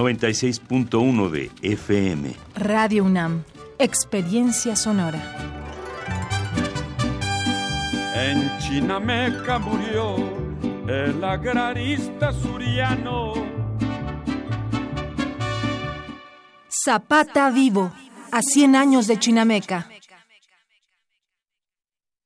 96.1 de FM. Radio UNAM, experiencia sonora. En Chinameca murió el agrarista suriano. Zapata vivo, a 100 años de Chinameca.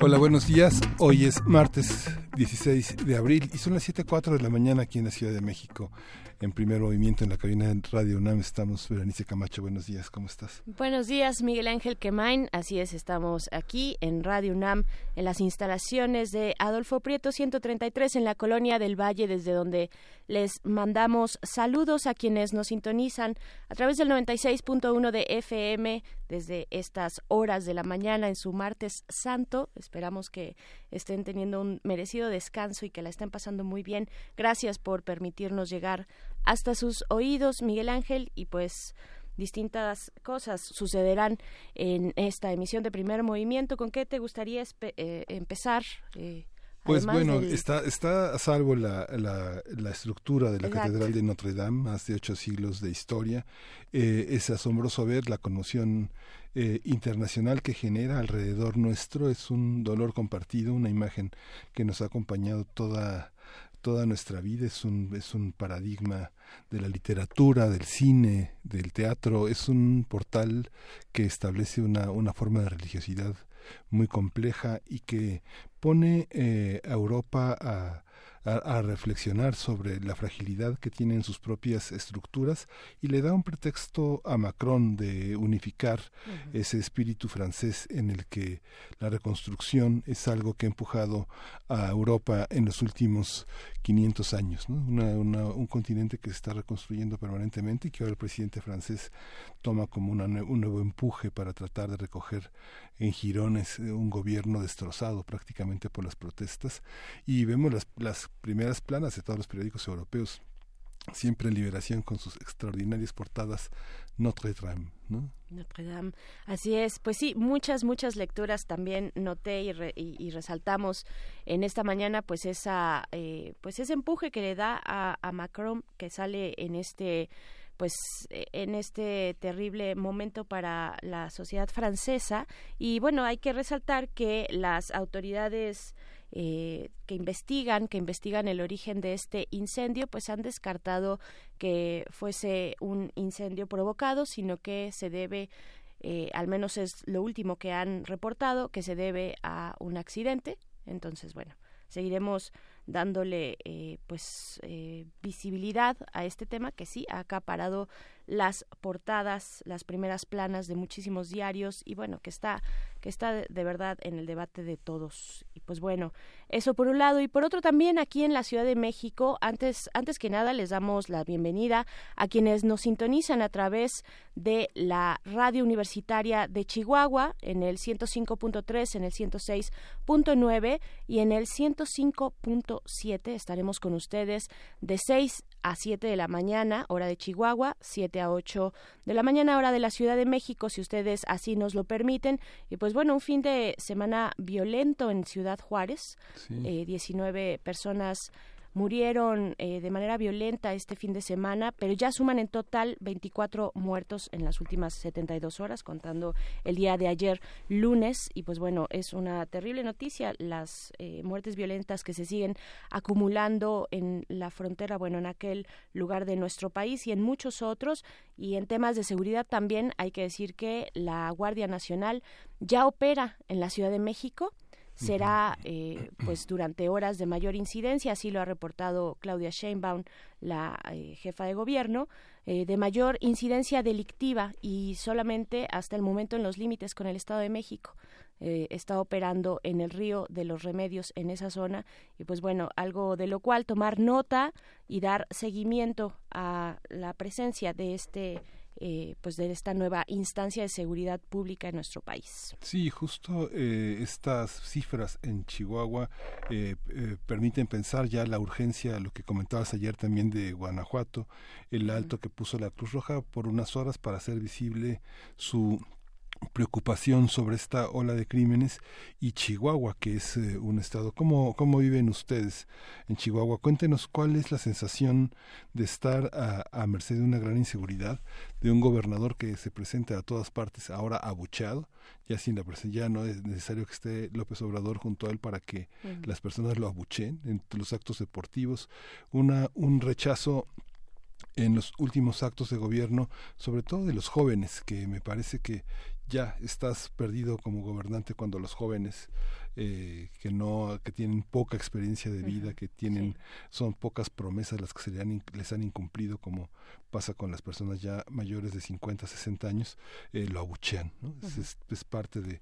Hola, buenos días. Hoy es martes 16 de abril y son las 7.04 de la mañana aquí en la Ciudad de México en primer movimiento en la cabina de Radio UNAM. Estamos, Berenice Camacho, buenos días, ¿cómo estás? Buenos días, Miguel Ángel Quemain. Así es, estamos aquí en Radio UNAM, en las instalaciones de Adolfo Prieto 133 en la colonia del Valle, desde donde les mandamos saludos a quienes nos sintonizan a través del 96.1 de FM desde estas horas de la mañana en su martes santo. Esperamos que estén teniendo un merecido descanso y que la estén pasando muy bien. Gracias por permitirnos llegar hasta sus oídos, Miguel Ángel, y pues distintas cosas sucederán en esta emisión de primer movimiento. ¿Con qué te gustaría eh, empezar? Eh, pues bueno, está, está a salvo la, la, estructura de la Catedral de Notre Dame, más de ocho siglos de historia. Eh, es asombroso ver la conmoción internacional que genera alrededor nuestro. Es un dolor compartido, una imagen que nos ha acompañado toda toda nuestra vida, es un, es un paradigma de la literatura, del cine, del teatro, es un portal que establece una, una forma de religiosidad muy compleja y que pone eh, a Europa a, a, reflexionar sobre la fragilidad que tienen sus propias estructuras y le da un pretexto a Macron de unificar ese espíritu francés en el que la reconstrucción es algo que ha empujado a Europa en los últimos 500 años, un continente que se está reconstruyendo permanentemente y que ahora el presidente francés toma como un nuevo empuje para tratar de recoger en jirones eh, un gobierno destrozado prácticamente por las protestas. Y vemos las, las primeras planas de todos los periódicos europeos siempre en liberación con sus extraordinarias portadas Notre Dame, ¿no? Notre Dame, así es. Pues sí, muchas, muchas lecturas también noté y, y, resaltamos en esta mañana, pues esa, eh, pues ese empuje que le da a, a Macron que sale en este pues e, en este terrible momento para la sociedad francesa y bueno hay que resaltar que las autoridades eh, que investigan que investigan el origen de este incendio pues han descartado que fuese un incendio provocado sino que se debe eh, al menos es lo último que han reportado que se debe a un accidente. Entonces bueno seguiremos dándole eh, pues eh, visibilidad a este tema que sí ha acaparado las portadas, las primeras planas de muchísimos diarios y bueno, que está que está de, verdad en el debate de todos. Y pues bueno, eso por un lado y por otro también aquí en la Ciudad de México, antes antes que nada les damos la bienvenida a quienes nos sintonizan a través de la radio universitaria de Chihuahua en el 105.3, en el 106.9 y en el 105.7 estaremos con ustedes de 6 a 7 de la mañana, hora de Chihuahua, 7 a 8 de la mañana, hora de la Ciudad de México, si ustedes así nos lo permiten. Y pues bueno, un fin de semana violento en Ciudad Juárez, 19 eh, personas murieron eh, de manera violenta este fin de semana, pero ya suman en total 24 muertos en las últimas 72 horas, contando el día de ayer lunes. Y pues bueno, es una terrible noticia las eh, muertes violentas que se siguen acumulando en la frontera, bueno, en aquel lugar de nuestro país y en muchos otros. Y en temas de seguridad también hay que decir que la Guardia Nacional ya opera en la Ciudad de México será eh, pues durante horas de mayor incidencia, así lo ha reportado Claudia Sheinbaum, la eh, jefa de gobierno. eh, de mayor incidencia delictiva y solamente hasta el momento en los límites con el Estado de México. Eh, está operando en el río de los remedios en esa zona y pues bueno algo de lo cual tomar nota y dar seguimiento a la presencia de este eh, pues de esta nueva instancia de seguridad pública en nuestro país. Sí, justo eh, estas cifras en Chihuahua eh, permiten pensar ya la urgencia, lo que comentabas ayer también de Guanajuato, el alto que puso la Cruz Roja por unas horas para hacer visible su preocupación sobre esta ola de crímenes y Chihuahua, que es eh, un estado. ¿Cómo, ¿Cómo viven ustedes en Chihuahua? Cuéntenos cuál es la sensación de estar a, a, merced de una gran inseguridad, de un gobernador que se presenta a todas partes ahora abucheado, ya sin la presencia, ya no es necesario que esté López Obrador junto a él para que las personas lo abucheen en los actos deportivos, una, un rechazo en los últimos actos de gobierno, sobre todo de los jóvenes, que me parece que ya estás perdido como gobernante cuando los jóvenes eh, que no que tienen poca experiencia de vida que tienen son pocas promesas las que se les han, incumplido como pasa con las personas ya mayores de 50 60 años eh, lo abuchean ¿no? es, es, parte de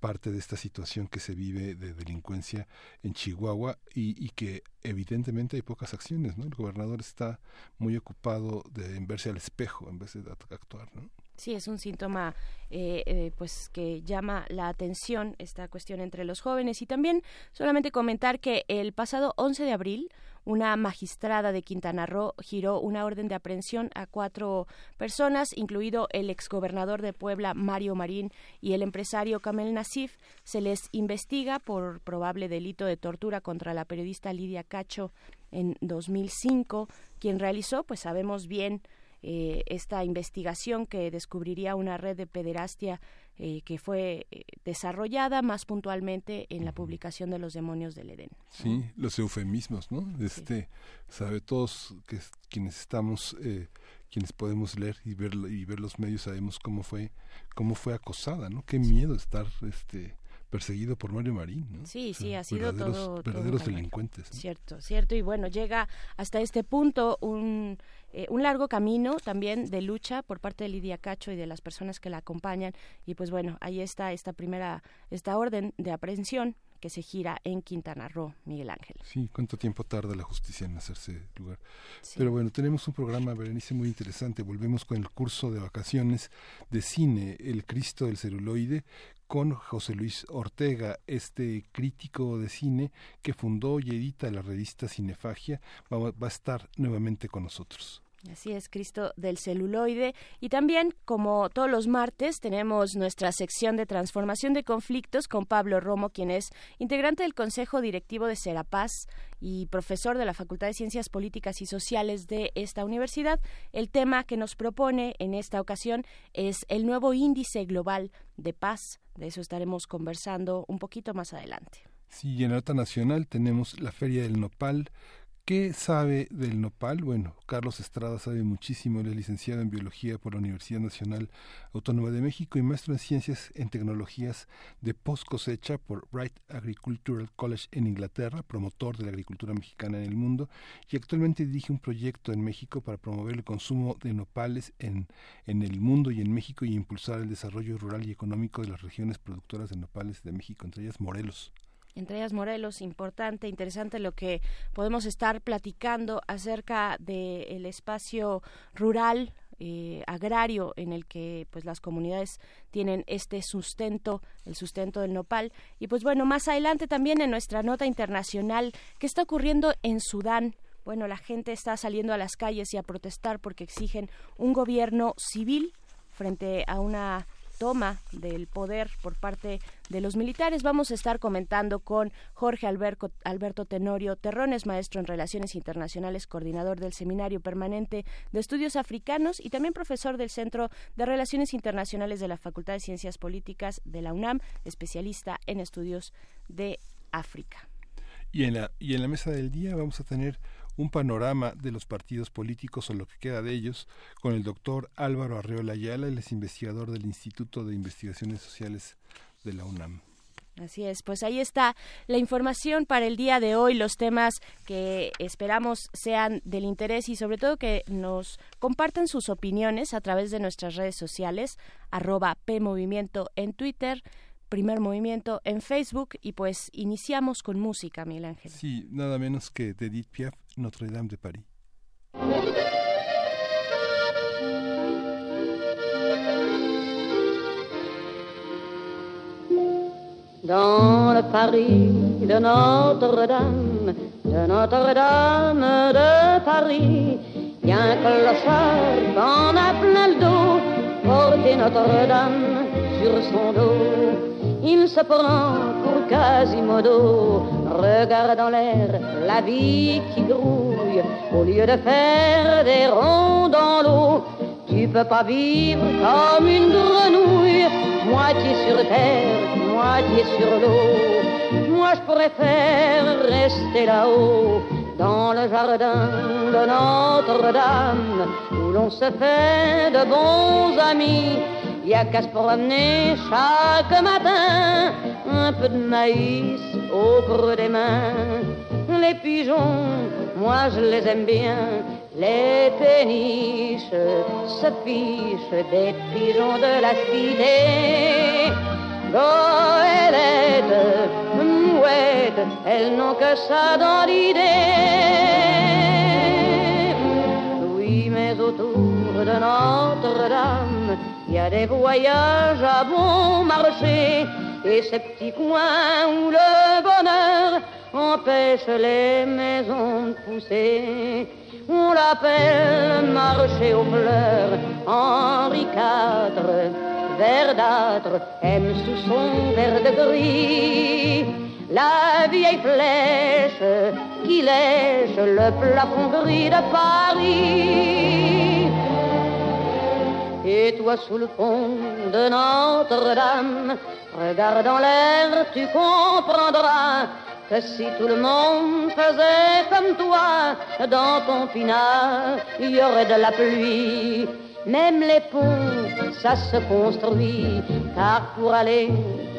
parte de esta situación que se vive de delincuencia en Chihuahua y, y, que evidentemente hay pocas acciones, ¿no? El gobernador está muy ocupado de en verse al espejo en vez de actuar, ¿no? Sí, es un síntoma eh, eh, pues que llama la atención esta cuestión entre los jóvenes y también solamente comentar que el pasado 11 de abril una magistrada de Quintana Roo giró una orden de aprehensión a cuatro personas, incluido el exgobernador de Puebla, Mario Marín, y el empresario Kamel Nasif. Se les investiga por probable delito de tortura contra la periodista Lidia Cacho en 2005, quien realizó, pues sabemos bien, eh, esta investigación que descubriría una red de pederastia eh, que fue eh, desarrollada más puntualmente en la publicación de Los demonios del Edén. Sí, los eufemismos, ¿no? Este, sabe todos que quienes estamos quienes podemos leer y ver y ver los medios sabemos cómo fue cómo fue acosada, ¿no? Qué miedo estar este perseguido por Mario Marín. ¿no? Sí, sí, ha sido todo. Verdaderos delincuentes. Cierto, cierto. Y bueno, llega hasta este punto un, eh, un largo camino también de lucha por parte de Lidia Cacho y de las personas que la acompañan. Y pues bueno, ahí está esta primera, esta orden de aprehensión que se gira en Quintana Roo, Miguel Ángel. Sí, cuánto tiempo tarda la justicia en hacerse lugar. Pero bueno, tenemos un programa, Berenice, muy interesante. Volvemos con el curso de vacaciones de cine, El Cristo del celuloide, con José Luis Ortega, este crítico de cine que fundó y edita la revista Cinefagia, va a estar nuevamente con nosotros. Así es, Cristo del celuloide. Y también, como todos los martes, tenemos nuestra sección de transformación de conflictos con Pablo Romo, quien es integrante del Consejo Directivo de Serapaz y profesor de la Facultad de Ciencias Políticas y Sociales de esta universidad. El tema que nos propone en esta ocasión es el nuevo índice global de paz. De eso estaremos conversando un poquito más adelante. Sí, en Nota Nacional tenemos la Feria del Nopal ¿Qué sabe del nopal? Bueno, Carlos Estrada sabe muchísimo, él es licenciado en Biología por la Universidad Nacional Autónoma de México y maestro en Ciencias en Tecnologías de post cosecha por Wright Agricultural College en Inglaterra, promotor de la agricultura mexicana en el mundo y actualmente dirige un proyecto en México para promover el consumo de nopales en, en el mundo y en México y impulsar el desarrollo rural y económico de las regiones productoras de nopales de México, entre ellas Morelos entre ellas Morelos, importante, interesante lo que podemos estar platicando acerca del espacio rural eh, agrario en el que pues las comunidades tienen este sustento, el sustento del nopal. Y pues bueno, más adelante también en nuestra nota internacional, ¿qué está ocurriendo en Sudán? Bueno, la gente está saliendo a las calles y a protestar porque exigen un gobierno civil frente a una toma del poder por parte de los militares. Vamos a estar comentando con Jorge Alberto, Alberto Tenorio Terrones, maestro en Relaciones Internacionales, coordinador del Seminario Permanente de Estudios Africanos y también profesor del Centro de Relaciones Internacionales de la Facultad de Ciencias Políticas de la UNAM, especialista en estudios de África. Y en la, y en la mesa del día vamos a tener un panorama de los partidos políticos o lo que queda de ellos con el doctor Álvaro Arreola Ayala, es investigador del Instituto de Investigaciones Sociales de la UNAM. Así es, pues ahí está la información para el día de hoy, los temas que esperamos sean del interés y sobre todo que nos compartan sus opiniones a través de nuestras redes sociales, arroba PMovimiento en Twitter, Primer Movimiento en Facebook y pues iniciamos con música, Miguel Ángel. Sí, nada menos que de Edith Piaf, Notre Dame de París. dans le Paris de Notre-Dame, de Notre-Dame de Paris. Y a un clochard qu'on a plein le dos, porter Notre-Dame sur son dos. Il se prend pour Quasimodo, regarde dans l'air la vie qui grouille, au lieu de faire des ronds dans l'eau. Tu peux pas vivre comme une grenouille, moitié sur terre, moitié sur l'eau. Moi je pourrais faire rester là-haut, dans le jardin de Notre-Dame, où l'on se fait de bons amis. Il y a qu'à se promener chaque matin, un peu de maïs au creux des mains. Les pigeons, moi je les aime bien, les péniches se fichent des pigeons de la cité. Goélette, mouette, elles n'ont que ça dans l'idée. Oui, mais autour de Notre-Dame, y a des voyages à bon marché et ces petits coins où le bonheur empêche les maisons de pousser. On l'appelle marché aux fleurs, Henri IV, verdâtre, aime sous son verre de gris. La vieille flèche qui lèche le plafond gris de Paris. Et toi sous le pont de Notre-Dame, regardant l'air, tu comprendras que si tout le monde faisait comme toi, dans ton pinard, il y aurait de la pluie. Même les ponts, ça se construit, car pour aller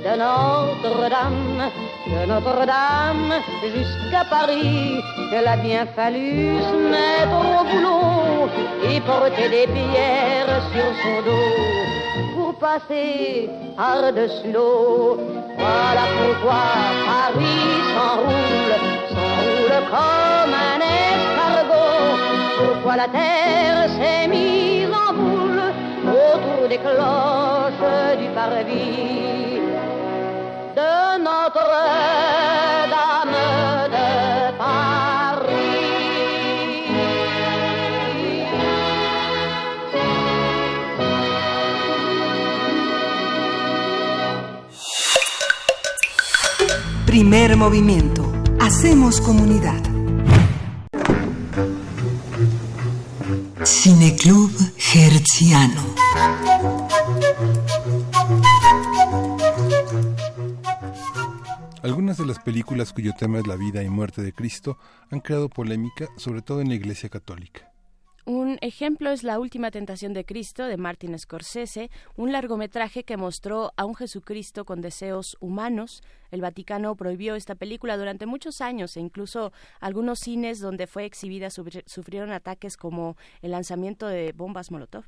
de Notre-Dame, de Notre-Dame jusqu'à Paris, il a bien fallu se mettre au boulot et porter des pierres sur son dos pour passer par-dessus l'eau. Voilà pourquoi Paris s'enroule, s'enroule comme un escargot. Pourquoi la terre s'est mise en boule autour des cloches du parvis de Notre-Dame de. Primer movimiento. Hacemos comunidad. Cineclub Hertziano. Algunas de las películas cuyo tema es la vida y muerte de Cristo han creado polémica, sobre todo en la Iglesia Católica. Un ejemplo es La Última Tentación de Cristo de Martin Scorsese, un largometraje que mostró a un Jesucristo con deseos humanos. El Vaticano prohibió esta película durante muchos años e incluso algunos cines donde fue exhibida sufrieron ataques como el lanzamiento de bombas Molotov.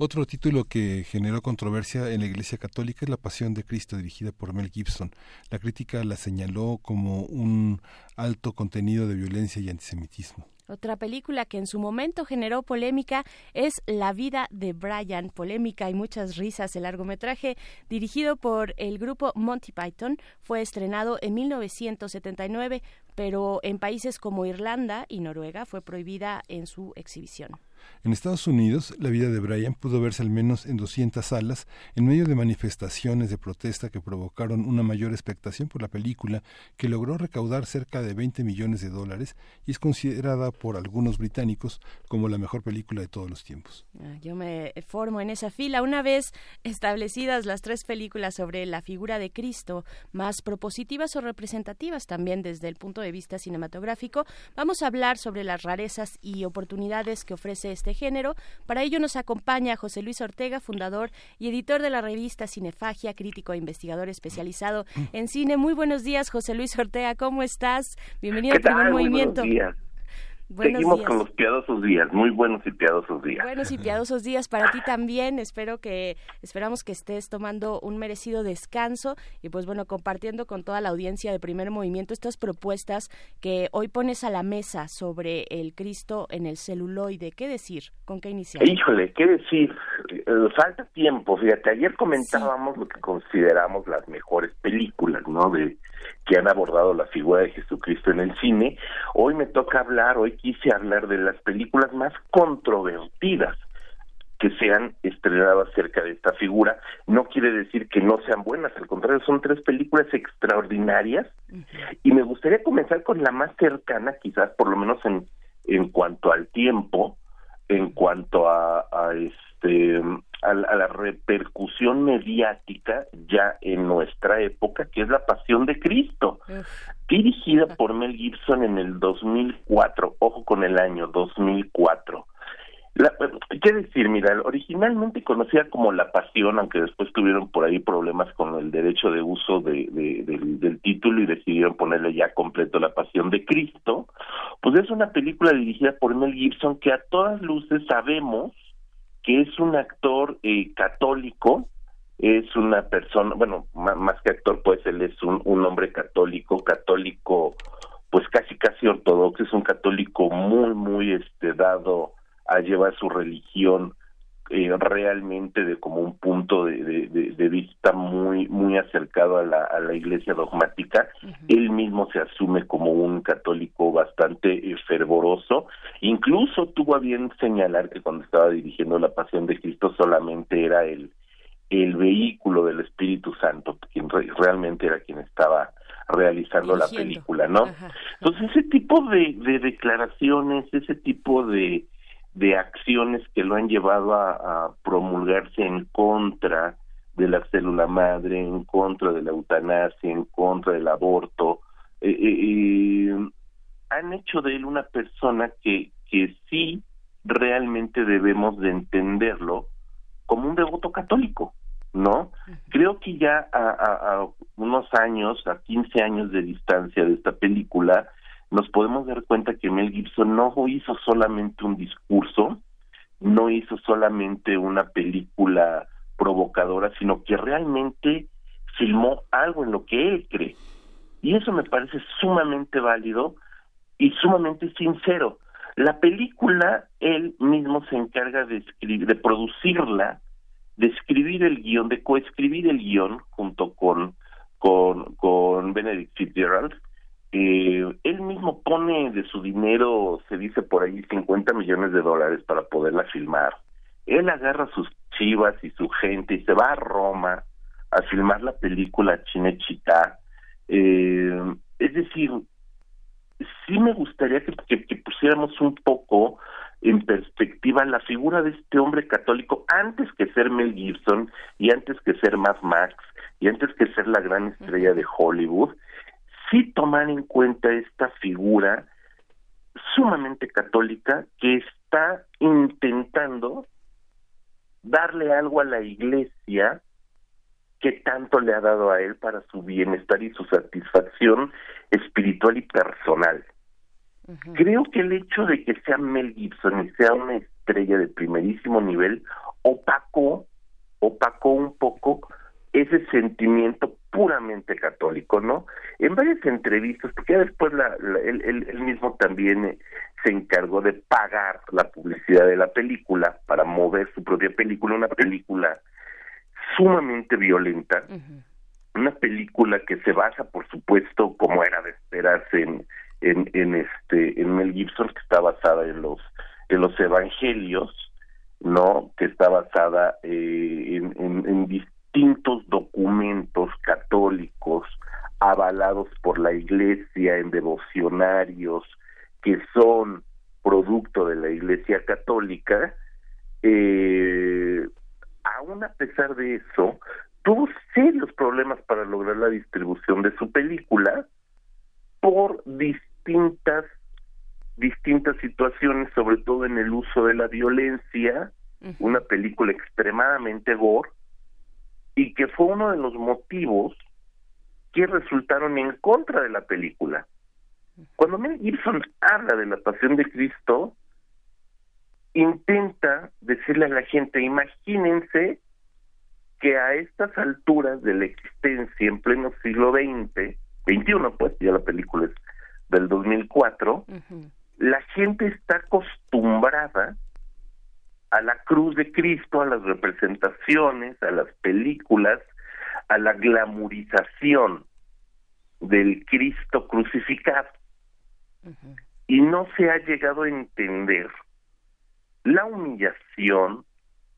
Otro título que generó controversia en la Iglesia Católica es La Pasión de Cristo, dirigida por Mel Gibson. La crítica la señaló como un alto contenido de violencia y antisemitismo. Otra película que en su momento generó polémica es La vida de Brian, polémica y muchas risas. El largometraje, dirigido por el grupo Monty Python, fue estrenado en 1979, pero en países como Irlanda y Noruega fue prohibida en su exhibición. En Estados Unidos, la vida de Brian pudo verse al menos en 200 salas en medio de manifestaciones de protesta que provocaron una mayor expectación por la película, que logró recaudar cerca de 20 millones de dólares y es considerada por algunos británicos como la mejor película de todos los tiempos. Ah, yo me formo en esa fila. Una vez establecidas las tres películas sobre la figura de Cristo, más propositivas o representativas también desde el punto de vista cinematográfico, vamos a hablar sobre las rarezas y oportunidades que ofrece este género. Para ello nos acompaña José Luis Ortega, fundador y editor de la revista Cinefagia, crítico e investigador especializado en cine. Muy buenos días, José Luis Ortega, ¿cómo estás? Bienvenido al primer movimiento. Seguimos con los piadosos días, muy buenos y piadosos días. Buenos y piadosos días para ti también. Espero que esperamos que estés tomando un merecido descanso y pues bueno, compartiendo con toda la audiencia de Primer Movimiento estas propuestas que hoy pones a la mesa sobre el Cristo en el celuloide. ¿Qué decir? ¿Con qué iniciar? Híjole, ¿qué decir? Eh, falta tiempo. Fíjate, ayer comentábamos lo que consideramos las mejores películas, ¿no? De que han abordado la figura de Jesucristo en el cine. Hoy me toca hablar, hoy quise hablar de las películas más controvertidas que se han estrenado acerca de esta figura. No quiere decir que no sean buenas, al contrario, son tres películas extraordinarias. Y me gustaría comenzar con la más cercana, quizás por lo menos en, en cuanto al tiempo, en cuanto a, a este a, la repercusión mediática ya en nuestra época, que es La Pasión de Cristo, dirigida por Mel Gibson en el 2004, ojo con el año 2004. La, ¿Qué decir? Mira, originalmente conocida como La Pasión, aunque después tuvieron por ahí problemas con el derecho de uso de, del, título y decidieron ponerle ya completo La Pasión de Cristo, pues es una película dirigida por Mel Gibson que a todas luces sabemos que es un actor eh, católico, es una persona, bueno, más, que actor, pues él es un, un hombre católico, católico, pues casi casi ortodoxo, es un católico muy, muy este dado a llevar su religión eh, realmente de como un punto de, de, vista muy muy acercado a la, a la iglesia dogmática él mismo se asume como un católico bastante eh, fervoroso. Incluso tuvo a bien señalar que cuando estaba dirigiendo la pasión de Cristo solamente era el el vehículo del Espíritu Santo quien realmente era quien estaba realizando la película no entonces ese tipo de, de declaraciones ese tipo de de acciones que lo han llevado a, promulgarse en contra de la célula madre, en contra de la eutanasia, en contra del aborto, eh, eh, eh, han hecho de él una persona que, que sí realmente debemos de entenderlo como un devoto católico, ¿no? Creo que ya a, a, unos años, a 15 años de distancia de esta película, nos podemos dar cuenta que Mel Gibson no hizo solamente un discurso, no hizo solamente una película provocadora, sino que realmente filmó algo en lo que él cree. Y eso me parece sumamente válido y sumamente sincero. La película él mismo se encarga de escribir, de producirla, de escribir el guion, de coescribir el guion junto con con, con Benedict Fitzgerald eh, él mismo pone de su dinero, se dice por ahí, 50 millones de dólares para poderla filmar. Él agarra sus chivas y su gente y se va a Roma a filmar la película Chinechita. Eh, es decir, sí me gustaría que, que, pusiéramos un poco en perspectiva la figura de este hombre católico antes que ser Mel Gibson y antes que ser Mad Max y antes que ser la gran estrella de Hollywood sí tomar en cuenta esta figura sumamente católica que está intentando darle algo a la iglesia que tanto le ha dado a él para su bienestar y su satisfacción espiritual y personal. Creo que el hecho de que sea Mel Gibson y sea una estrella de primerísimo nivel opacó, opacó un poco ese sentimiento puramente católico, ¿no? En varias entrevistas, porque después la, él, mismo también eh, se encargó de pagar la publicidad de la película para mover su propia película, una película sumamente violenta, una película que se basa, por supuesto, como era de esperarse en, en, en este en Mel Gibson, que está basada en los en los evangelios, no, que está basada eh, en, en, en distintos documentos católicos avalados por la Iglesia en devocionarios que son producto de la Iglesia católica, eh, pesar de eso, tuvo serios problemas para lograr la distribución de su película por distintas distintas situaciones, sobre todo en el uso de la violencia, una película extremadamente gore, y que fue uno de los motivos que resultaron en contra de la película. Cuando Mel Gibson habla de la pasión de Cristo, intenta decirle a la gente, imagínense que a estas alturas de la existencia, en pleno siglo XX, 21 pues, ya la película es del 2004, la gente está acostumbrada a la cruz de Cristo, a las representaciones, a las películas, a la glamurización del Cristo crucificado. Y no se ha llegado a entender la humillación,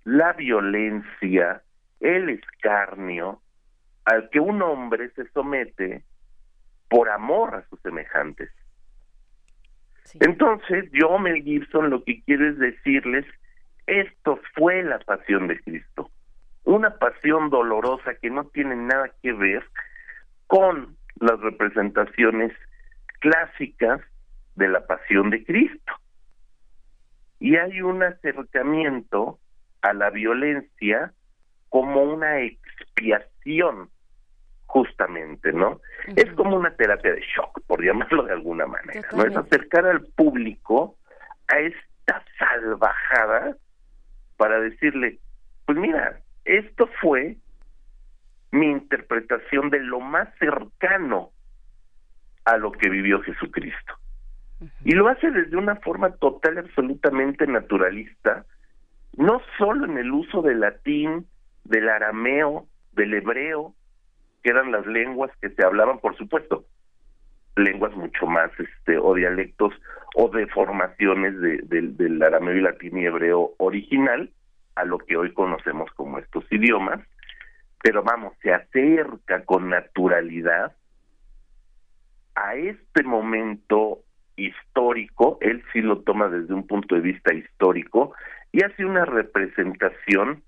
la violencia, el escarnio al que un hombre se somete por amor a sus semejantes. Entonces, yo, Mel Gibson, lo que quiero es decirles, esto fue la pasión de Cristo, una pasión dolorosa que no tiene nada que ver con las representaciones clásicas de la pasión de Cristo. Y hay un acercamiento a la violencia como una expiación justamente, ¿no? Es como una terapia de shock, por llamarlo de alguna manera, ¿no? Es acercar al público a esta salvajada para decirle, pues mira, esto fue mi interpretación de lo más cercano a lo que vivió Jesucristo. Y lo hace desde una forma total, absolutamente naturalista, no solo en el uso del latín, del arameo, del hebreo, que eran las lenguas que se hablaban, por supuesto, lenguas mucho más, este, o dialectos o deformaciones de, del arameo y latín y hebreo original a lo que hoy conocemos como estos idiomas, pero vamos, se acerca con naturalidad a este momento histórico, él sí lo toma desde un punto de vista histórico y hace una representación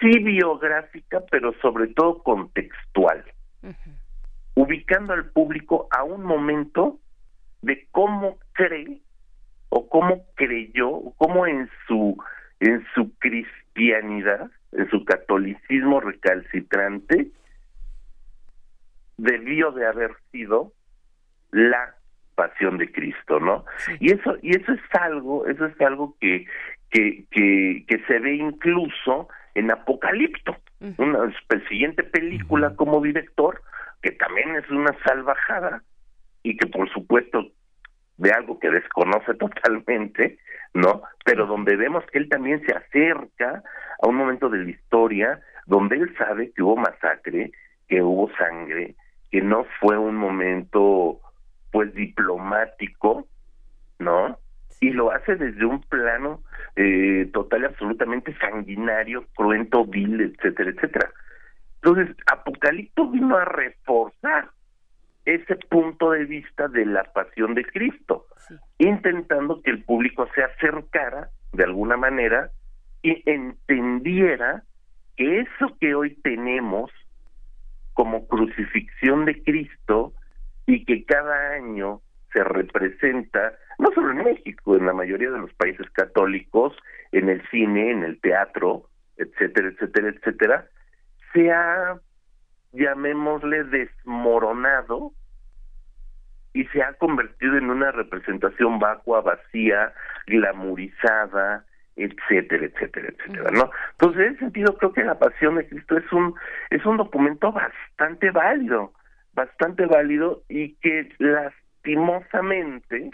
sí biográfica, pero sobre todo contextual, ubicando al público a un momento de cómo cree o cómo creyó, o cómo en su en su cristianidad, en su catolicismo recalcitrante, debió de haber sido la pasión de Cristo, ¿no? Y eso y eso es algo, eso es algo que que que, que se ve incluso en Apocalipto, una siguiente película como director, que también es una salvajada y que por supuesto de algo que desconoce totalmente, ¿no? Pero donde vemos que él también se acerca a un momento de la historia donde él sabe que hubo masacre, que hubo sangre, que no fue un momento pues diplomático, ¿no? y lo hace desde un plano eh, total y absolutamente sanguinario, cruento, vil, etcétera, etcétera. Entonces, Apocalipto vino a reforzar ese punto de vista de la pasión de Cristo, intentando que el público se acercara de alguna manera y entendiera que eso que hoy tenemos como crucifixión de Cristo y que cada año se representa, no solo en México, en la mayoría de los países católicos, en el cine, en el teatro, etcétera, etcétera, etcétera, se ha, llamémosle, desmoronado y se ha convertido en una representación vacua, vacía, glamorizada, etcétera, etcétera, etcétera, ¿no? Entonces, en ese sentido, creo que la Pasión de Cristo es un es un documento bastante válido, bastante válido y que las lastimosamente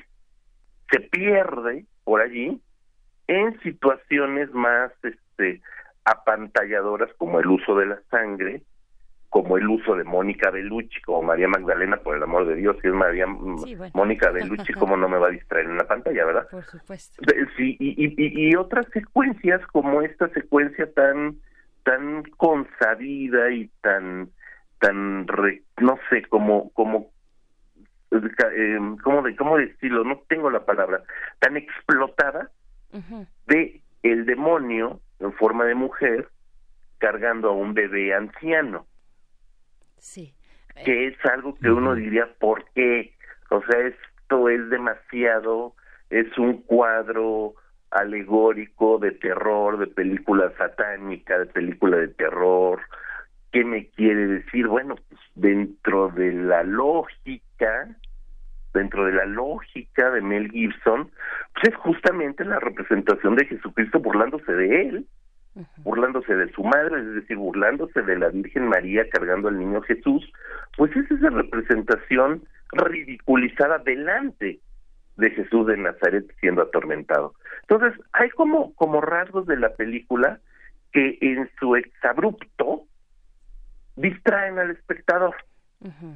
se pierde por allí en situaciones más este apantalladoras como el uso de la sangre, como el uso de Mónica Bellucci, como María Magdalena, por el amor de Dios, si es María Mónica Bellucci, ¿cómo no me va a distraer en la pantalla, verdad? Por supuesto. Sí, y, y, y, otras secuencias como esta secuencia tan tan consabida y tan tan no sé como como eh, ¿cómo, de, ¿cómo decirlo? No tengo la palabra, tan explotada de el demonio en forma de mujer cargando a un bebé anciano. Sí. Que es algo que uno diría, ¿por qué? O sea, esto es demasiado, es un cuadro alegórico de terror, de película satánica, de película de terror. ¿Qué me quiere decir? Bueno, pues dentro de la lógica, dentro de la lógica de Mel Gibson, pues es justamente la representación de Jesucristo burlándose de él, burlándose de su madre, es decir, burlándose de la Virgen María cargando al niño Jesús, pues es esa representación ridiculizada delante de Jesús de Nazaret siendo atormentado. Entonces, hay como, como rasgos de la película que en su exabrupto distraen al espectador,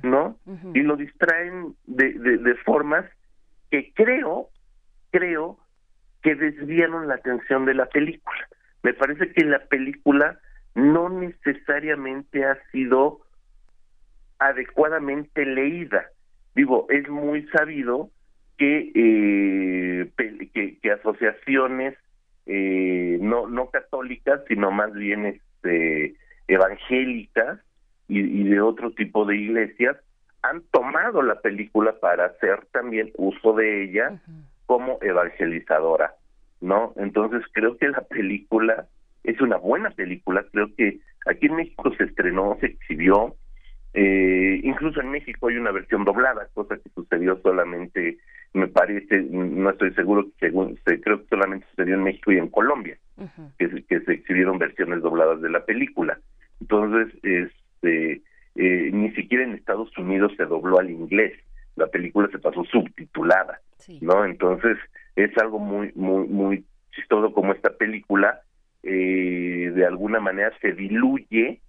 ¿no? Y lo distraen de, de, de formas que creo, creo que desviaron la atención de la película. Me parece que la película no necesariamente ha sido adecuadamente leída. Digo, es muy sabido que, eh, que, asociaciones eh, no, no católicas, sino más bien este, evangélicas y, de otro tipo de iglesias, han tomado la película para hacer también uso de ella como evangelizadora, ¿no? Entonces creo que la película es una buena película, creo que aquí en México se estrenó, se exhibió, eh, incluso en México hay una versión doblada, cosa que sucedió solamente, me parece, no estoy seguro, según, creo que solamente sucedió en México y en Colombia, que, que, se exhibieron versiones dobladas de la película. Entonces, este, eh, ni siquiera en Estados Unidos se dobló al inglés, la película se pasó subtitulada, ¿no? Entonces, es algo muy, muy, muy chistoso como esta película, eh, de alguna manera se diluye,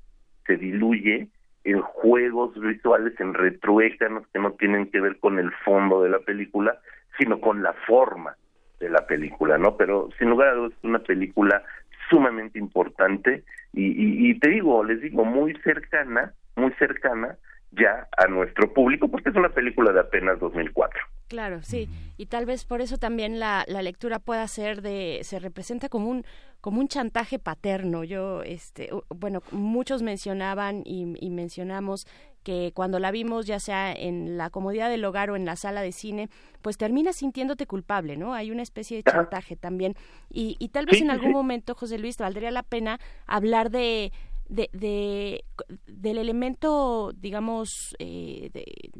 se diluye en juegos visuales, en retruécanos que no tienen que ver con el fondo de la película, sino con la forma de la película, ¿no? Pero sin lugar a dudas es una película sumamente importante y, y, te digo, les digo, muy cercana, muy cercana ya a nuestro público porque es una película de apenas 2004. Claro, sí, y tal vez por eso también la, la lectura pueda ser de, se representa como un como un chantaje paterno. Yo, este, bueno, muchos mencionaban y, mencionamos que cuando la vimos, ya sea en la comodidad del hogar o en la sala de cine, pues terminas sintiéndote culpable, ¿no? Hay una especie de chantaje también. Y, y tal vez en algún momento, José Luis, valdría la pena hablar de de, de, del elemento, digamos, eh,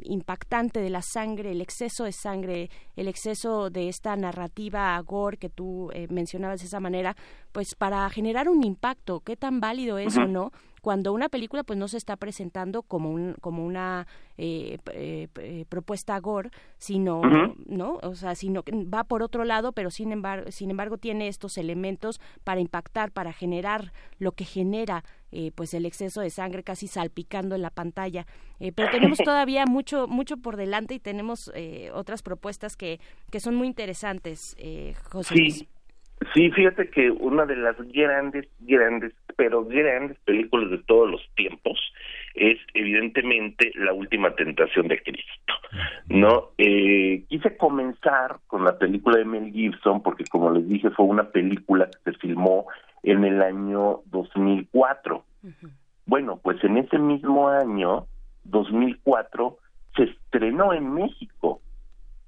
impactante de la sangre, el exceso de sangre, el exceso de esta narrativa gore que tú eh, mencionabas de esa manera, pues para generar un impacto, qué tan válido es o no cuando una película pues no se está presentando como un como una eh, eh, propuesta gore sino no o sea sino que va por otro lado pero sin embargo sin embargo tiene estos elementos para impactar para generar lo que genera eh, pues el exceso de sangre casi salpicando en la pantalla pero tenemos todavía mucho mucho por delante y tenemos otras propuestas que que son muy interesantes José sí. Sí, fíjate que una de las grandes, grandes, pero grandes películas de todos los tiempos es evidentemente La Última Tentación de Cristo, ¿no? Eh, quise comenzar con la película de Mel Gibson porque, como les dije, fue una película que se filmó en el año 2004. Bueno, pues en ese mismo año, 2004, se estrenó en México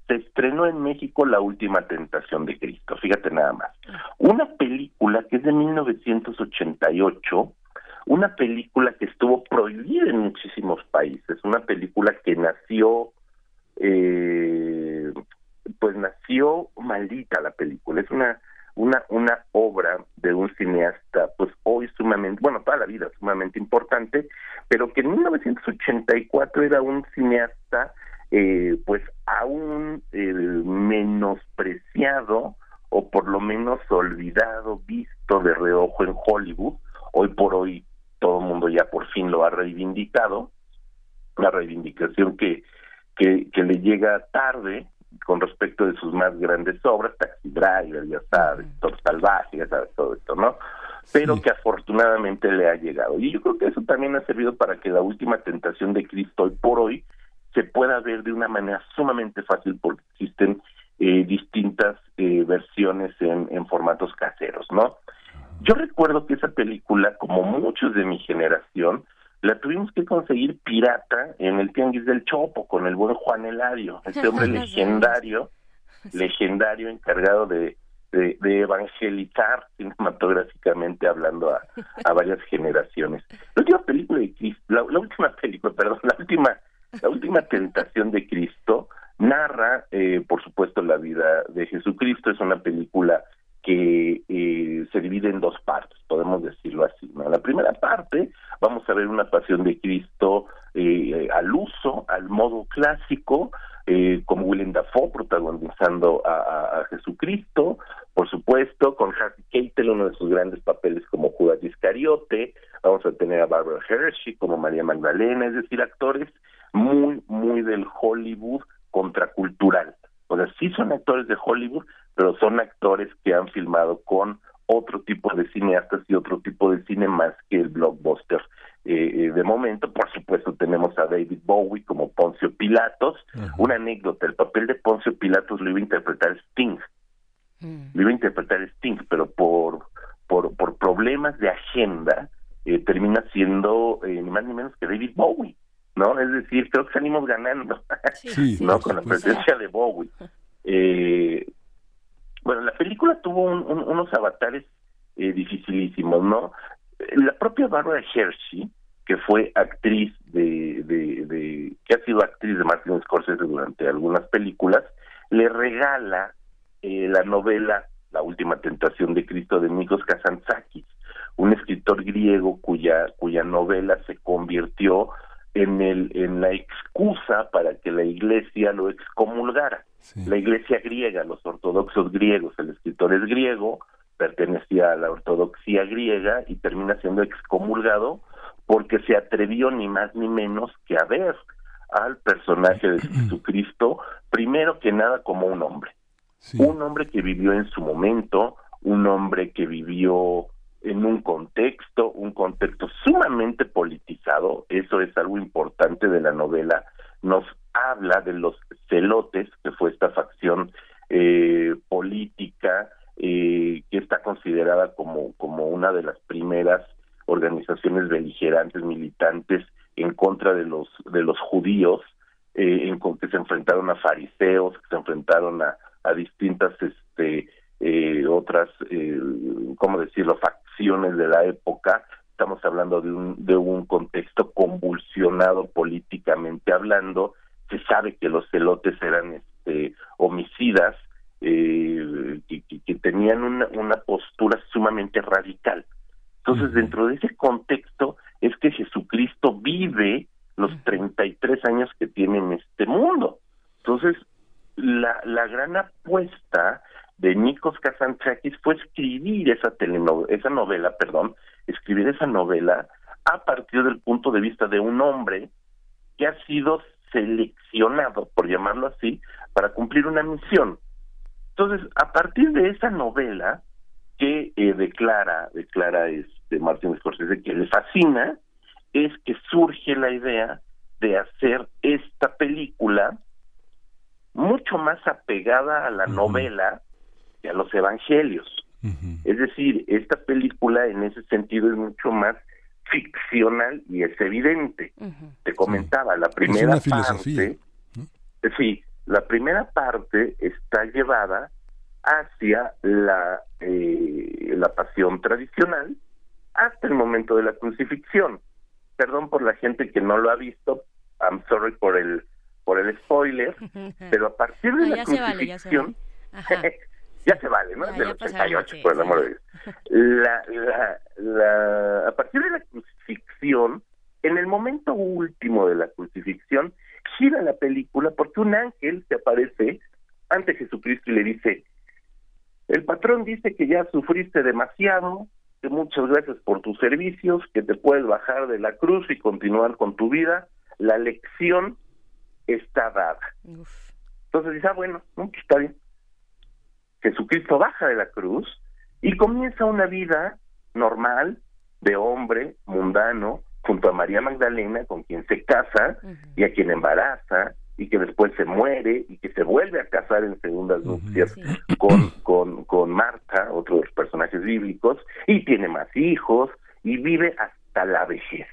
se estrenó en México La Última Tentación de Cristo, fíjate nada más. Una película que es de 1988, una película que estuvo prohibida en muchísimos países, una película que nació, eh, pues nació maldita la película, es una una una obra de un cineasta pues hoy sumamente bueno toda la vida sumamente importante pero que en 1984 era un cineasta eh, pues aún eh, menospreciado o por lo menos olvidado, visto de reojo en Hollywood. Hoy por hoy todo el mundo ya por fin lo ha reivindicado, una reivindicación que, que, que le llega tarde con respecto de sus más grandes obras, Taxi Driver, ya sabes, Todo Salvaje, ya sabes, todo esto, ¿no? Pero que afortunadamente le ha llegado. Y yo creo que eso también ha servido para que la última tentación de Cristo hoy por hoy se pueda ver de una manera sumamente fácil porque existen eh, distintas eh, versiones en, en, formatos caseros, ¿no? Yo recuerdo que esa película, como muchos de mi generación, la tuvimos que conseguir pirata en el Tianguis del Chopo con el buen Juan Eladio, este hombre legendario, legendario encargado de, de, evangelizar cinematográficamente hablando a, a, varias generaciones. La última película de Cristo, la, última película, perdón, la última, la última tentación de Cristo narra, eh, por supuesto, la vida de Jesucristo. Es una película que eh, se divide en dos partes, podemos decirlo así. ¿no? La primera parte, vamos a ver una pasión de Cristo eh, al uso, al modo clásico, eh, como Willem Dafoe protagonizando a, Jesucristo, por supuesto, con Harvey Keitel, uno de sus grandes papeles como Judas Iscariote, vamos a tener a Barbara Hershey como María Magdalena, es decir, actores muy, muy del Hollywood contracultural. O sea, sí son actores de Hollywood, pero son actores que han filmado con otro tipo de cineastas y otro tipo de cine más que el blockbuster. Eh, eh, de momento, por supuesto, tenemos a David Bowie como Poncio Pilatos. Una anécdota, el papel de Poncio Pilatos lo iba a interpretar Sting. Mm. Lo iba a interpretar Sting, pero por, por, por problemas de agenda eh, termina siendo ni más ni menos que David Bowie. ¿No? Es decir, creo que salimos ganando, ¿no? Con la presencia de Bowie. Eh, bueno, la película tuvo unos avatares eh, dificilísimos, ¿no? La propia Barbara Hershey, que fue actriz de, de, que ha sido actriz de Martin Scorsese durante algunas películas, le regala eh, la novela La última tentación de Cristo de Nikos Kazantzakis, un escritor griego cuya cuya novela se convirtió en, el, en la excusa para que la iglesia lo excomulgara. La iglesia griega, los ortodoxos griegos, el escritor es griego, pertenecía a la ortodoxia griega y termina siendo excomulgado porque se atrevió ni más ni menos que a ver al personaje de Jesucristo, primero que nada como un hombre. Un hombre que vivió en su momento, un hombre que vivió en un contexto, un contexto sumamente politizado, eso es algo importante de la novela, nos habla de los celotes, que fue esta facción eh, política eh, que está considerada como, como una de las primeras organizaciones beligerantes, militantes en contra de los, de los judíos, eh, en, que se enfrentaron a fariseos, que se enfrentaron a, distintas este, eh, otras, eh, ¿cómo decirlo?, de la época. Estamos hablando de un, de un contexto convulsionado políticamente hablando. Se sabe que los celotes eran este, homicidas, eh, que, que, tenían una, una postura sumamente radical. Entonces, dentro de ese contexto es que Jesucristo vive los 33 años que tiene en este mundo. Entonces, la, la gran apuesta de Nikos Kazantzakis fue escribir esa telenovela, esa novela, perdón, escribir esa novela a partir del punto de vista de un hombre que ha sido seleccionado, por llamarlo así, para cumplir una misión. Entonces, a partir de esa novela que eh, declara, declara este Martin Scorsese que le fascina, es que surge la idea de hacer esta película mucho más apegada a la novela a los evangelios. Es decir, esta película en ese sentido es mucho más ficcional y es evidente. Te comentaba, la primera parte, sí, la primera parte está llevada hacia la, eh, la pasión tradicional hasta el momento de la crucifixión. Perdón por la gente que no lo ha visto, I'm sorry por el por el spoiler, pero a partir de la crucifixión, ya se vale, ¿no? de los 88, por el amor de Dios. La, la, la, a partir de la crucifixión, en el momento último de la crucifixión, gira la película porque un ángel se aparece ante Jesucristo y le dice, el patrón dice que ya sufriste demasiado, que muchas gracias por tus servicios, que te puedes bajar de la cruz y continuar con tu vida, la lección está dada. Entonces dice, ah, bueno, no, pues está bien. Jesucristo baja de la cruz y comienza una vida normal de hombre mundano junto a María Magdalena con quien se casa y a quien embaraza y que después se muere y que se vuelve a casar en segundas nupcias con, con, con Marta, otro de los personajes bíblicos, y tiene más hijos y vive hasta la vejez.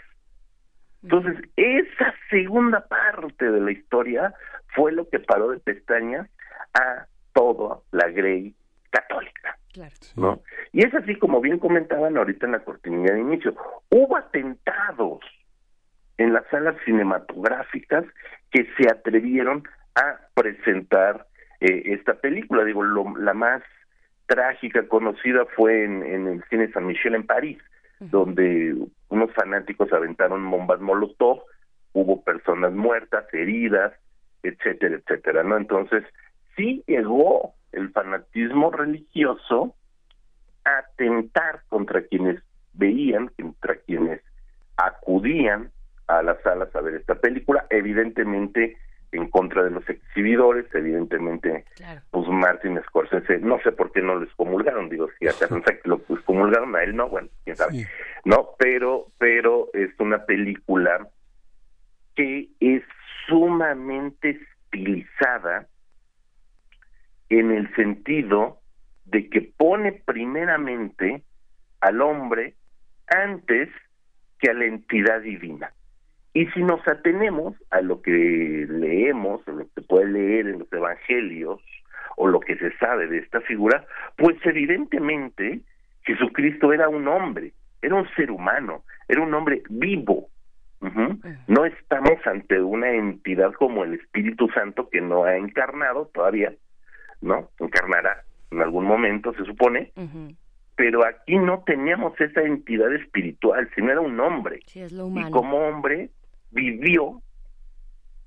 Entonces, esa segunda parte de la historia fue lo que paró de pestañas a toda la Grey católica. ¿no? Y es así como bien comentaban ahorita en la cortinilla de inicio. Hubo atentados en las salas cinematográficas que se atrevieron a presentar eh, esta película. Digo, la más trágica conocida fue en, el cine San Michel en París, donde unos fanáticos aventaron bombas Molotov, hubo personas muertas, heridas, etcétera, etcétera, ¿no? Entonces, sí llegó el fanatismo religioso a atentar contra quienes veían, contra quienes acudían a las salas a ver esta película, evidentemente en contra de los exhibidores, evidentemente, pues Martin Scorsese, no sé por qué no les comulgaron, digo, si acaso lo pues, comulgaron a él, no, bueno, quién sabe, no, pero, pero es una película que es sumamente estilizada en el sentido de que pone primeramente al hombre antes que a la entidad divina. Y si nos atenemos a lo que leemos, o lo que se puede leer en los evangelios, o lo que se sabe de esta figura, pues evidentemente Jesucristo era un hombre, era un ser humano, era un hombre vivo. No estamos ante una entidad como el Espíritu Santo que no ha encarnado todavía, ¿no? Encarnará en algún momento, se supone, pero aquí no teníamos esa entidad espiritual, sino era un hombre. y como hombre vivió,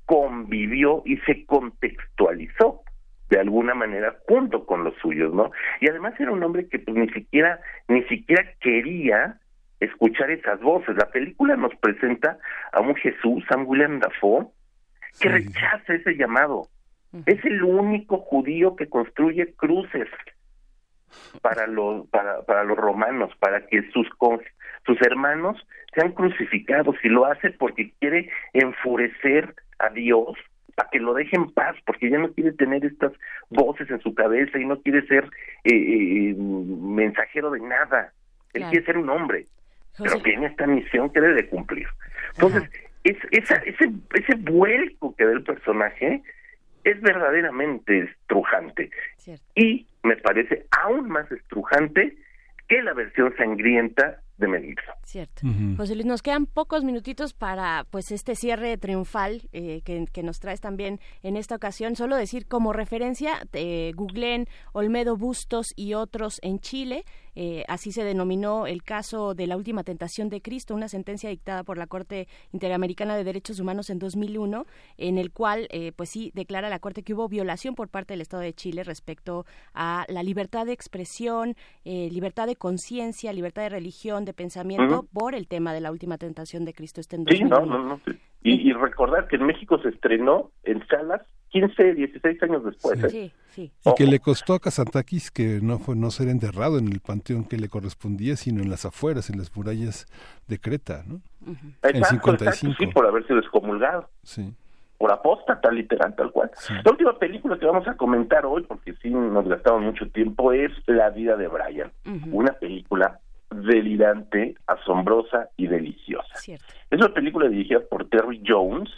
convivió y se contextualizó de alguna manera junto con los suyos, ¿no? Y además era un hombre que pues ni siquiera ni siquiera quería escuchar esas voces. La película nos presenta a un Jesús, a un William Dafoe, que rechaza ese llamado. Es el único judío que construye cruces para los para, para los romanos, para que sus sus hermanos sean crucificados y lo hace porque quiere enfurecer a Dios para que lo deje en paz, porque ya no quiere tener estas voces en su cabeza y no quiere ser eh, eh, mensajero de nada. Él quiere ser un hombre, pero tiene esta misión que debe de cumplir. Entonces, es, esa, ese, ese vuelco que da el personaje es verdaderamente estrujante. Y me parece aún más estrujante que la versión sangrienta de Cierto. José Luis, nos quedan pocos minutitos para pues este cierre triunfal eh, que, nos traes también en esta ocasión. Solo decir como referencia, eh, googleen Olmedo Bustos y otros en Chile. Eh, así se denominó el caso de la última tentación de Cristo, una sentencia dictada por la Corte Interamericana de Derechos Humanos en 2001, en el cual, eh, pues sí, declara la Corte que hubo violación por parte del Estado de Chile respecto a la libertad de expresión, eh, libertad de conciencia, libertad de religión, de pensamiento, por el tema de la última tentación de Cristo. Este en sí, no, no, no. Y, y recordar que en México se estrenó en salas 15, 16 años después. ¿eh? Y que le costó a Casantakis que no fue no ser enterrado en el panteón que le correspondía, sino en las afueras, en las murallas de Creta, ¿no? en 55. sí, por haberse descomulgado. Sí. Por apóstata, literal, tal cual. La última película que vamos a comentar hoy, porque sí nos gastamos mucho tiempo, es La vida de Brian. Una película delirante, asombrosa y deliciosa. Es una película dirigida por Terry Jones,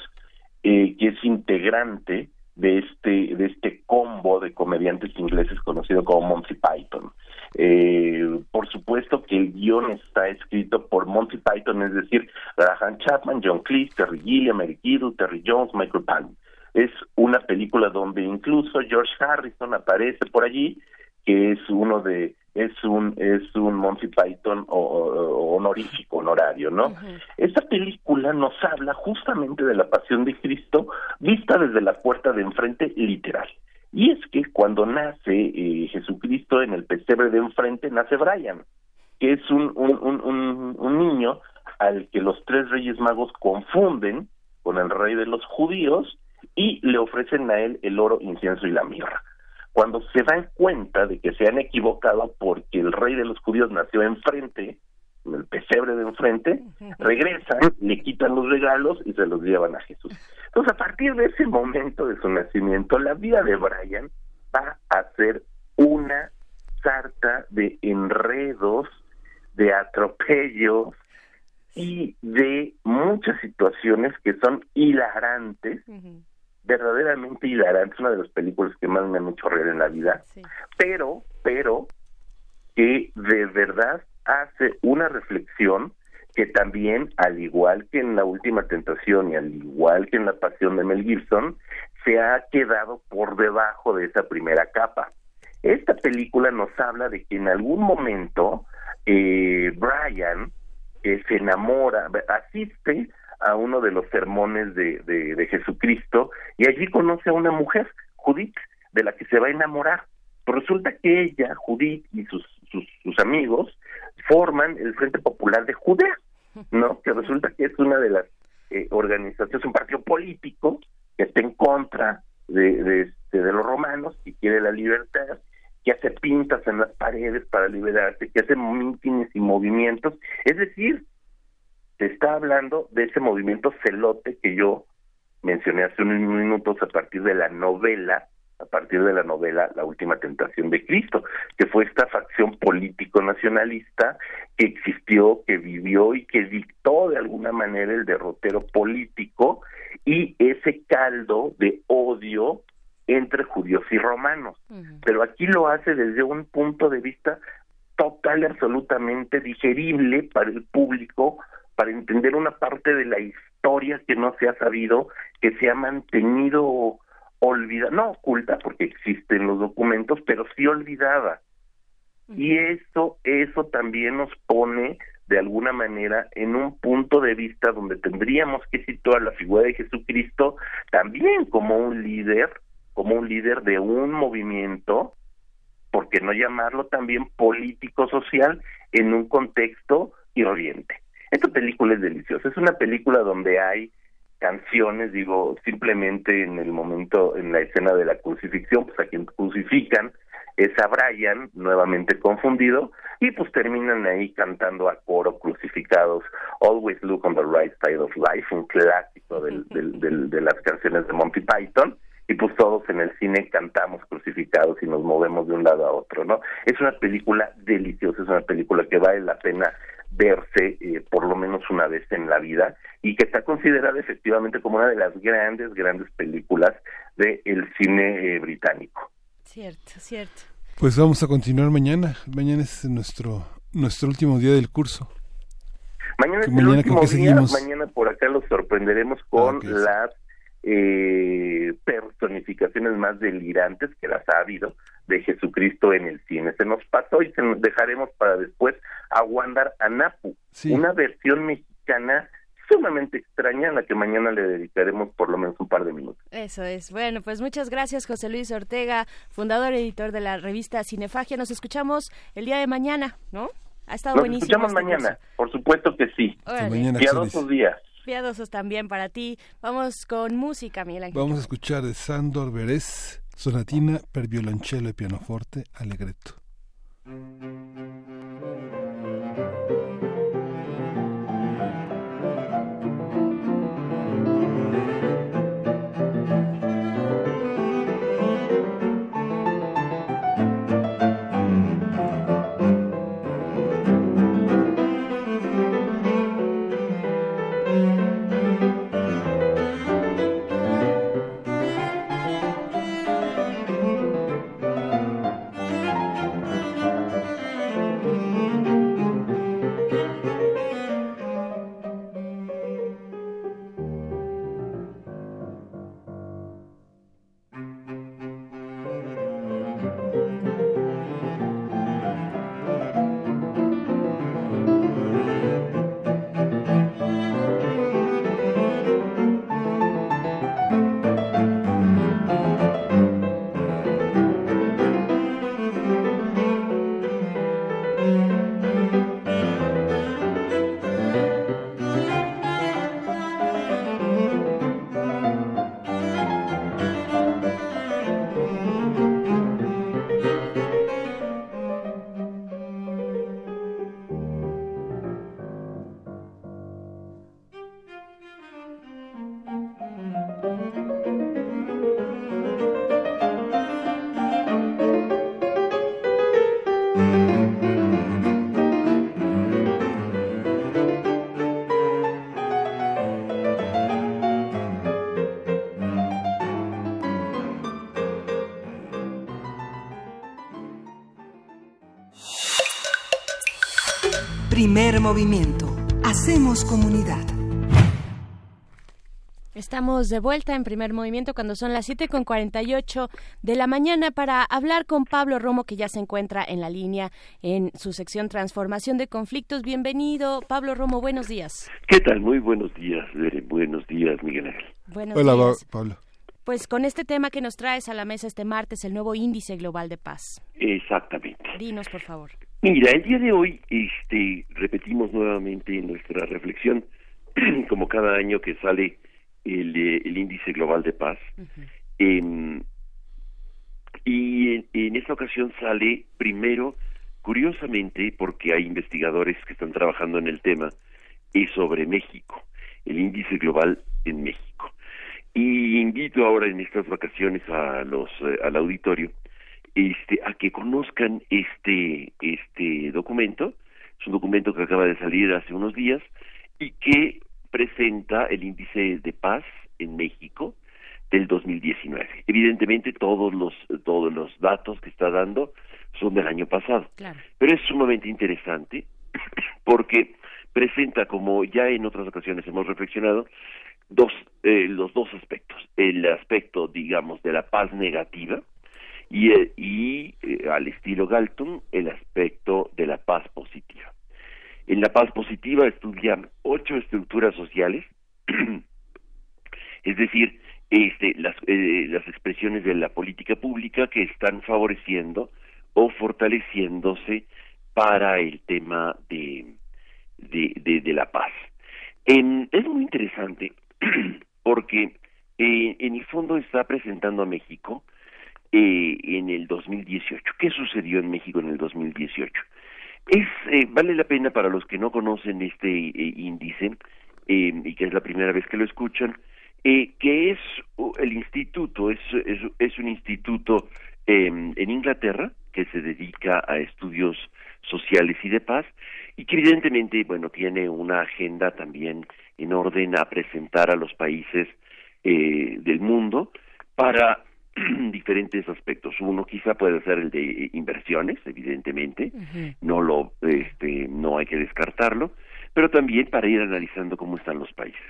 eh, que es integrante de este de este combo de comediantes ingleses conocido como Monty Python. Eh, por supuesto que el guion está escrito por Monty Python, es decir, Graham Chapman, John Cleese, Terry Gilliam, Eric Idle, Terry Jones, Michael Palin. Es una película donde incluso George Harrison aparece por allí, que es uno de es un es un Monty Python honorífico, honorario, ¿no? Esta película nos habla justamente de la pasión de Cristo vista desde la puerta de enfrente literal. Y es que cuando nace eh, Jesucristo en el pesebre de enfrente nace Brian, que es un, un, un, un niño al que los tres reyes magos confunden con el rey de los judíos y le ofrecen a él el oro, incienso y la mirra. Cuando se dan cuenta de que se han equivocado porque el rey de los judíos nació enfrente, en el pesebre de enfrente, regresan, le quitan los regalos y se los llevan a Jesús. Entonces, a partir de ese momento de su nacimiento, la vida de Brian va a ser una sarta de enredos, de atropellos y de muchas situaciones que son hilarantes, verdaderamente hilarantes, una de las películas que más me han hecho reír en la vida, pero, pero, que de verdad hace una reflexión que también, al igual que en la última tentación y al igual que en la pasión de Mel Gibson, se ha quedado por debajo de esa primera capa. Esta película nos habla de que en algún momento eh, Brian eh, se enamora, asiste a uno de los sermones de, de, Jesucristo y allí conoce a una mujer, Judith, de la que se va a enamorar. Pero resulta que ella, Judith y sus, sus, sus amigos forman el Frente Popular de Judea, ¿no? Que resulta que es una de las eh, organizaciones, un partido político que está en contra de, de, este, de los romanos, que quiere la libertad, que hace pintas en las paredes para liberarse, que hace mítines y movimientos. Es decir, se está hablando de ese movimiento celote que yo mencioné hace unos minutos a partir de la novela a partir de la novela La Última Tentación de Cristo, que fue esta facción político-nacionalista que existió, que vivió y que dictó de alguna manera el derrotero político y ese caldo de odio entre judíos y romanos. Pero aquí lo hace desde un punto de vista total y absolutamente digerible para el público, para entender una parte de la historia que no se ha sabido, que se ha mantenido olvidada, no oculta porque existen los documentos, pero sí olvidada. Y eso, eso también nos pone de alguna manera en un punto de vista donde tendríamos que situar la figura de Jesucristo también como un líder, como un líder de un movimiento, porque no llamarlo también político-social en un contexto irriente. Esta película es deliciosa, es una película donde hay canciones, digo, simplemente en el momento, en la escena de la crucifixión, pues a quien crucifican es a Brian, nuevamente confundido, y pues terminan ahí cantando a coro crucificados, Always Look on the Right Side of Life, un clásico del, del, de las canciones de Monty Python, y pues todos en el cine cantamos crucificados y nos movemos de un lado a otro, ¿no? Es una película deliciosa, es una película que vale la pena verse eh, por lo menos una vez en la vida y que está considerada efectivamente como una de las grandes, grandes películas del cine eh, británico. Cierto, cierto. Pues vamos a continuar mañana. Mañana es nuestro nuestro último día del curso. Mañana es el último día. Mañana por acá los sorprenderemos con ah, las eh, personificaciones más delirantes que las ha habido de Jesucristo en el cine. Se nos pasó y se nos dejaremos para después a Wandar Anapu, una versión mexicana sumamente extraña a la que mañana le dedicaremos por lo menos un par de minutos. Eso es. Bueno, pues muchas gracias José Luis Ortega, fundador y editor de la revista Cinefagia. Nos escuchamos el día de mañana, ¿no? Ha estado Nos buenísimo. escuchamos este mañana, por supuesto que sí. Piadosos días. Piadosos también para ti. Vamos con música, Miguel Ángel. Vamos a escuchar de Sandor Berés, sonatina per violoncello e pianoforte, allegretto. Primer movimiento. Hacemos comunidad. Estamos de vuelta en primer movimiento cuando son las 7 con 48 de la mañana para hablar con Pablo Romo, que ya se encuentra en la línea en su sección Transformación de Conflictos. Bienvenido, Pablo Romo, buenos días. ¿Qué tal? Muy buenos días, Buenos días, Miguel Ángel. Buenos Hola, Pablo. Pues con este tema que nos traes a la mesa este martes, el nuevo índice global de paz. Exactamente. Dinos, por favor. Mira, el día de hoy este, repetimos nuevamente nuestra reflexión, como cada año que sale el, eh, índice global de paz. Em, y en, esta ocasión sale primero, curiosamente, porque hay investigadores que están trabajando en el tema, es sobre México, el índice global en México. Y invito ahora en estas vacaciones a los eh, al auditorio este, a que conozcan este, este documento. Es un documento que acaba de salir hace unos días y que presenta el índice de paz en México del 2019. Evidentemente todos los todos los datos que está dando son del año pasado, pero es sumamente interesante porque presenta, como ya en otras ocasiones hemos reflexionado, dos eh, los dos aspectos, el aspecto digamos de la paz negativa, y, eh, eh, al estilo Galton el aspecto de la paz positiva. En la paz positiva estudian ocho estructuras sociales, es decir, este, las, eh, las expresiones de la política pública que están favoreciendo o fortaleciéndose para el tema de, de, de, la paz. es muy interesante porque en el fondo está presentando a México eh, en el 2018. ¿Qué sucedió en México en el 2018? Es, eh, vale la pena para los que no conocen este eh, índice y que es la primera vez que lo escuchan, que es el instituto, es, es, un instituto en Inglaterra que se dedica a estudios sociales y de paz y que evidentemente, bueno, tiene una agenda también en orden a presentar a los países del mundo para diferentes aspectos. Uno quizá puede ser el de inversiones, evidentemente, no lo, este, no hay que descartarlo, pero también para ir analizando cómo están los países.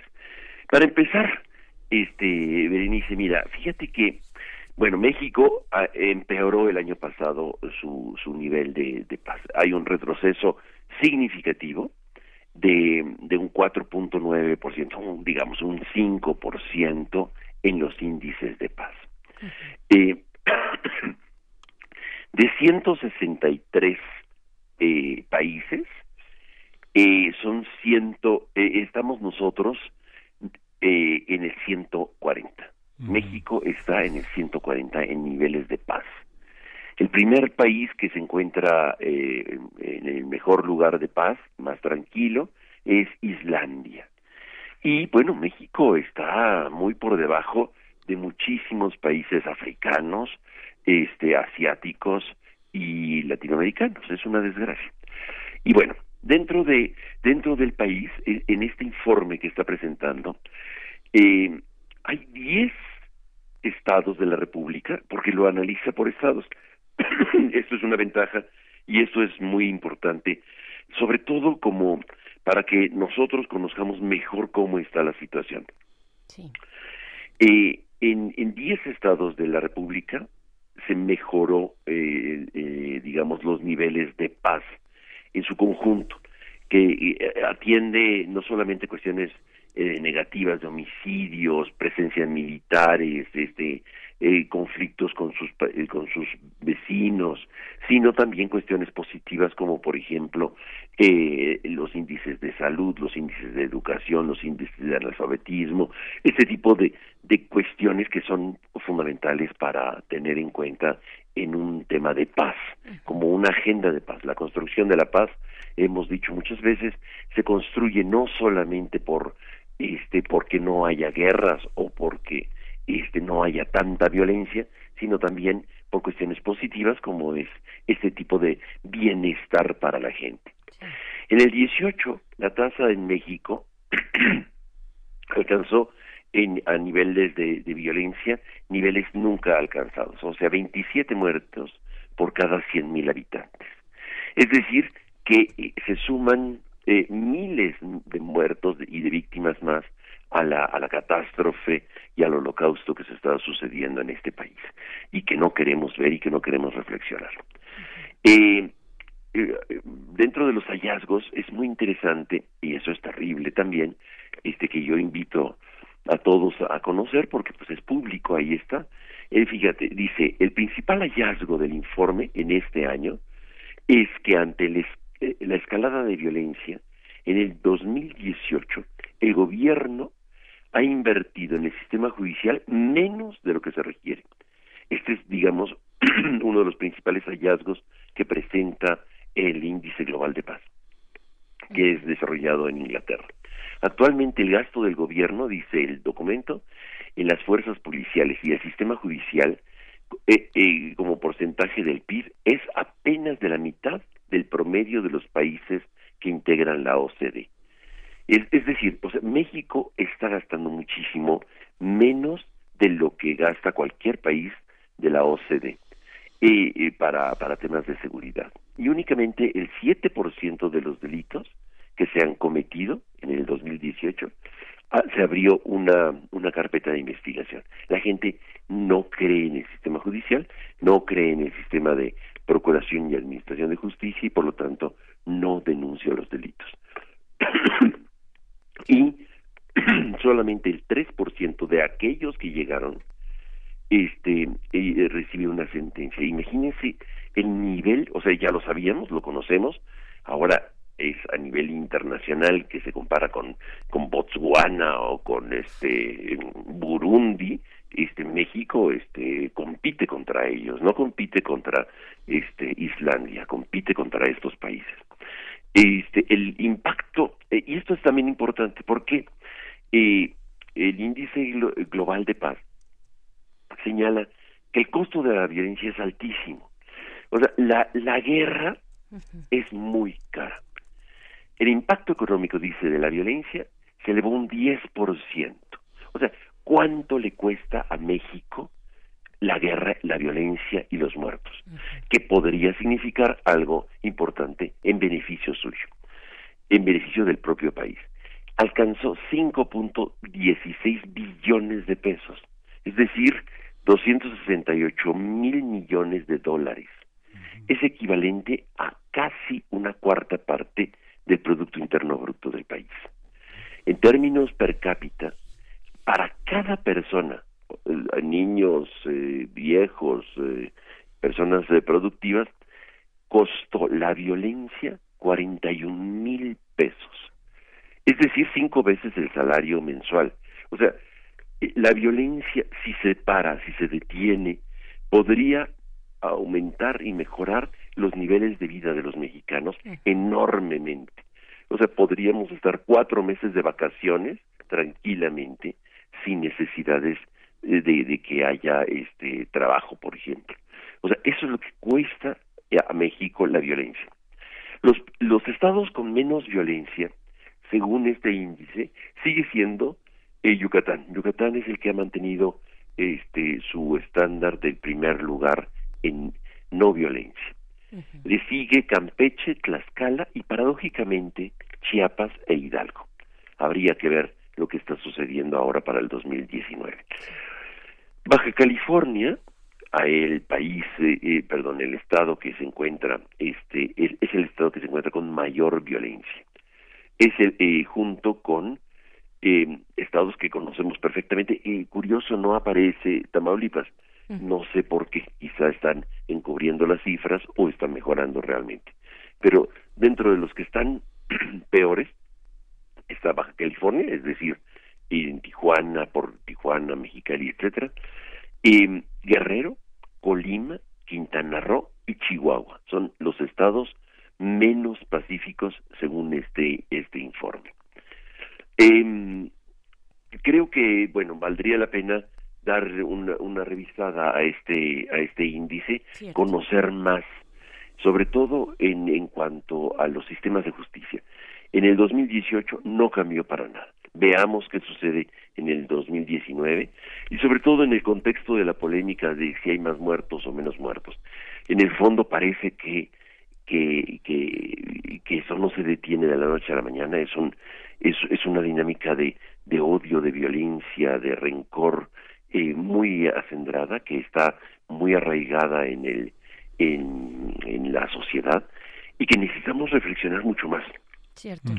Para empezar, este, Berenice, mira, fíjate que, bueno, México ah, empeoró el año pasado su, su nivel de, de paz. Hay un retroceso significativo de, de un 4.9%, digamos un 5% en los índices de paz. Eh, de 163 eh, países, eh, son ciento, eh, estamos nosotros eh, en el 140. México está en el 140 en niveles de paz. El primer país que se encuentra eh, en el mejor lugar de paz, más tranquilo, es Islandia. Y bueno, México está muy por debajo de muchísimos países africanos, este, asiáticos y latinoamericanos. Es una desgracia. Y bueno, dentro de dentro del país, en este informe que está presentando, eh, hay 10 estados de la República, porque lo analiza por estados. esto es una ventaja y esto es muy importante, sobre todo como para que nosotros conozcamos mejor cómo está la situación. Sí. Eh, en, en 10 estados de la República se mejoró, eh, eh, digamos, los niveles de paz en su conjunto, que eh, atiende no solamente cuestiones eh, negativas de homicidios, presencia militares, este, eh, conflictos con sus eh, con sus vecinos, sino también cuestiones positivas como por ejemplo eh, los índices de salud, los índices de educación, los índices de analfabetismo, este tipo de de cuestiones que son fundamentales para tener en cuenta en un tema de paz, como una agenda de paz. La construcción de la paz, hemos dicho muchas veces, se construye no solamente por este porque no haya guerras o porque este no haya tanta violencia, sino también por cuestiones positivas como es este tipo de bienestar para la gente. En el 18, la tasa en México alcanzó en, a niveles de, violencia niveles nunca alcanzados, o sea, 27 muertos por cada 100.000 habitantes. Es decir, que eh, se suman eh, miles de muertos y de víctimas más a la, a la catástrofe y al holocausto que se está sucediendo en este país y que no queremos ver y que no queremos reflexionar. Eh, dentro de los hallazgos es muy interesante y eso es terrible también este que yo invito a todos a conocer porque pues es público ahí está eh, fíjate dice el principal hallazgo del informe en este año es que ante eh, la escalada de violencia en el 2018 el gobierno ha invertido en el sistema judicial menos de lo que se requiere este es digamos uno de los principales hallazgos que presenta el índice global de paz que es desarrollado en Inglaterra. Actualmente el gasto del gobierno, dice el documento, en las fuerzas policiales y el sistema judicial eh, eh, como porcentaje del PIB es apenas de la mitad del promedio de los países que integran la OCDE. Es, decir, México está gastando muchísimo menos de lo que gasta cualquier país de la OCDE eh, para, para temas de seguridad. Y únicamente el 7% de los delitos que se han cometido en el 2018 ah, se abrió una, una carpeta de investigación. La gente no cree en el sistema judicial, no cree en el sistema de procuración y administración de justicia y por lo tanto no denuncia los delitos. y solamente el 3% de aquellos que llegaron este eh, recibió una sentencia. Imagínense el nivel, o sea, ya lo sabíamos, lo conocemos, ahora es a nivel internacional que se compara con, con Botswana o con este Burundi, este México este compite contra ellos, no compite contra este Islandia, compite contra estos países. Este el impacto eh, y esto es también importante porque eh, el índice global de paz señala que el costo de la violencia es altísimo. O sea, la, la guerra es muy cara. El impacto económico, dice, de la violencia se elevó un 10%. O sea, ¿cuánto le cuesta a México la guerra, la violencia y los muertos? Que podría significar algo importante en beneficio suyo, en beneficio del propio país. Alcanzó 5.16 billones de pesos, es decir, 268 mil millones de dólares. Es equivalente a casi una cuarta parte del Producto Interno Bruto del país. En términos per cápita, para cada persona, niños, eh, viejos, eh, personas productivas, costó la violencia 41 mil pesos. Es decir, cinco veces el salario mensual. O sea, la violencia, si se para, si se detiene, podría aumentar y mejorar los niveles de vida de los mexicanos enormemente. O sea, podríamos estar cuatro meses de vacaciones tranquilamente, sin necesidades de, de que haya este trabajo, por ejemplo. O sea, eso es lo que cuesta a México la violencia. Los, los estados con menos violencia, según este índice, sigue siendo eh, Yucatán. Yucatán es el que ha mantenido este su estándar del primer lugar en no violencia. Le sigue Campeche, Tlaxcala y paradójicamente Chiapas e Hidalgo. Habría que ver lo que está sucediendo ahora para el 2019. Baja California, a el país, eh, eh, perdón, el estado que se encuentra, este, es, el estado que se encuentra con mayor violencia. Es el, eh, junto con estados que conocemos perfectamente. Y curioso, no aparece Tamaulipas. No sé por qué, quizá están encubriendo las cifras o están mejorando realmente. Pero dentro de los que están peores está Baja California, es decir, en Tijuana, por Tijuana, Mexicali, etcétera, y Guerrero, Colima, Quintana Roo y Chihuahua son los estados menos pacíficos según este este informe. Eh, creo que bueno valdría la pena dar una, una revisada a este a este índice, conocer más, sobre todo en, en cuanto a los sistemas de justicia. En el 2018 no cambió para nada. Veamos qué sucede en el 2019 y sobre todo en el contexto de la polémica de si hay más muertos o menos muertos. En el fondo parece que que, que, eso no se detiene de la noche a la mañana, es, un, es, es una dinámica de, de odio, de violencia, de rencor eh, muy acendrada, que está muy arraigada en, el, en, en la sociedad y que necesitamos reflexionar mucho más. Cierto.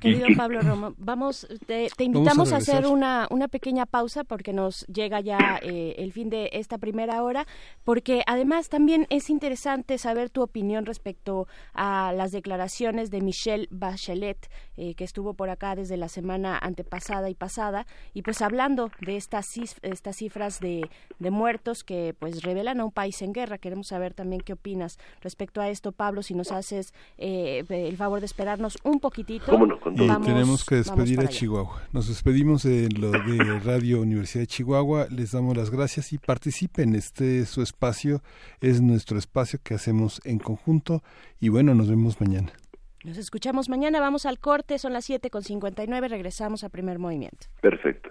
Querido Pablo Romo, vamos, te, invitamos a, hacer una, una pequeña pausa porque nos llega ya eh, el fin de esta primera hora, porque además también es interesante saber tu opinión respecto a las declaraciones de Michelle Bachelet, eh, que estuvo por acá desde la semana antepasada y pasada, y pues hablando de estas, estas cifras de, de muertos que pues revelan a un país en guerra. Queremos saber también qué opinas respecto a esto, Pablo, si nos haces eh, el favor de esperarnos un poquitito. y tenemos que despedir a Chihuahua. Nos despedimos de lo de Radio Universidad de Chihuahua. Les damos las gracias y participen. Este su espacio, es nuestro espacio que hacemos en conjunto. Y bueno, nos vemos mañana. Nos escuchamos mañana, vamos al corte, son las 7 con 59, regresamos a primer movimiento. Perfecto.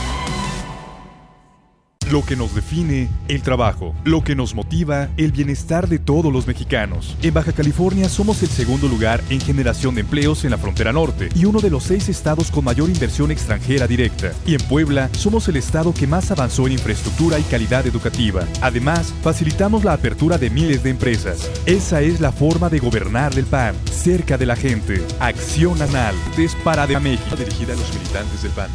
Lo que nos define, el trabajo. Lo que nos motiva, el bienestar de todos los mexicanos. En Baja California somos el segundo lugar en generación de empleos en la frontera norte y uno de los seis estados con mayor inversión extranjera directa. Y en Puebla somos el estado que más avanzó en infraestructura y calidad educativa. Además, facilitamos la apertura de miles de empresas. Esa es la forma de gobernar del PAN, cerca de la gente. Acción Anal, para de México, dirigida a los militantes del PAN.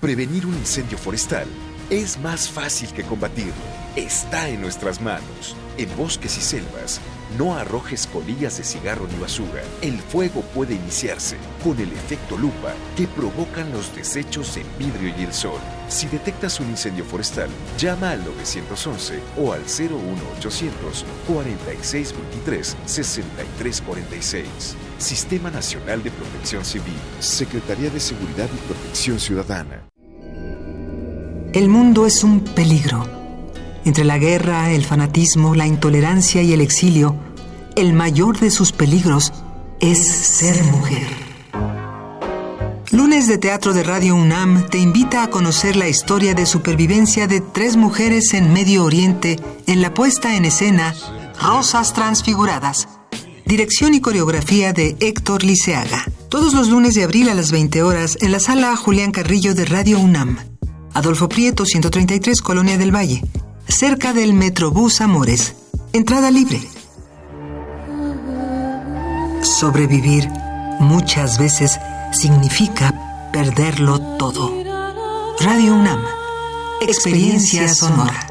Prevenir un incendio forestal es más fácil que combatirlo. Está en nuestras manos. En bosques y selvas, no arrojes colillas de cigarro ni basura. El fuego puede iniciarse con el efecto lupa que provocan los desechos en vidrio y el sol. Si detectas un incendio forestal, llama al 911 o al 01800 4623 6346. Sistema Nacional de Protección Civil, Secretaría de Seguridad y Protección Ciudadana. El mundo es un peligro. Entre la guerra, el fanatismo, la intolerancia y el exilio, el mayor de sus peligros es ser mujer. Lunes de Teatro de Radio UNAM te invita a conocer la historia de supervivencia de tres mujeres en Medio Oriente en la puesta en escena Rosas Transfiguradas. Dirección y coreografía de Héctor Liceaga. Todos los lunes de abril a las 20 horas en la sala Julián Carrillo de Radio UNAM. Adolfo Prieto, 133, Colonia del Valle, cerca del Metrobús Amores. Entrada libre. Sobrevivir muchas veces significa perderlo todo. Radio UNAM, experiencia sonora.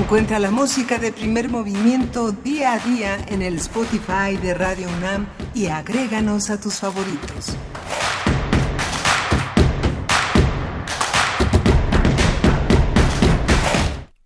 Encuentra la música de primer movimiento día a día en el Spotify de Radio UNAM y agréganos a tus favoritos.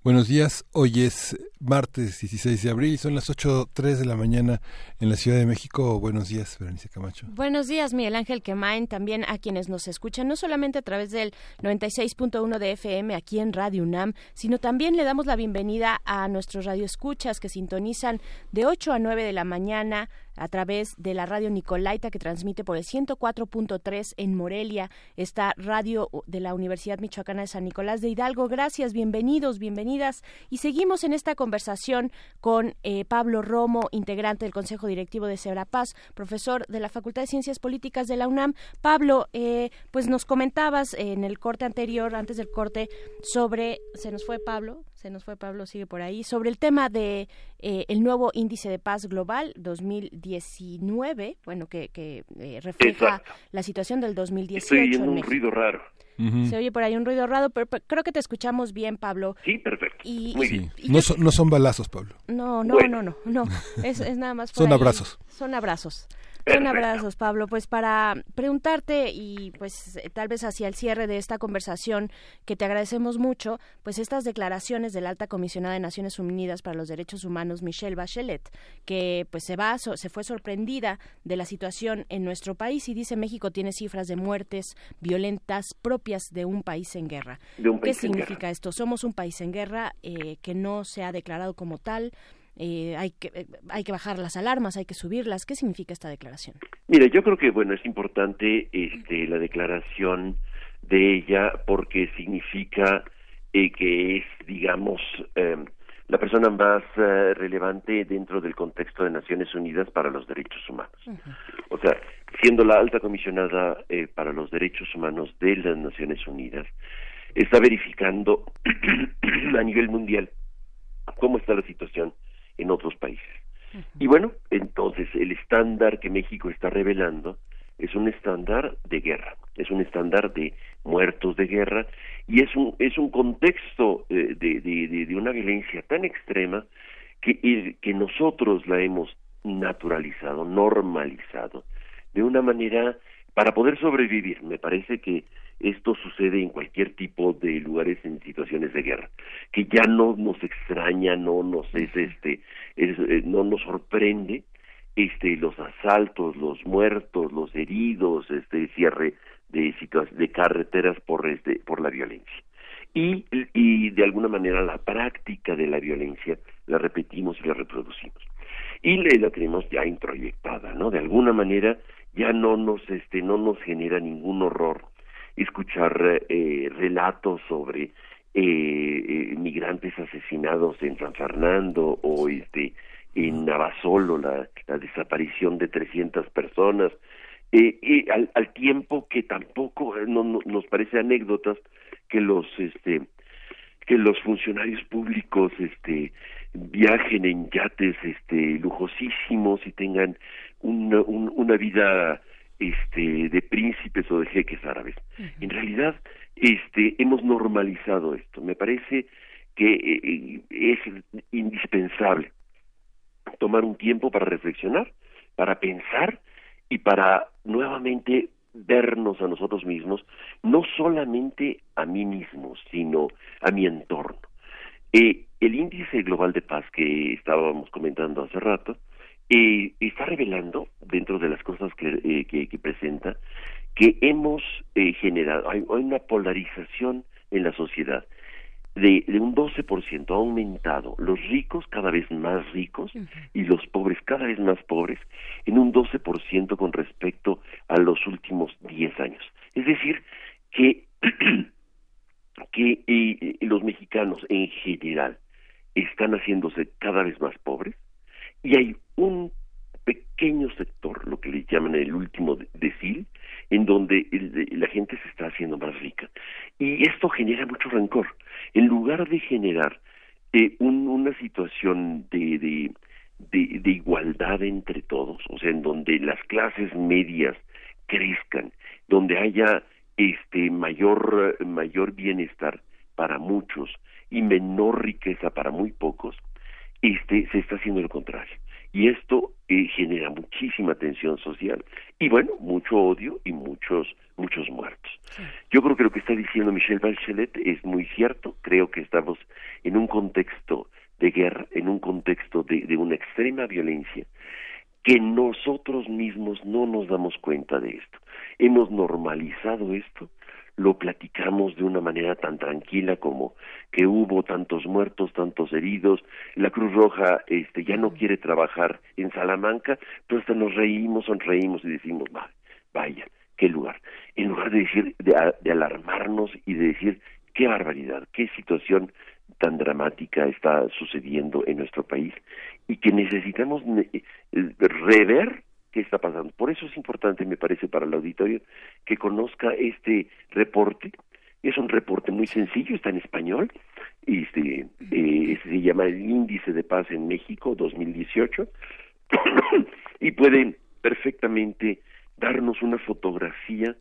Buenos días, hoy es martes 16 de abril, son las 8.03 de la mañana en la Ciudad de México. Buenos días, Berenice Camacho. Buenos días, Miguel Ángel Quemain, también a quienes nos escuchan, no solamente a través del 96.1 de FM aquí en Radio UNAM, sino también le damos la bienvenida a nuestros radioescuchas que sintonizan de 8 a 9 de la mañana a través de la radio Nicolaita que transmite por el 104.3 en Morelia, esta radio de la Universidad Michoacana de San Nicolás de Hidalgo. Gracias, bienvenidos, bienvenidas. Y seguimos en esta conversación con eh, Pablo Romo, integrante del Consejo Directivo de Paz, profesor de la Facultad de Ciencias Políticas de la UNAM. Pablo, eh, pues nos comentabas en el corte anterior, antes del corte, sobre, se nos fue Pablo, se nos fue Pablo, sigue por ahí, sobre el tema de eh, el nuevo índice de paz global 2019, bueno, que, que eh, refleja la situación del 2018. Estoy oyendo un ruido raro. Se oye por ahí un ruido raro, pero, creo que te escuchamos bien, Pablo. Sí, perfecto. Y, Muy bien. no, son, no son balazos, Pablo. No, no, no, no, no. Es, es nada más. son abrazos. Son abrazos. Un abrazo, Pablo. Pues para preguntarte y pues tal vez hacia el cierre de esta conversación, que te agradecemos mucho, pues estas declaraciones de la alta comisionada de Naciones Unidas para los Derechos Humanos, Michelle Bachelet, que pues se va, se fue sorprendida de la situación en nuestro país y dice México tiene cifras de muertes violentas propias de un país en guerra. ¿Qué significa esto? Somos un país en guerra eh, que no se ha declarado como tal eh, hay, que, eh, hay que bajar las alarmas, hay que subirlas. ¿Qué significa esta declaración? Mira, yo creo que bueno es importante este, la declaración de ella porque significa eh, que es, digamos, em, la persona más relevante dentro del contexto de Naciones Unidas para los Derechos Humanos. O sea, siendo la alta comisionada para los derechos humanos de las Naciones Unidas, está verificando a nivel mundial cómo está la situación en otros países. Y bueno, entonces el estándar que México está revelando es un estándar de guerra, es un estándar de muertos de guerra y es un es un contexto eh, de, de, de, una violencia tan extrema que, que nosotros la hemos naturalizado, normalizado, de una manera para poder sobrevivir. Me parece que esto sucede en cualquier tipo de lugares en situaciones de guerra, que ya no nos extraña, no nos es este, eh, no nos sorprende este los asaltos, los muertos, los heridos, este cierre de de carreteras por este por la violencia. Y, y de alguna manera la práctica de la violencia la repetimos y la reproducimos. Y la tenemos ya introyectada, ¿no? De alguna manera ya no nos este no nos genera ningún horror escuchar eh, relatos sobre eh, eh, migrantes asesinados en San Fernando o este en Navasolo la, la desaparición de 300 personas. Eh, y al, al, tiempo que tampoco no, no, nos parece anécdotas que los este que los funcionarios públicos este viajen en yates este lujosísimos y tengan una, una vida este de príncipes o de jeques árabes. En realidad, este hemos normalizado esto. Me parece que eh, es indispensable tomar un tiempo para reflexionar, para pensar y para nuevamente vernos a nosotros mismos, no solamente a mí mismo, sino a mi entorno. Eh, el índice global de paz que estábamos comentando hace rato eh, está revelando, dentro de las cosas que, eh, que, presenta, que hemos eh, generado, hay, una polarización en la sociedad. De, de, un 12% ha aumentado los ricos cada vez más ricos y los pobres cada vez más pobres en un 12% con respecto a los últimos 10 años. Es decir, que, que eh, los mexicanos en general están haciéndose cada vez más pobres y hay un pequeño sector, lo que le llaman el último decil, en donde la gente se está haciendo más rica. Y esto genera mucho rencor. En lugar de generar eh, una situación de, de, de, de, igualdad entre todos, o sea, en donde las clases medias crezcan, donde haya este mayor, mayor bienestar para muchos y menor riqueza para muy pocos, este se está haciendo lo contrario. Y esto eh, genera muchísima tensión social y bueno mucho odio y muchos muchos muertos. Yo creo que lo que está diciendo Michelle Bachelet es muy cierto. Creo que estamos en un contexto de guerra, en un contexto de, de una extrema violencia, que nosotros mismos no nos damos cuenta de esto. Hemos normalizado esto, lo platicamos de una manera tan tranquila como que hubo tantos muertos, tantos heridos, la Cruz Roja este ya no quiere trabajar en Salamanca, pero hasta nos reímos, sonreímos y decimos, vaya, qué lugar. En lugar de decir, de alarmarnos y de decir, qué barbaridad, qué situación tan dramática está sucediendo en nuestro país y que necesitamos eh, rever qué está pasando. Por eso es importante, me parece, para el auditorio que conozca este reporte. Es un reporte muy sencillo, está en español, este, eh, se llama el Índice de Paz en México 2018 y puede perfectamente darnos una fotografía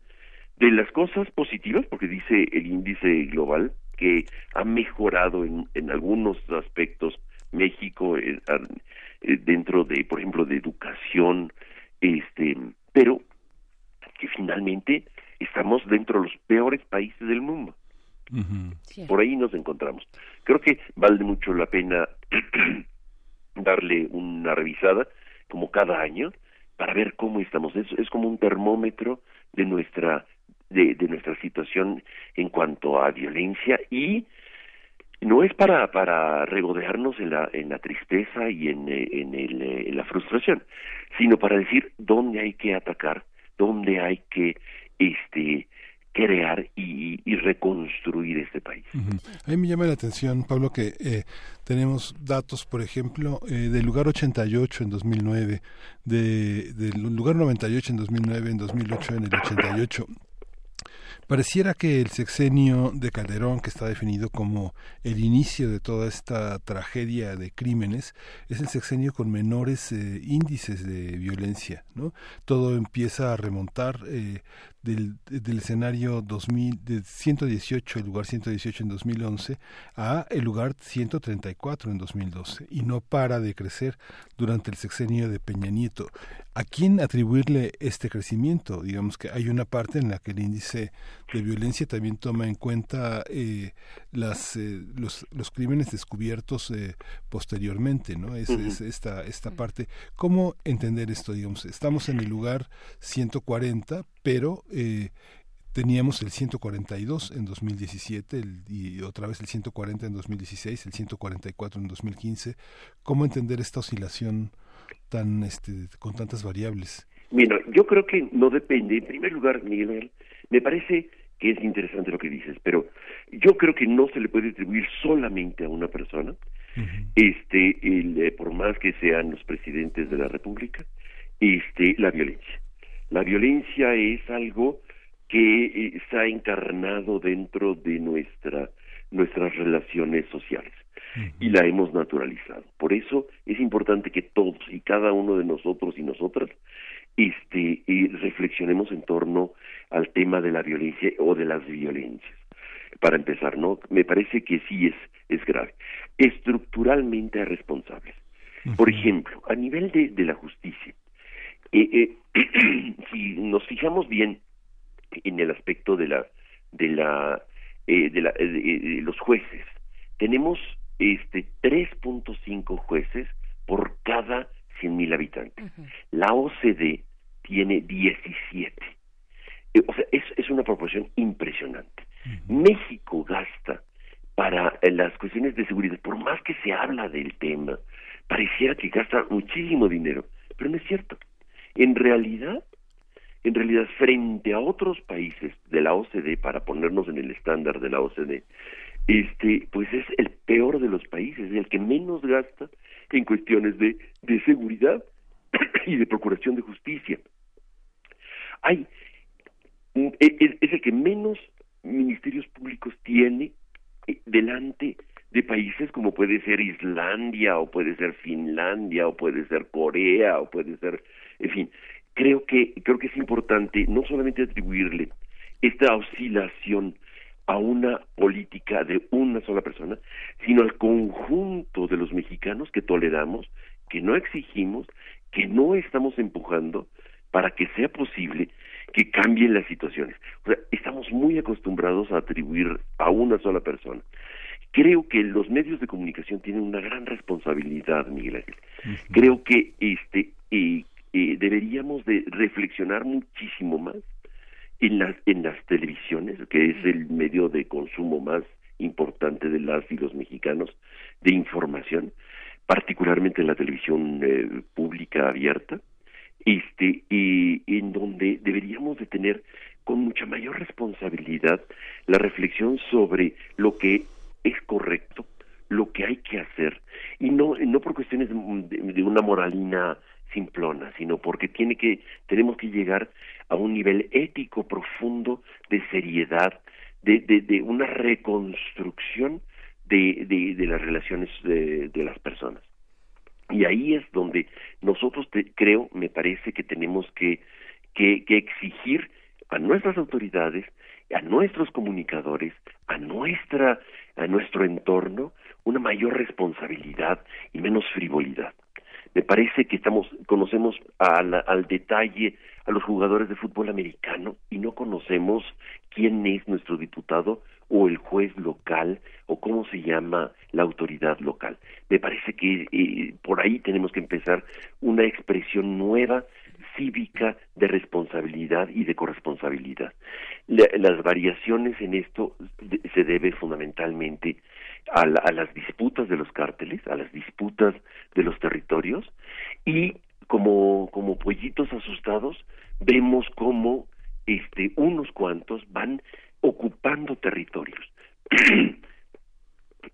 de las cosas positivas, porque dice el índice global que ha mejorado en, en algunos aspectos México eh, eh, dentro de, por ejemplo, de educación, este, pero que finalmente estamos dentro de los peores países del mundo. Por ahí nos encontramos. Creo que vale mucho la pena darle una revisada, como cada año, para ver cómo estamos. Es, es como un termómetro de nuestra de, de nuestra situación en cuanto a violencia y no es para para regodearnos en la en la tristeza y en, eh, en, el, eh, en la frustración sino para decir dónde hay que atacar dónde hay que este crear y, y reconstruir este país. A mí me llama la atención, Pablo, que eh, tenemos datos, por ejemplo, eh, del lugar 88 en 2009, de, del lugar 98 en 2009, en 2008 en el 88 Pareciera que el sexenio de Calderón, que está definido como el inicio de toda esta tragedia de crímenes, es el sexenio con menores eh, índices de violencia. ¿no? Todo empieza a remontar eh, del, del escenario 2000, de 118, el lugar 118 en 2011, a el lugar 134 en 2012, y no para de crecer durante el sexenio de Peña Nieto. ¿A quién atribuirle este crecimiento? Digamos que hay una parte en la que el índice de violencia también toma en cuenta eh, las, eh, los, los, crímenes descubiertos eh, posteriormente, ¿no? Es, es, esta, esta parte. ¿Cómo entender esto? Digamos, estamos en el lugar 140, pero eh, teníamos el 142 en 2017 el, y otra vez el 140 en 2016, el 144 en 2015. ¿Cómo entender esta oscilación tan este, con tantas variables? Mira, yo creo que no depende. En primer lugar, Miguel, me parece es interesante lo que dices, pero yo creo que no se le puede atribuir solamente a una persona, este, el, eh, por más que sean los presidentes de la República, este, la violencia. La violencia es algo que está encarnado dentro de nuestra, nuestras relaciones sociales y la hemos naturalizado. Por eso es importante que todos y cada uno de nosotros y nosotras este, eh, reflexionemos en torno al tema de la violencia o de las violencias. Para empezar, ¿no? Me parece que sí es, es grave. Estructuralmente responsables. Por ejemplo, a nivel de, de la justicia, eh, eh, si nos fijamos bien en el aspecto de la de la eh, de, la, de, los jueces tenemos este 3.5 jueces por cada 100.000 habitantes la OCDE tiene 17 o sea es, es una proporción impresionante. México gasta para las cuestiones de seguridad por más que se habla del tema pareciera que gasta muchísimo dinero pero no es cierto. En realidad, en realidad, frente a otros países de la OCDE, para ponernos en el estándar de la OCDE, este, pues es el peor de los países, el que menos gasta en cuestiones de, de seguridad y de procuración de justicia. Hay, es el que menos ministerios públicos tiene eh, delante de países como puede ser Islandia o puede ser Finlandia o puede ser Corea o puede ser en fin, creo que, creo que es importante no solamente atribuirle esta oscilación a una política de una sola persona, sino al conjunto de los mexicanos que toleramos, que no exigimos, que no estamos empujando para que sea posible que cambien las situaciones. O sea, estamos muy acostumbrados a atribuir a una sola persona. creo que los medios de comunicación tienen una gran responsabilidad, Miguel Ángel. Creo que este eh, eh, deberíamos de reflexionar muchísimo más en las en las televisiones, que es el medio de consumo más importante de las y los mexicanos de información, particularmente en la televisión eh, pública abierta, este, y en donde deberíamos de tener con mucha mayor responsabilidad la reflexión sobre lo que es correcto, lo que hay que hacer, y no, no por cuestiones de, una moralina simplona, sino porque tiene que, tenemos que llegar a un nivel ético profundo de seriedad, de, de, una reconstrucción de, de, las relaciones de, las personas. Y ahí es donde nosotros, creo, me parece que tenemos que, que, exigir a nuestras autoridades, a nuestros comunicadores, a nuestra a nuestro entorno una mayor responsabilidad y menos frivolidad. Me parece que estamos conocemos al detalle a los jugadores de fútbol americano y no conocemos quién es nuestro diputado o el juez local o cómo se llama la autoridad local. Me parece que eh, por ahí tenemos que empezar una expresión nueva cívica de responsabilidad y de corresponsabilidad. las variaciones en esto se debe fundamentalmente a, las disputas de los cárteles, a las disputas de los territorios y como, como pollitos asustados vemos cómo este, unos cuantos van ocupando territorios.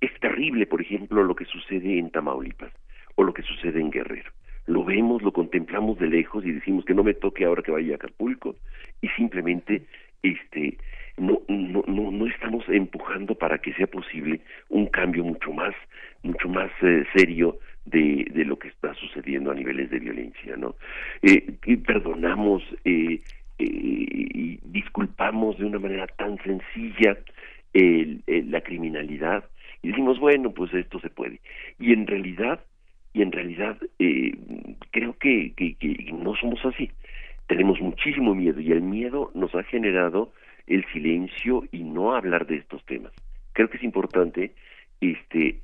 es terrible, por ejemplo, lo que sucede en Tamaulipas o lo que sucede en Guerrero. Lo vemos, lo contemplamos de lejos y decimos que no me toque ahora que vaya a Acapulco. Y simplemente este no no no no estamos empujando para que sea posible un cambio mucho más mucho más eh, serio de, de lo que está sucediendo a niveles de violencia no eh, perdonamos eh, eh, disculpamos de una manera tan sencilla la criminalidad y decimos bueno pues esto se puede y en realidad y en realidad eh, creo que, que, no somos así. Tenemos muchísimo miedo y el miedo nos ha generado el silencio y no hablar de estos temas. Creo que es importante este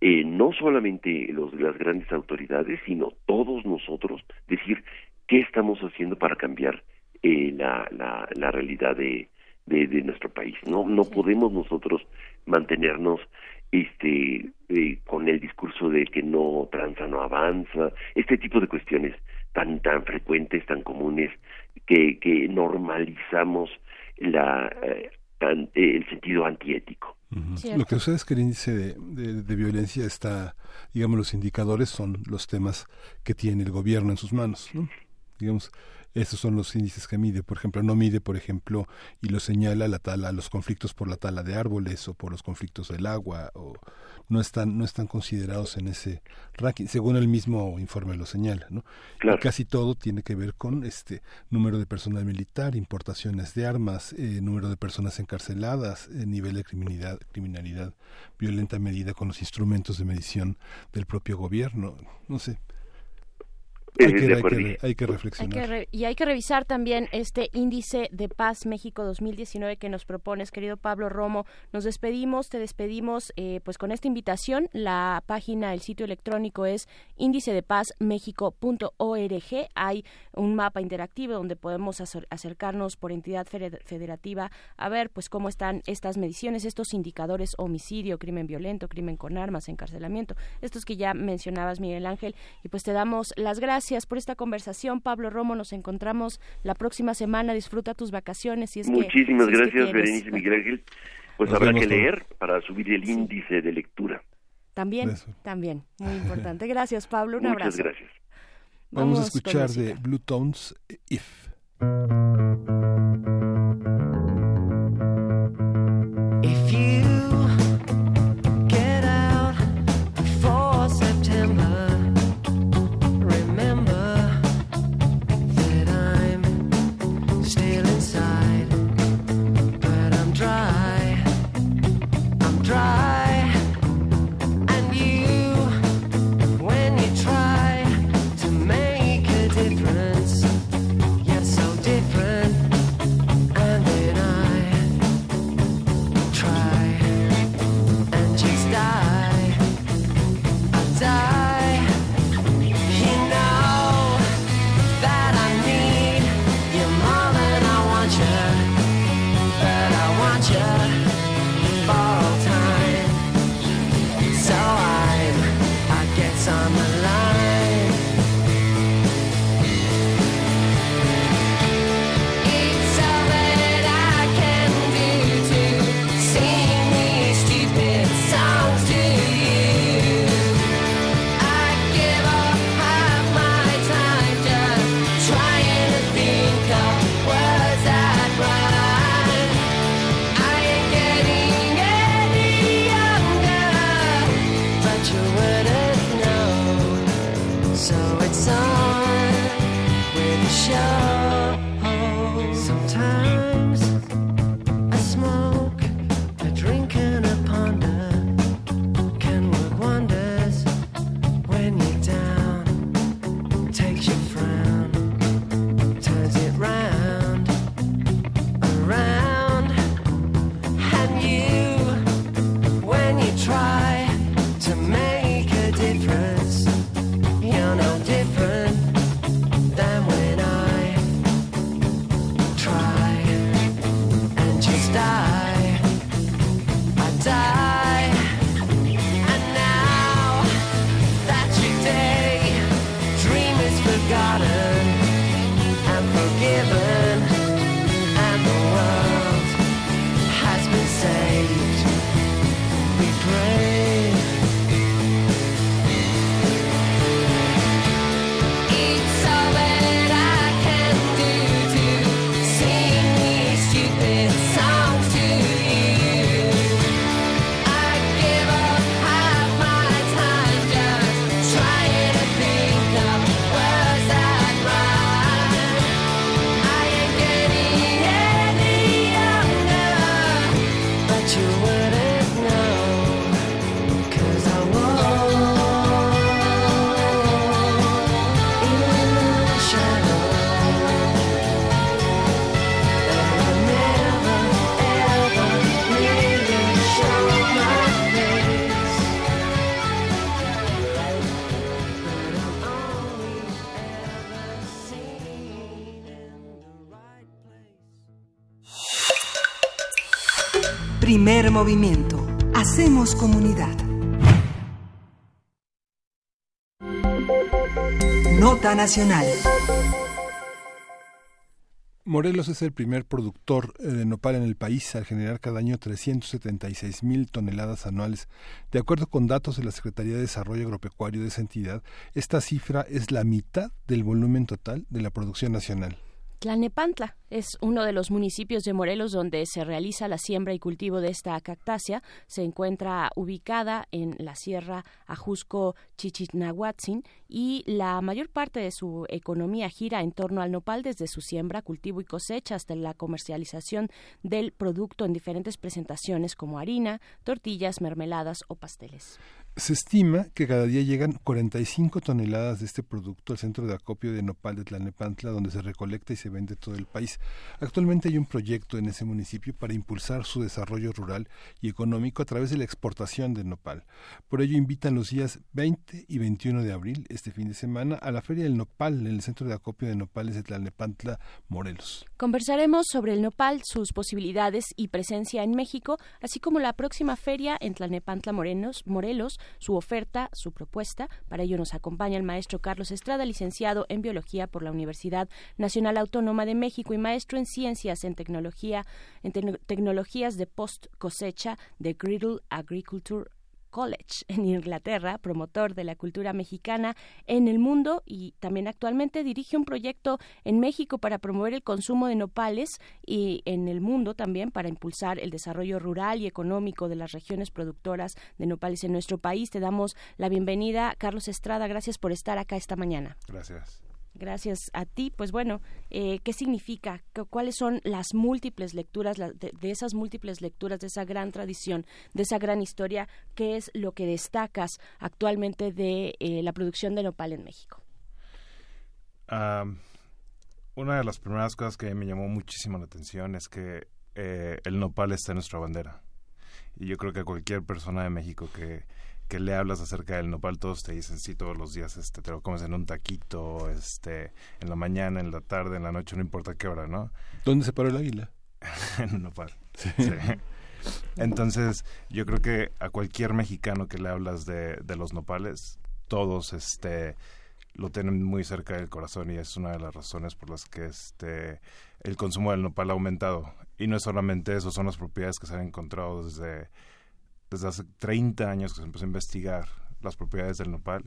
eh, no solamente los, las grandes autoridades, sino todos nosotros decir qué estamos haciendo para cambiar eh, la, la, la realidad de, de, de, nuestro país. No, no podemos nosotros mantenernos este eh, con el discurso de que no tranza no avanza este tipo de cuestiones tan tan frecuentes tan comunes que que normalizamos la eh, el sentido antiético Lo que sucede es que el índice de, de, violencia está, digamos, los indicadores son los temas que tiene el gobierno en sus manos, ¿no? Digamos, esos son los índices que mide. Por ejemplo, no mide, por ejemplo, y lo señala la tala, los conflictos por la tala de árboles o por los conflictos del agua, o no están, no están considerados en ese ranking, según el mismo informe lo señala, ¿no? Y casi todo tiene que ver con este número de personal militar, importaciones de armas, eh, número de personas encarceladas, eh, nivel de criminalidad, criminalidad violenta medida con los instrumentos de medición del propio gobierno, no sé hay que, reflexionar. y hay que revisar también este índice de paz México 2019 que nos propones, querido Pablo Romo. Nos despedimos, te despedimos eh, pues con esta invitación. La página, el sitio electrónico es índice de paz México.org. Hay un mapa interactivo donde podemos acercarnos por entidad federativa a ver pues cómo están estas mediciones, estos indicadores homicidio, crimen violento, crimen con armas, encarcelamiento, estos que ya mencionabas Miguel Ángel y pues te damos las gracias gracias por esta conversación. Pablo Romo, nos encontramos la próxima semana. Disfruta tus vacaciones. Si es Muchísimas gracias, es Berenice Miguel Pues nos habrá que leer para subir el índice de lectura. También, también, muy importante. Gracias, Pablo. Un Muchas abrazo. gracias. Vamos, Vamos a escuchar de Blue Tones If. If you movimiento. Hacemos comunidad. Nota Nacional. Morelos es el primer productor eh, de nopal en el país al generar cada año 376 mil toneladas anuales. De acuerdo con datos de la Secretaría de Desarrollo Agropecuario de esa entidad, esta cifra es la mitad del volumen total de la producción nacional. Tlanepantla es uno de los municipios de Morelos donde se realiza la siembra y cultivo de esta cactácea. Se encuentra ubicada en la Sierra Ajusco Chichinahuatzin y la mayor parte de su economía gira en torno al nopal desde su siembra, cultivo y cosecha hasta la comercialización del producto en diferentes presentaciones como harina, tortillas, mermeladas o pasteles. Se estima que cada día llegan 45 toneladas de este producto al centro de acopio de nopal de Tlalnepantla, donde se recolecta y se vende todo el país. Actualmente hay un proyecto en ese municipio para impulsar su desarrollo rural y económico a través de la exportación de nopal. Por ello invitan los días 20 y 21 de abril, este fin de semana, a la Feria del Nopal en el centro de acopio de nopales de Tlalnepantla, Morelos. Conversaremos sobre el nopal, sus posibilidades y presencia en México, así como la próxima feria en Tlalnepantla, Morelos su oferta, su propuesta. Para ello nos acompaña el maestro Carlos Estrada, licenciado en Biología por la Universidad Nacional Autónoma de México y maestro en Ciencias en Tecnología, en Tecnologías de Post Cosecha de Griddle Agriculture College en Inglaterra, promotor de la cultura mexicana en el mundo y también actualmente dirige un proyecto en México para promover el consumo de nopales y en el mundo también para impulsar el desarrollo rural y económico de las regiones productoras de nopales en nuestro país. Te damos la bienvenida, Carlos Estrada. Gracias por estar acá esta mañana. Gracias. Gracias a ti. Pues bueno, eh, ¿qué significa? ¿Cuáles son las múltiples lecturas, de, esas múltiples lecturas, de esa gran tradición, de esa gran historia? ¿Qué es lo que destacas actualmente de eh, la producción de nopal en México? una de las primeras cosas que me llamó muchísimo la atención es que eh, el nopal está en nuestra bandera. Y yo creo que cualquier persona de México que que le hablas acerca del nopal, todos te dicen, sí, todos los días este, te lo comes en un taquito, este, en la mañana, en la tarde, en la noche, no importa qué hora, ¿no? ¿Dónde se paró el águila? en un nopal. Sí. Entonces, yo creo que a cualquier mexicano que le hablas de, de los nopales, todos este, lo tienen muy cerca del corazón y es una de las razones por las que este, el consumo del nopal ha aumentado. Y no es solamente eso, son las propiedades que se han encontrado desde desde hace 30 años que se empezó a investigar las propiedades del nopal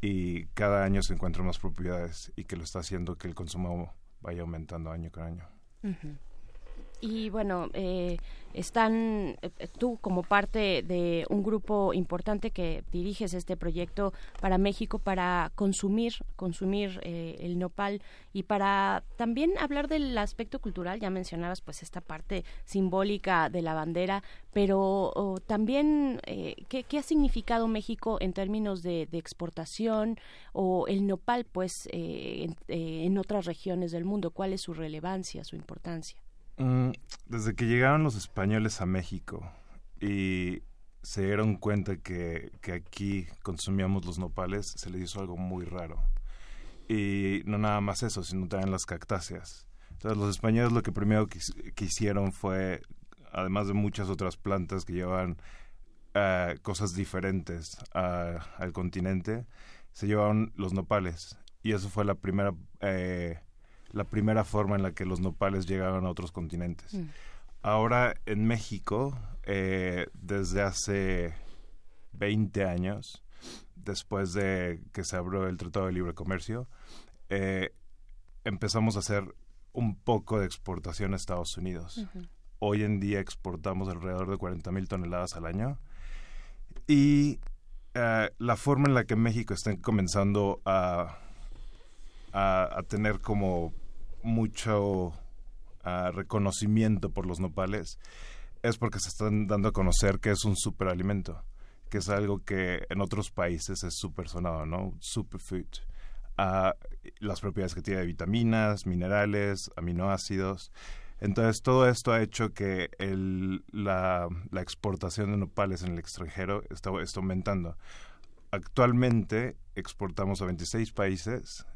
y cada año se encuentran más propiedades y que lo está haciendo que el consumo vaya aumentando año con año. Y bueno, eh, están eh, tú como parte de un grupo importante que diriges este proyecto para México para consumir consumir eh, el nopal y para también hablar del aspecto cultural. Ya mencionabas pues esta parte simbólica de la bandera pero también eh, ¿qué, ha significado México en términos de, exportación o el nopal pues en, en otras regiones del mundo cuál es su relevancia su importancia desde que llegaron los españoles a México y se dieron cuenta que, que aquí consumíamos los nopales, se les hizo algo muy raro. Y no nada más eso, sino también las cactáceas. Entonces los españoles lo que primero que, hicieron fue, además de muchas otras plantas que llevan uh, cosas diferentes al continente, se llevaron los nopales. Y eso fue la primera, eh, la primera forma en la que los nopales llegaron a otros continentes. Mm. Ahora en México, eh, desde hace 20 años, después de que se abrió el Tratado de Libre Comercio, eh, empezamos a hacer un poco de exportación a Estados Unidos. Hoy en día exportamos alrededor de 40 mil toneladas al año. Y eh, la forma en la que México está comenzando a, a, tener como mucho reconocimiento por los nopales es porque se están dando a conocer que es un superalimento, que es algo que en otros países es super sonado, ¿no? Superfood. Uh, las propiedades que tiene de vitaminas, minerales, aminoácidos. Entonces, todo esto ha hecho que el, la, la, exportación de nopales en el extranjero está, está aumentando. Actualmente exportamos a 26 países,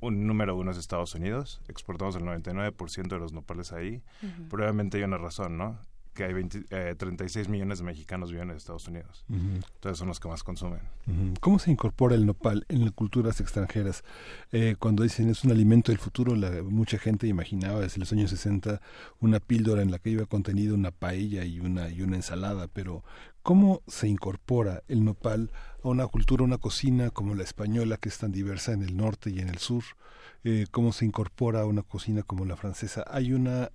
un número uno es Estados Unidos, exportamos el 99% de los nopales ahí. Probablemente hay una razón, ¿no? que hay 36 eh, millones de mexicanos viven en Estados Unidos. Entonces son los que más consumen. ¿Cómo se incorpora el nopal en las culturas extranjeras? Eh, cuando dicen es un alimento del futuro, la, mucha gente imaginaba desde los años 60 una píldora en la que iba contenido una paella y una, y una ensalada, pero ¿cómo se incorpora el nopal a una cultura, una cocina como la española que es tan diversa en el norte y en el sur? Eh, ¿Cómo se incorpora a una cocina como la francesa? ¿Hay una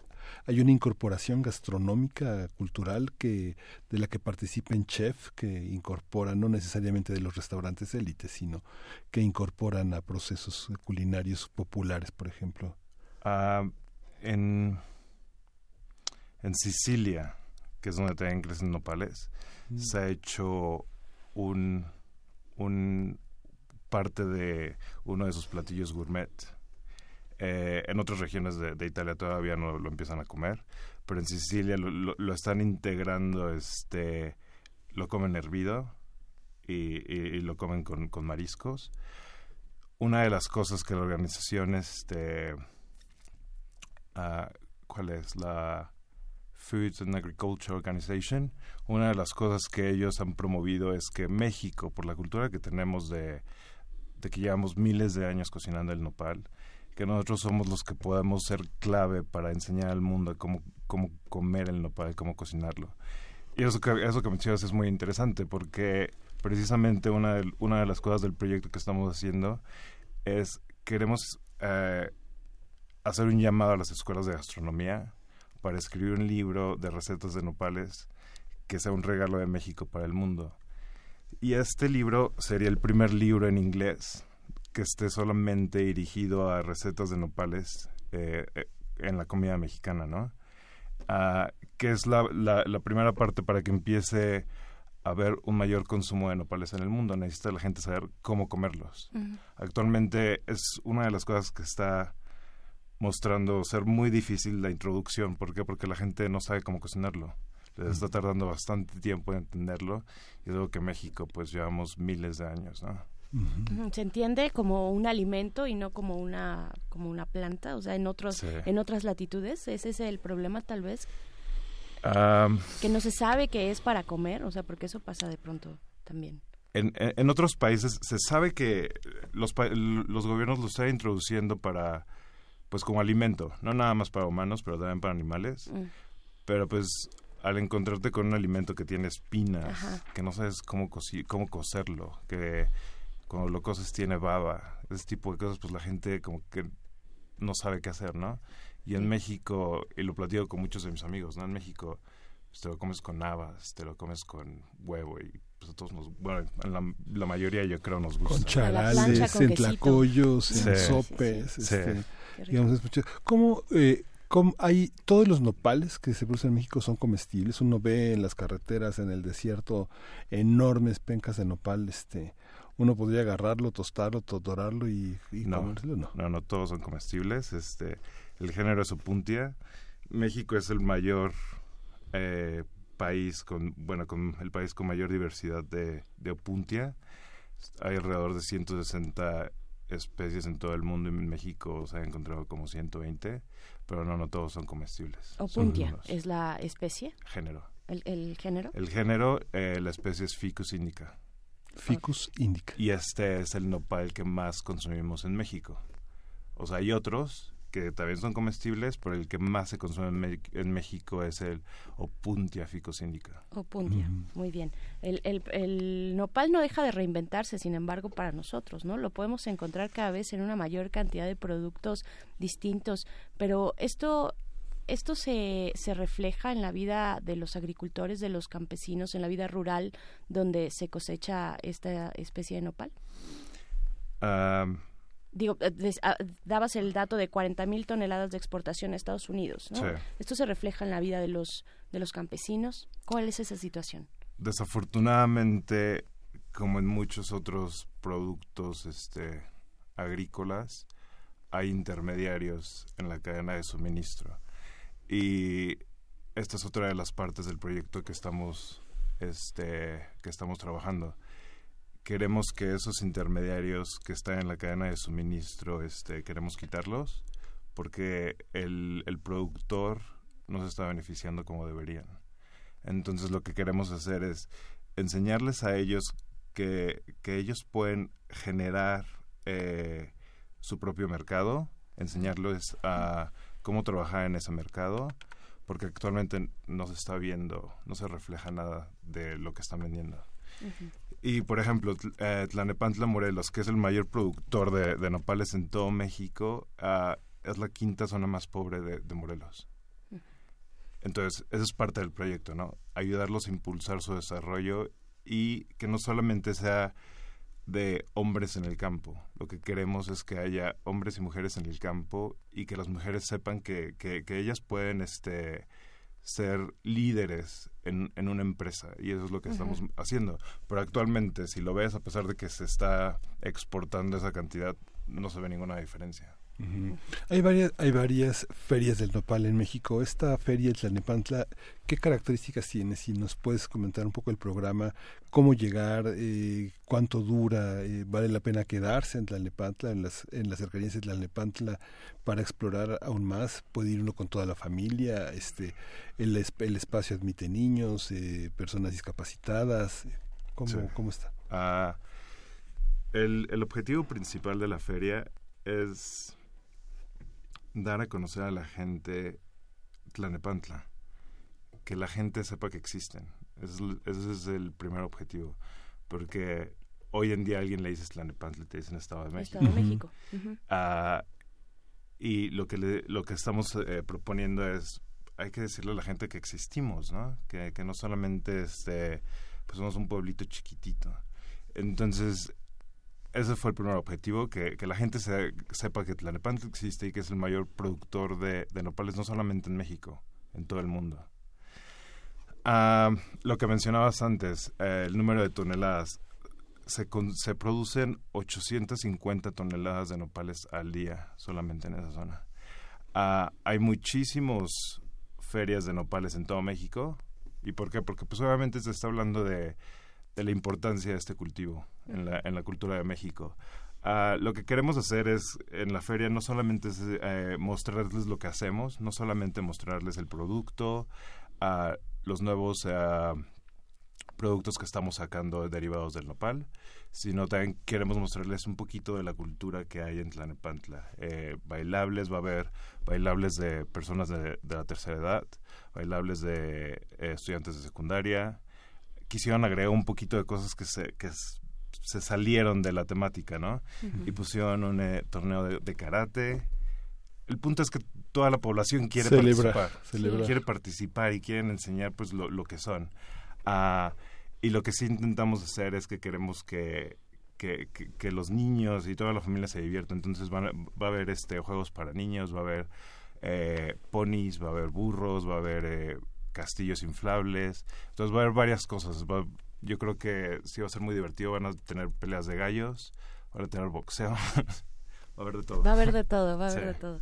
hay una incorporación gastronómica cultural que de la que participen chefs que incorporan no necesariamente de los restaurantes élites sino que incorporan a procesos culinarios populares por ejemplo ah, en en Sicilia que es donde también crecen nopales mm. se ha hecho un un parte de uno de sus platillos gourmet eh, en otras regiones de, Italia todavía no lo empiezan a comer, pero en Sicilia lo, están integrando, este, lo comen hervido y, lo comen con, mariscos. Una de las cosas que la organización, este, ah, ¿cuál es? La Food and Agriculture Organization, una de las cosas que ellos han promovido es que México, por la cultura que tenemos de, de que llevamos miles de años cocinando el nopal, que nosotros somos los que podemos ser clave para enseñar al mundo cómo, cómo comer el nopal, cómo cocinarlo. Y eso que, eso que mencionas es muy interesante porque precisamente una de, una de las cosas del proyecto que estamos haciendo es queremos eh, hacer un llamado a las escuelas de gastronomía para escribir un libro de recetas de nopales que sea un regalo de México para el mundo. Y este libro sería el primer libro en inglés que esté solamente dirigido a recetas de nopales eh, eh, en la comida mexicana, ¿no? Ah, que es la, la, primera parte para que empiece a haber un mayor consumo de nopales en el mundo. Necesita la gente saber cómo comerlos. Actualmente es una de las cosas que está mostrando ser muy difícil la introducción. ¿Por qué? Porque la gente no sabe cómo cocinarlo. Les está tardando bastante tiempo en entenderlo y es algo que en México pues llevamos miles de años, ¿no? Se entiende como un alimento y no como una como una planta, o sea, en otros en otras latitudes, ese es el problema tal vez. que no se sabe que es para comer, o sea, porque eso pasa de pronto también. En, en, otros países se sabe que los, los gobiernos lo están introduciendo para, pues como alimento, no nada más para humanos, pero también para animales. Mm. Pero pues al encontrarte con un alimento que tiene espinas, que no sabes cómo, cómo cocerlo, que cuando lo cosas tiene baba, ese tipo de cosas, pues la gente como que no sabe qué hacer, ¿no? Y en México, y lo platico con muchos de mis amigos, ¿no? En México pues, te lo comes con habas, te lo comes con huevo y pues a todos nos, bueno, en la, mayoría yo creo nos gusta. Con charales, en tlacoyos, en sopes, este, digamos, ¿cómo, eh, ¿cómo, hay todos los nopales que se producen en México son comestibles? Uno ve en las carreteras, en el desierto, enormes pencas de nopal, este, uno podría agarrarlo, tostarlo, dorarlo y, no, no, no, todos son comestibles. Este, el género es opuntia. México es el mayor eh, país con, bueno, con el país con mayor diversidad de, de opuntia. Hay alrededor de 160 especies en todo el mundo y en México se han encontrado como 120, pero no, no todos son comestibles. Opuntia es la especie. Género. ¿El, género? El género, eh, la especie es Ficus indica. Ficus indica. Y este es el nopal que más consumimos en México. O sea, hay otros que también son comestibles, pero el que más se consume en, México es el Opuntia ficus indica. Opuntia, muy bien. El, el, el, nopal no deja de reinventarse, sin embargo, para nosotros, ¿no? Lo podemos encontrar cada vez en una mayor cantidad de productos distintos, pero esto esto se, se refleja en la vida de los agricultores, de los campesinos, en la vida rural donde se cosecha esta especie de nopal? Digo, eh, ah, dabas el dato de 40 mil toneladas de exportación a Estados Unidos. ¿no? ¿Esto se refleja en la vida de los, de los campesinos? ¿Cuál es esa situación? Desafortunadamente, como en muchos otros productos este, agrícolas, hay intermediarios en la cadena de suministro. Y esta es otra de las partes del proyecto que estamos, este, que estamos trabajando. Queremos que esos intermediarios que están en la cadena de suministro, este, queremos quitarlos porque el, el productor no se está beneficiando como deberían. Entonces lo que queremos hacer es enseñarles a ellos que, que ellos pueden generar eh, su propio mercado, enseñarles a cómo trabajar en ese mercado, porque actualmente no se está viendo, no se refleja nada de lo que están vendiendo. Y, por ejemplo, eh, Tlanepantla Morelos, que es el mayor productor de, nopales en todo México, uh, es la quinta zona más pobre de, Morelos. Entonces, eso es parte del proyecto, ¿no? Ayudarlos a impulsar su desarrollo y que no solamente sea de hombres en el campo. Lo que queremos es que haya hombres y mujeres en el campo y que las mujeres sepan que, que, ellas pueden este, ser líderes en, en, una empresa y eso es lo que estamos haciendo. Pero actualmente, si lo ves, a pesar de que se está exportando esa cantidad, no se ve ninguna diferencia. Hay varias, hay varias ferias del nopal en México. Esta feria de Tlalnepantla, ¿qué características tiene? Si nos puedes comentar un poco el programa, cómo llegar, eh, cuánto dura, eh, vale la pena quedarse en Tlalnepantla, en las, en las cercanías de Tlalnepantla para explorar aún más. Puede ir uno con toda la familia, este, el, el espacio admite niños, eh, personas discapacitadas. ¿Cómo, ¿cómo está? Ah, el, el objetivo principal de la feria es dar a conocer a la gente Tlanepantla, que la gente sepa que existen. Ese es, el primer objetivo, porque hoy en día alguien le dice Tlanepantla y te dicen Estado de México. Estado de México. Ah, y lo que, lo que estamos eh, proponiendo es, hay que decirle a la gente que existimos, ¿no? Que, que no solamente este, pues somos un pueblito chiquitito. Entonces, ese fue el primer objetivo, que, que la gente sepa que Tlanepantla existe y que es el mayor productor de, nopales, no solamente en México, en todo el mundo. Ah, lo que mencionabas antes, eh, el número de toneladas. Se, se producen 850 toneladas de nopales al día solamente en esa zona. Ah, hay muchísimos ferias de nopales en todo México. ¿Y por qué? Porque pues obviamente se está hablando de de la importancia de este cultivo en la, en la cultura de México. Uh, lo que queremos hacer es en la feria no solamente es, eh, mostrarles lo que hacemos, no solamente mostrarles el producto, uh, los nuevos uh, productos que estamos sacando derivados del nopal, sino también queremos mostrarles un poquito de la cultura que hay en Tlanepantla. Eh, bailables, va a haber bailables de personas de, de la tercera edad, bailables de eh, estudiantes de secundaria, quisieron agregar un poquito de cosas que se, que se salieron de la temática, ¿no? Y pusieron un eh, torneo de, karate. El punto es que toda la población quiere participar. Quiere participar y quieren enseñar pues lo, lo que son. Uh, y lo que sí intentamos hacer es que queremos que, que, que, los niños y toda la familia se diviertan. Entonces van va a haber este juegos para niños, va a haber eh, ponis, va a haber burros, va a haber eh, castillos inflables. Entonces va a haber varias cosas. yo creo que sí va a ser muy divertido. Van a tener peleas de gallos, van a tener boxeo, Va a haber de todo. Va a haber de todo, va a haber de todo.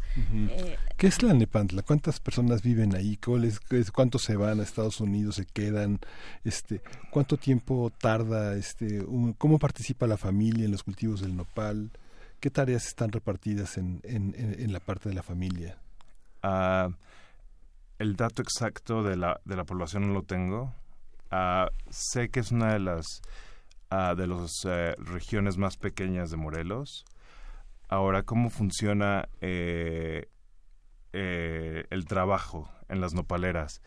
Eh, ¿Qué es la Nepantla? ¿Cuántas personas viven ahí? ¿Cuántos se van a Estados Unidos, se quedan? Este, ¿Cuánto tiempo tarda? Este, ¿Cómo participa la familia en los cultivos del nopal? ¿Qué tareas están repartidas en, en, en la parte de la familia? Uh, el dato exacto de la, de la población no lo tengo. Uh, sé que es una de las uh, de las eh, regiones más pequeñas de Morelos. Ahora, ¿cómo funciona eh, eh, el trabajo en las nopaleras?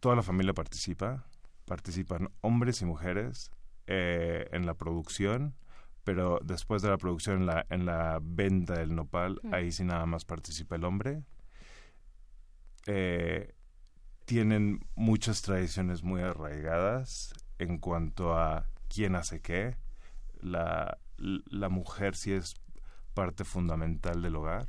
Toda la familia participa, participan hombres y mujeres en la producción, pero después de la producción, en la, en la venta del nopal, ahí sí nada más participa el hombre. Eh, tienen muchas tradiciones muy arraigadas en cuanto a quién hace qué. La, la mujer sí es parte fundamental del hogar,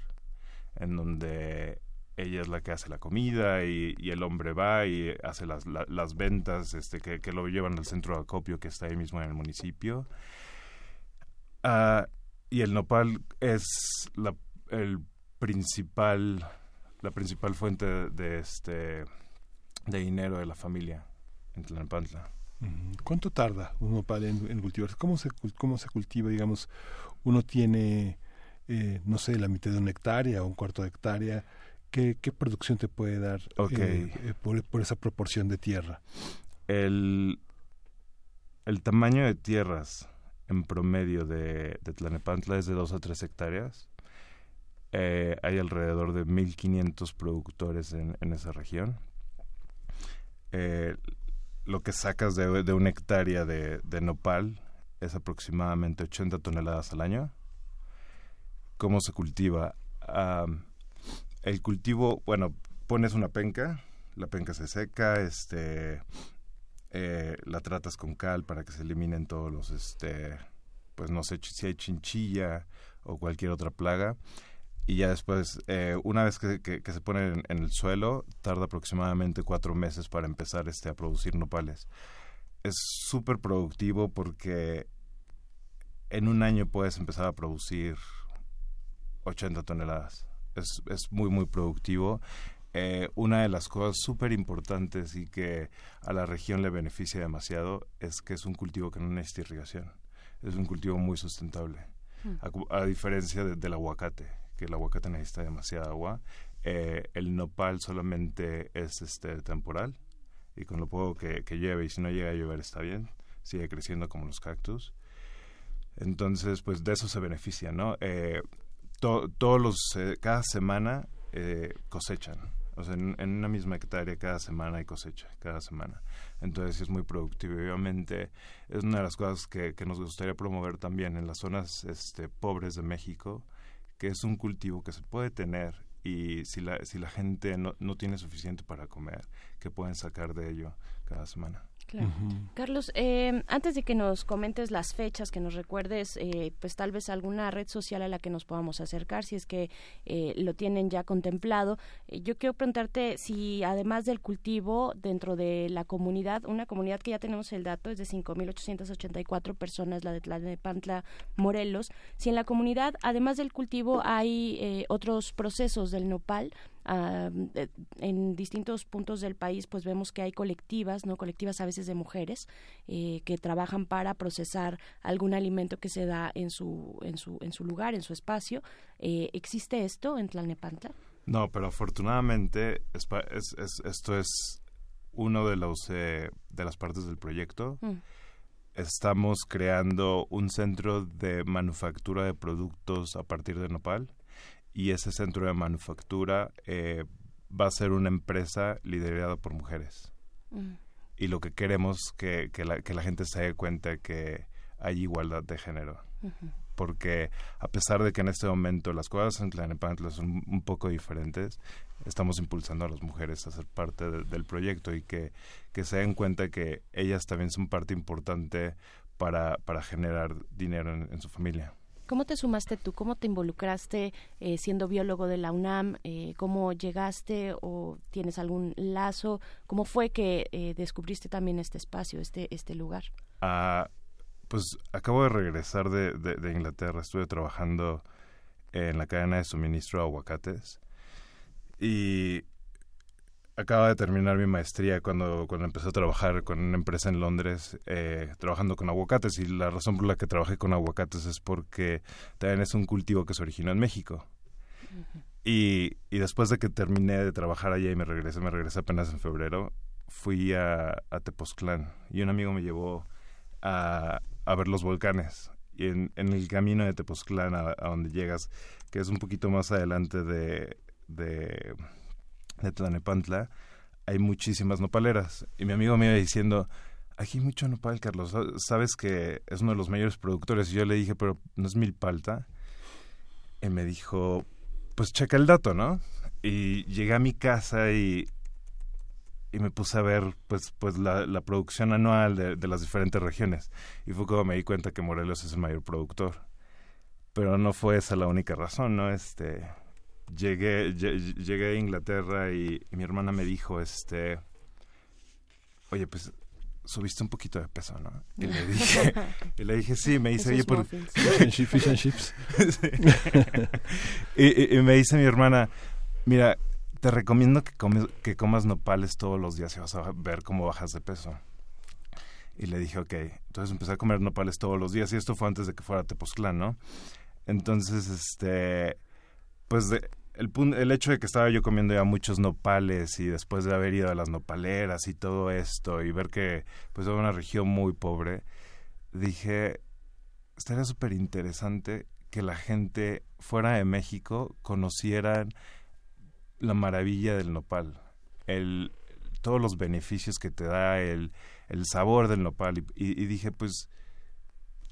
en donde ella es la que hace la comida y, el hombre va y hace las, las ventas este, que, que, lo llevan al centro de acopio que está ahí mismo en el municipio. Ah, y el nopal es la, el principal la principal fuente de, este de dinero de la familia en Tlalnepantla. ¿Cuánto tarda un nopal en, cultivar? ¿Cómo se, ¿Cómo se cultiva? Digamos, uno tiene, eh, no sé, la mitad de una hectárea o un cuarto de hectárea. ¿Qué, qué producción te puede dar eh, eh, por, por, esa proporción de tierra? El, el tamaño de tierras en promedio de, de Tlanepantla es de 2 a 3 hectáreas eh, hay alrededor de 1.500 productores en, esa región. Eh, lo que sacas de, una hectárea de, nopal es aproximadamente 80 toneladas al año. ¿Cómo se cultiva? el cultivo, bueno, pones una penca, la penca se seca, este, eh, la tratas con cal para que se eliminen todos los, este, pues no sé si hay chinchilla o cualquier otra plaga y ya después, eh, una vez que, se pone en, el suelo, tarda aproximadamente cuatro meses para empezar este, a producir nopales. Es súper productivo porque en un año puedes empezar a producir 80 toneladas. Es, es muy, muy productivo. Eh, una de las cosas súper importantes y que a la región le beneficia demasiado es que es un cultivo que no necesita irrigación. Es un cultivo muy sustentable, mm. a, diferencia del aguacate que el aguacate necesita demasiada agua. Eh, el nopal solamente es este temporal y con lo poco que, que llueve y si no llega a llover está bien, sigue creciendo como los cactus. Entonces, pues de eso se beneficia, ¿no? Eh, todos los, eh, cada semana cosechan. O sea, en, una misma hectárea cada semana hay cosecha, cada semana. Entonces es muy productivo. Obviamente es una de las cosas que, que nos gustaría promover también en las zonas este, pobres de México que es un cultivo que se puede tener y si la, si la gente no, no tiene suficiente para comer, que pueden sacar de ello cada semana. Carlos, eh, antes de que nos comentes las fechas, que nos recuerdes, eh, pues tal vez alguna red social a la que nos podamos acercar, si es que eh, lo tienen ya contemplado. yo quiero preguntarte si además del cultivo dentro de la comunidad, una comunidad que ya tenemos el dato, es de 5.884 personas, la de Tlalnepantla, Morelos, si en la comunidad, además del cultivo, hay otros procesos del nopal, eh, en distintos puntos del país pues vemos que hay colectivas no colectivas a veces de mujeres eh, que trabajan para procesar algún alimento que se da en su en su en su lugar en su espacio. Eh, existe esto en Tlalnepantla no pero afortunadamente es, esto es uno de los de las partes del proyecto. Mm. estamos creando un centro de manufactura de productos a partir de nopal y ese centro de manufactura eh, va a ser una empresa liderada por mujeres. Mm. Y lo que queremos que, que, la, que la gente se dé cuenta que hay igualdad de género. Porque a pesar de que en este momento las cosas en Tlanepantla son un poco diferentes, estamos impulsando a las mujeres a ser parte del proyecto y que, que se den cuenta que ellas también son parte importante para, para generar dinero en su familia. ¿Cómo te sumaste tú? ¿Cómo te involucraste eh, siendo biólogo de la UNAM? Eh, ¿Cómo llegaste o tienes algún lazo? ¿Cómo fue que eh, descubriste también este espacio, este, este lugar? Ah, pues acabo de regresar de, de, Inglaterra. Estuve trabajando en la cadena de suministro de aguacates. Y acaba de terminar mi maestría cuando, cuando empecé a trabajar con una empresa en Londres eh, trabajando con aguacates y la razón por la que trabajé con aguacates es porque también es un cultivo que se originó en México. y, y, después de que terminé de trabajar allá y me regresé, me regresé apenas en febrero, fui a, a Tepoztlán y un amigo me llevó a, a ver los volcanes. Y en, en el camino de Tepoztlán a, a, donde llegas, que es un poquito más adelante de, de de Tlanepantla, hay muchísimas nopaleras. Y mi amigo me iba diciendo, aquí hay mucho nopal, Carlos. Sabes que es uno de los mayores productores. Y yo le dije, pero ¿no es milpalta? Y me dijo, pues checa el dato, ¿no? Y llegué a mi casa y, y me puse a ver pues, pues la, la producción anual de, de, las diferentes regiones. Y fue como me di cuenta que Morelos es el mayor productor. Pero no fue esa la única razón, ¿no? Este, llegué, llegué a Inglaterra y, y, mi hermana me dijo, este, oye, pues subiste un poquito de peso, ¿no? Y le dije, y le dije sí, me dice, oye, por... Fish and chips. y, y, me dice mi hermana, mira, te recomiendo que, comes, que comas nopales todos los días y vas a ver cómo bajas de peso. Y le dije, ok. Entonces empecé a comer nopales todos los días y esto fue antes de que fuera a Tepoztlán, ¿no? Entonces, este, pues de, el, el hecho de que estaba yo comiendo ya muchos nopales y después de haber ido a las nopaleras y todo esto y ver que pues era una región muy pobre, dije, estaría súper interesante que la gente fuera de México conocieran la maravilla del nopal, el, todos los beneficios que te da el, el sabor del nopal y, y, y dije pues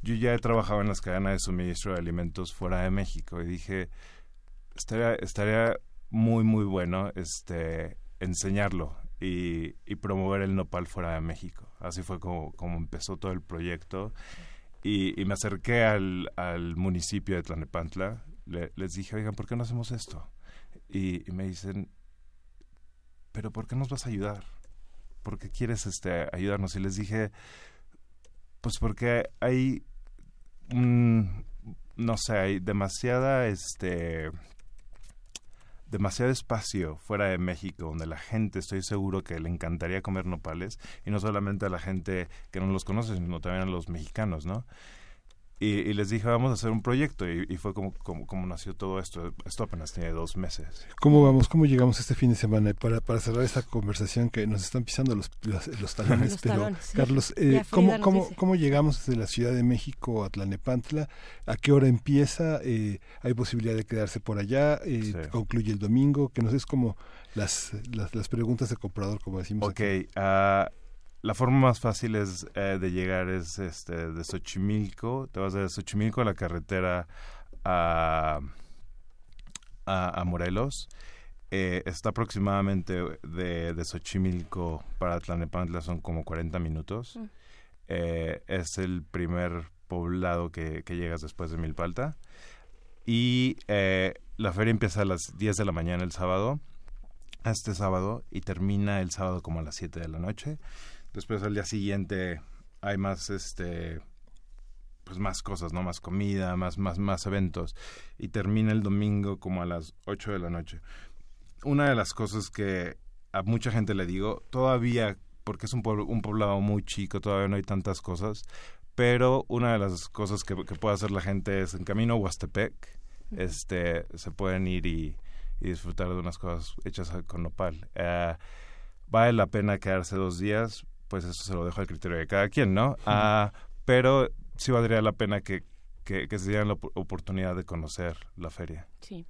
yo ya he trabajado en las cadenas de suministro de alimentos fuera de México y dije estaría, estaría muy, muy bueno este, enseñarlo y, y, promover el nopal fuera de México. Así fue como, como empezó todo el proyecto. Y, me acerqué al, al, municipio de Tlanepantla. Le, les dije, oigan, ¿por qué no hacemos esto? Y, me dicen, ¿pero por qué nos vas a ayudar? ¿Por qué quieres este, ayudarnos? Y les dije, pues porque hay un, no sé, hay demasiada, este, demasiado espacio fuera de México donde la gente estoy seguro que le encantaría comer nopales y no solamente a la gente que no los conoce sino también a los mexicanos no y, y, les dije, vamos a hacer un proyecto. Y, y fue como, como, como, nació todo esto. Esto apenas tiene dos meses. ¿Cómo vamos? ¿Cómo llegamos este fin de semana? Para, para cerrar esta conversación que nos están pisando los, los, los talones. los pero, talones, sí. Carlos, eh, ¿cómo, cómo, ¿cómo llegamos desde la Ciudad de México a Tlanepantla? ¿A qué hora empieza? Eh, ¿Hay posibilidad de quedarse por allá? Eh, sí. ¿Concluye el domingo? Que no sé, es como las, las, las preguntas de comprador, como decimos. Ok. Aquí. Uh, la forma más fácil es eh, de llegar es este de Xochimilco, te vas de Xochimilco a la carretera a, a, a Morelos. Eh, está aproximadamente de, de Xochimilco para Tlanepantla son como 40 minutos. Mm. Eh, es el primer poblado que, que, llegas después de Milpalta. Y eh, la feria empieza a las 10 de la mañana el sábado, este sábado, y termina el sábado como a las 7 de la noche. Después al día siguiente hay más este pues más cosas, ¿no? Más comida, más más más eventos y termina el domingo como a las 8 de la noche. Una de las cosas que a mucha gente le digo, todavía porque es un pueblo un poblado muy chico, todavía no hay tantas cosas, pero una de las cosas que, que puede hacer la gente es en camino a Huastepec, este se pueden ir y, y disfrutar de unas cosas hechas con nopal. Uh, vale la pena quedarse dos días pues eso se lo dejo al criterio de cada quien, ¿no? Uh, pero sí valdría la pena que, que, que se dieran la oportunidad de conocer la feria. Sí.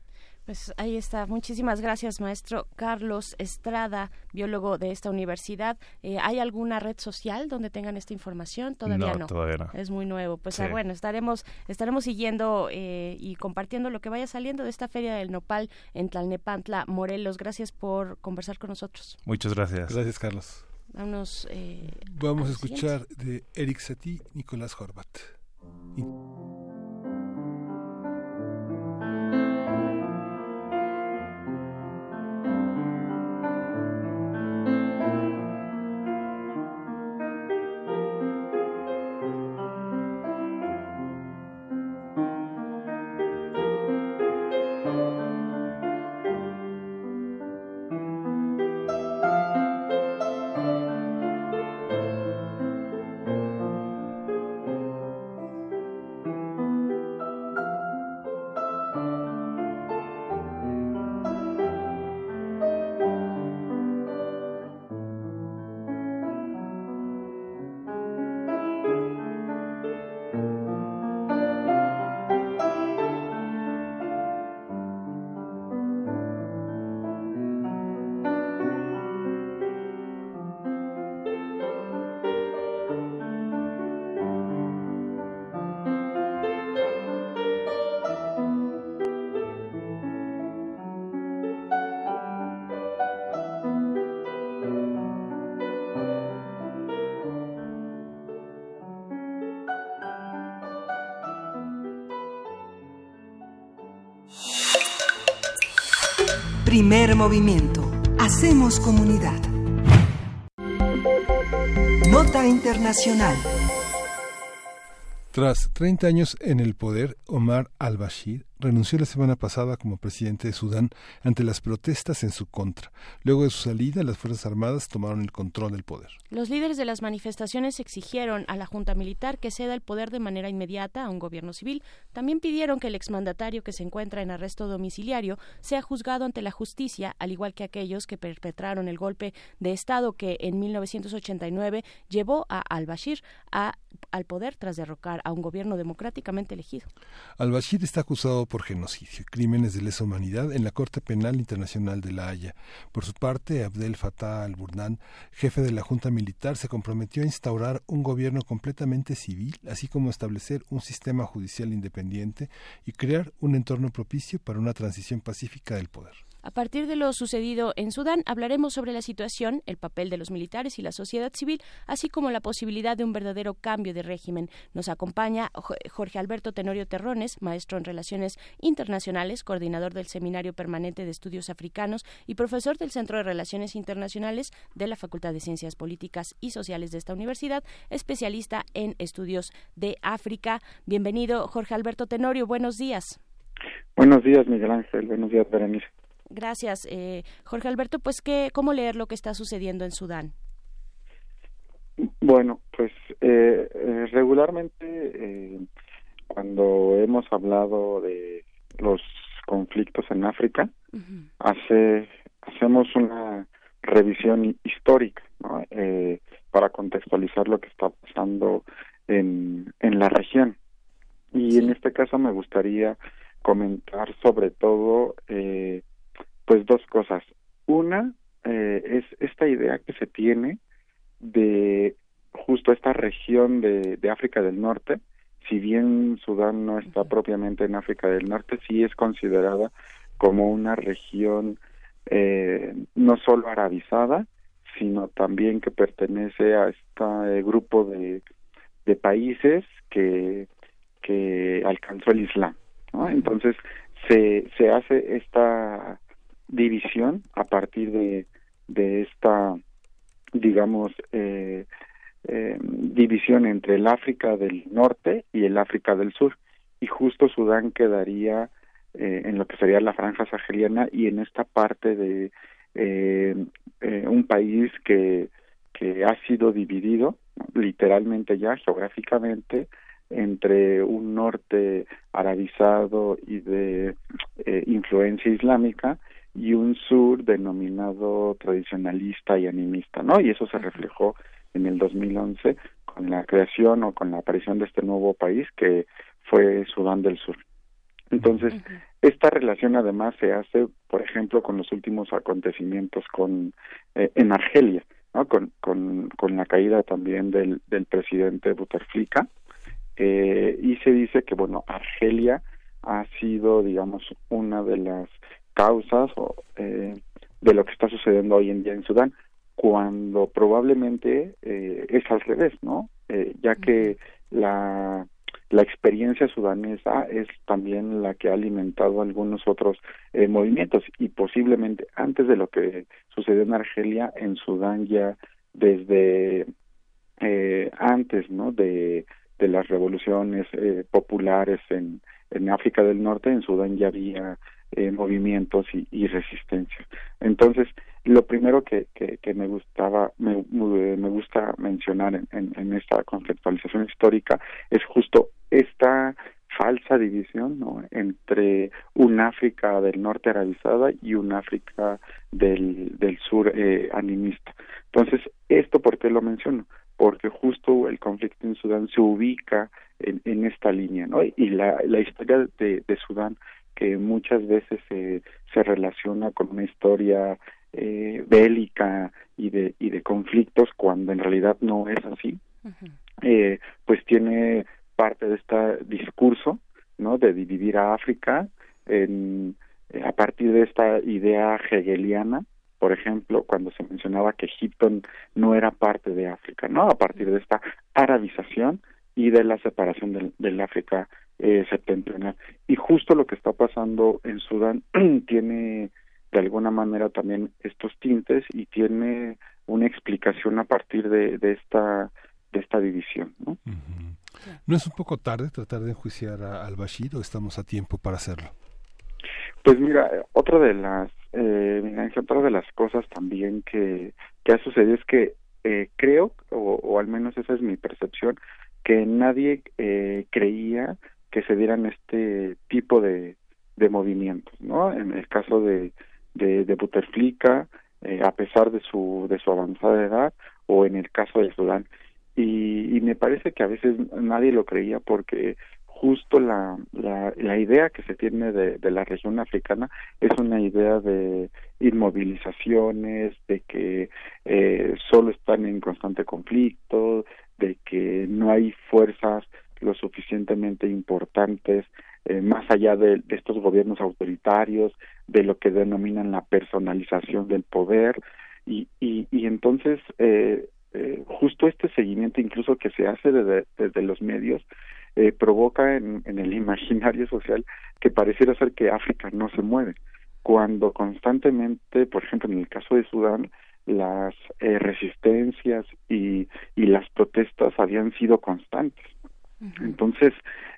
Pues ahí está. Muchísimas gracias, maestro Carlos Estrada, biólogo de esta universidad. Eh, ¿Hay alguna red social donde tengan esta información? Todavía no. no. Todavía no. Es muy nuevo. Pues sí. ah, bueno, estaremos estaremos siguiendo eh, y compartiendo lo que vaya saliendo de esta feria del nopal en Tlalnepantla, Morelos. Gracias por conversar con nosotros. Muchas gracias. Gracias, Carlos. Vámonos, eh, Vamos a escuchar siguiente. de Eric Satie, Nicolás Horvat. Y... movimiento. Hacemos comunidad. Nota Internacional. Tras 30 años en el poder, Omar al-Bashir renunció la semana pasada como presidente de Sudán ante las protestas en su contra. Luego de su salida, las Fuerzas Armadas tomaron el control del poder. Los líderes de las manifestaciones exigieron a la Junta Militar que ceda el poder de manera inmediata a un gobierno civil. También pidieron que el exmandatario que se encuentra en arresto domiciliario sea juzgado ante la justicia, al igual que aquellos que perpetraron el golpe de Estado que en 1989 llevó a al-Bashir al poder tras derrocar a un gobierno democráticamente elegido. Al-Bashir está acusado por genocidio, crímenes de lesa humanidad en la Corte Penal Internacional de La Haya. Por su parte, Abdel Fattah al-Burhan, jefe de la Junta Militar, se comprometió a instaurar un gobierno completamente civil, así como establecer un sistema judicial independiente y crear un entorno propicio para una transición pacífica del poder. A partir de lo sucedido en Sudán, hablaremos sobre la situación, el papel de los militares y la sociedad civil, así como la posibilidad de un verdadero cambio de régimen. Nos acompaña Jorge Alberto Tenorio Terrones, maestro en Relaciones Internacionales, coordinador del Seminario Permanente de Estudios Africanos y profesor del Centro de Relaciones Internacionales de la Facultad de Ciencias Políticas y Sociales de esta universidad, especialista en estudios de África. Bienvenido, Jorge Alberto Tenorio. Buenos días. Buenos días, Miguel Ángel. Buenos días, Berenice. Gracias, eh, Jorge Alberto. Pues, ¿qué, ¿cómo leer lo que está sucediendo en Sudán? Bueno, pues eh, eh regularmente eh, cuando hemos hablado de los conflictos en África, hace, hacemos una revisión histórica ¿no? eh, para contextualizar lo que está pasando en, en la región. Y en este caso me gustaría comentar sobre todo eh, pues dos cosas. Una eh, es esta idea que se tiene de justo esta región de, de África del Norte, si bien Sudán no está propiamente en África del Norte, sí es considerada como una región eh, no solo arabizada, sino también que pertenece a este grupo de, de países que, que alcanzó el Islam. ¿no? Entonces se, se hace esta división a partir de, de esta, digamos, eh, eh, división entre el África del Norte y el África del Sur. Y justo Sudán quedaría eh, en lo que sería la franja sahariana y en esta parte de eh, eh, un país que, que ha sido dividido literalmente ya geográficamente entre un norte arabizado y de influencia islámica y un sur denominado tradicionalista y animista, ¿no? Y eso se reflejó en el 2011 con la creación o con la aparición de este nuevo país que fue Sudán del Sur. Entonces, esta relación además se hace, por ejemplo, con los últimos acontecimientos con eh, en Argelia, ¿no? Con, con, con la caída también del, del presidente Bouteflika, eh, y se dice que, bueno, Argelia ha sido, digamos, una de las causas o, eh, de lo que está sucediendo hoy en día en Sudán, cuando probablemente eh, es al revés, ¿no? Eh, ya que la, la experiencia sudanesa es también la que ha alimentado algunos otros eh, movimientos y posiblemente antes de lo que sucedió en Argelia, en Sudán ya desde eh, antes, ¿no? De, de las revoluciones eh, populares en, en África del Norte, en Sudán ya había eh, movimientos y, y, resistencia. Entonces, lo primero que, que, que me gustaba, me, me, gusta mencionar en, en, esta conceptualización histórica es justo esta falsa división ¿no? entre un África del norte arabizada y un África del, sur eh, animista. Entonces, ¿esto por qué lo menciono? Porque justo el conflicto en Sudán se ubica en, en esta línea, ¿no? Y la, historia de Sudán que muchas veces se, se relaciona con una historia eh, bélica y de, y de conflictos cuando en realidad no es así, eh, pues tiene parte de este discurso, ¿no? De dividir a África en, eh, a partir de esta idea hegeliana, por ejemplo, cuando se mencionaba que Egipto no era parte de África, ¿no? A partir de esta arabización y de la separación del, del África eh, septentrional. Y justo lo que está pasando en Sudán tiene de alguna manera también estos tintes y tiene una explicación a partir de, de esta de esta división. ¿no? ¿No es un poco tarde tratar de enjuiciar a, al Bashir o estamos a tiempo para hacerlo? Pues mira, otra de las eh, otra de las cosas también que, que ha sucedido es que eh, creo, o, o, al menos esa es mi percepción, que nadie eh, creía que se dieran este tipo de, de movimientos, ¿no? En el caso de, de, de eh, a pesar de su, de su avanzada edad, o en el caso de Sudán. Y, y me parece que a veces nadie lo creía porque justo la, la, la idea que se tiene de, de, la región africana es una idea de inmovilizaciones, de que eh, solo están en constante conflicto, de que no hay fuerzas lo suficientemente importantes eh, más allá de, estos gobiernos autoritarios, de lo que denominan la personalización del poder y, y, entonces eh, eh, justo este seguimiento incluso que se hace desde, desde los medios eh, provoca en, en, el imaginario social que pareciera ser que África no se mueve, cuando constantemente, por ejemplo, en el caso de Sudán, las resistencias y, y, las protestas habían sido constantes. Entonces,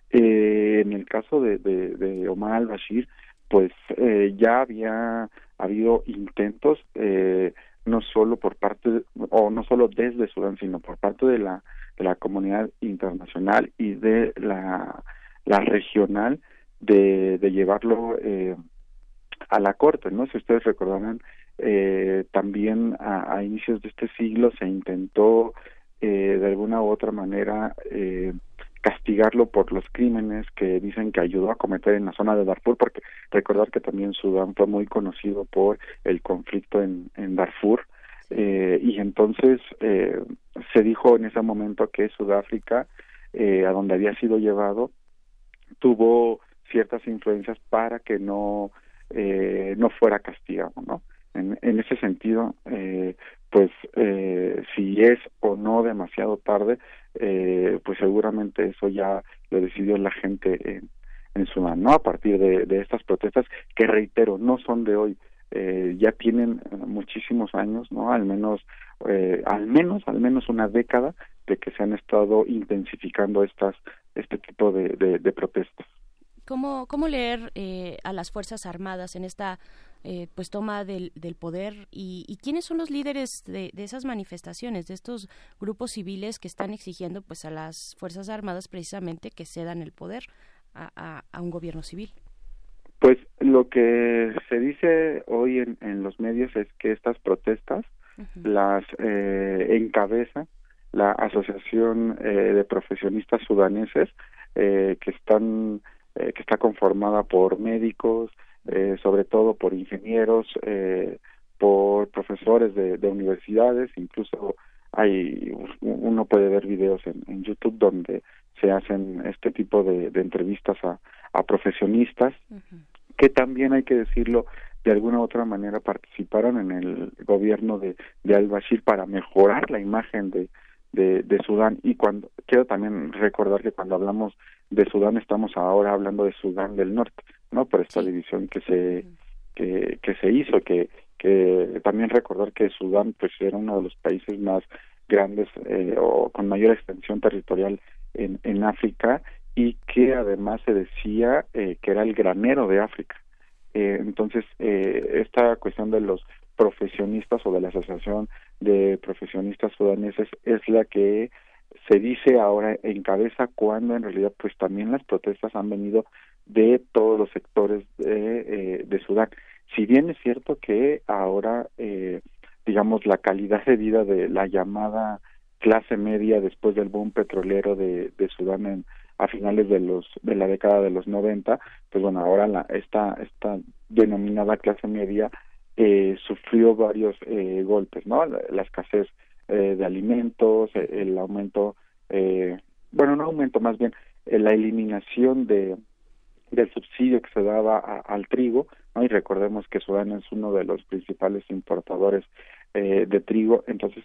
eh, en el caso de, de, Omar al-Bashir, pues eh, ya había habido intentos, eh, no solo por parte, o no solo desde Sudán, sino por parte de la de la comunidad internacional y de la, regional de, de llevarlo eh, a la corte, ¿no? Si ustedes recordarán, eh, también a, a, inicios de este siglo se intentó eh, de alguna u otra manera castigarlo por los crímenes que dicen que ayudó a cometer en la zona de Darfur, porque recordar que también Sudán fue muy conocido por el conflicto en, en Darfur, eh, y entonces eh, se dijo en ese momento que Sudáfrica, eh, a donde había sido llevado, tuvo ciertas influencias para que no eh, no fuera castigado, ¿no? En, en ese sentido, eh, pues eh, si es o no demasiado tarde, eh, pues seguramente eso ya lo decidió la gente en, en Sudán, ¿no? A partir de, estas protestas que reitero, no son de hoy, eh, ya tienen muchísimos años, ¿no? Al menos, eh, al menos, al menos una década de que se han estado intensificando estas, este tipo de protestas. ¿Cómo, cómo leer eh, a las fuerzas armadas en esta eh, pues toma del, del poder y, y, quiénes son los líderes de, de, esas manifestaciones, de estos grupos civiles que están exigiendo pues a las fuerzas armadas precisamente que cedan el poder a, a, a un gobierno civil? Pues lo que se dice hoy en, en los medios es que estas protestas uh -huh. las eh, encabeza la Asociación eh, de Profesionistas Sudaneses eh, que están eh, que está conformada por médicos, eh, sobre todo por ingenieros, eh, por profesores de, de, universidades, incluso hay uno puede ver videos en, en YouTube donde se hacen este tipo de, de entrevistas a, a profesionistas uh -huh. que también hay que decirlo de alguna u otra manera participaron en el gobierno de, de al-Bashir para mejorar la imagen de, de, de, Sudán. Y cuando quiero también recordar que cuando hablamos de Sudán estamos ahora hablando de Sudán del Norte, ¿no? Por esta división que se que, que se hizo, que que también recordar que Sudán pues era uno de los países más grandes eh, o con mayor extensión territorial en, en África y que además se decía eh, que era el granero de África. Eh, entonces, eh, esta cuestión de los profesionistas o de la Asociación de Profesionistas Sudaneses es la que se dice ahora en cabeza cuando en realidad pues también las protestas han venido de todos los sectores de, eh, de Sudán. Si bien es cierto que ahora, eh, digamos, la calidad de vida de la llamada clase media después del boom petrolero de, de Sudán en, a finales de los de la década de los 90, pues bueno, ahora la, esta esta denominada clase media eh, sufrió varios eh, golpes, ¿no? La, la escasez eh, de alimentos, eh, el aumento, eh, bueno, no aumento, más bien la eliminación de del subsidio que se daba a, al trigo, ¿no? Y recordemos que Sudán es uno de los principales importadores eh, de trigo, entonces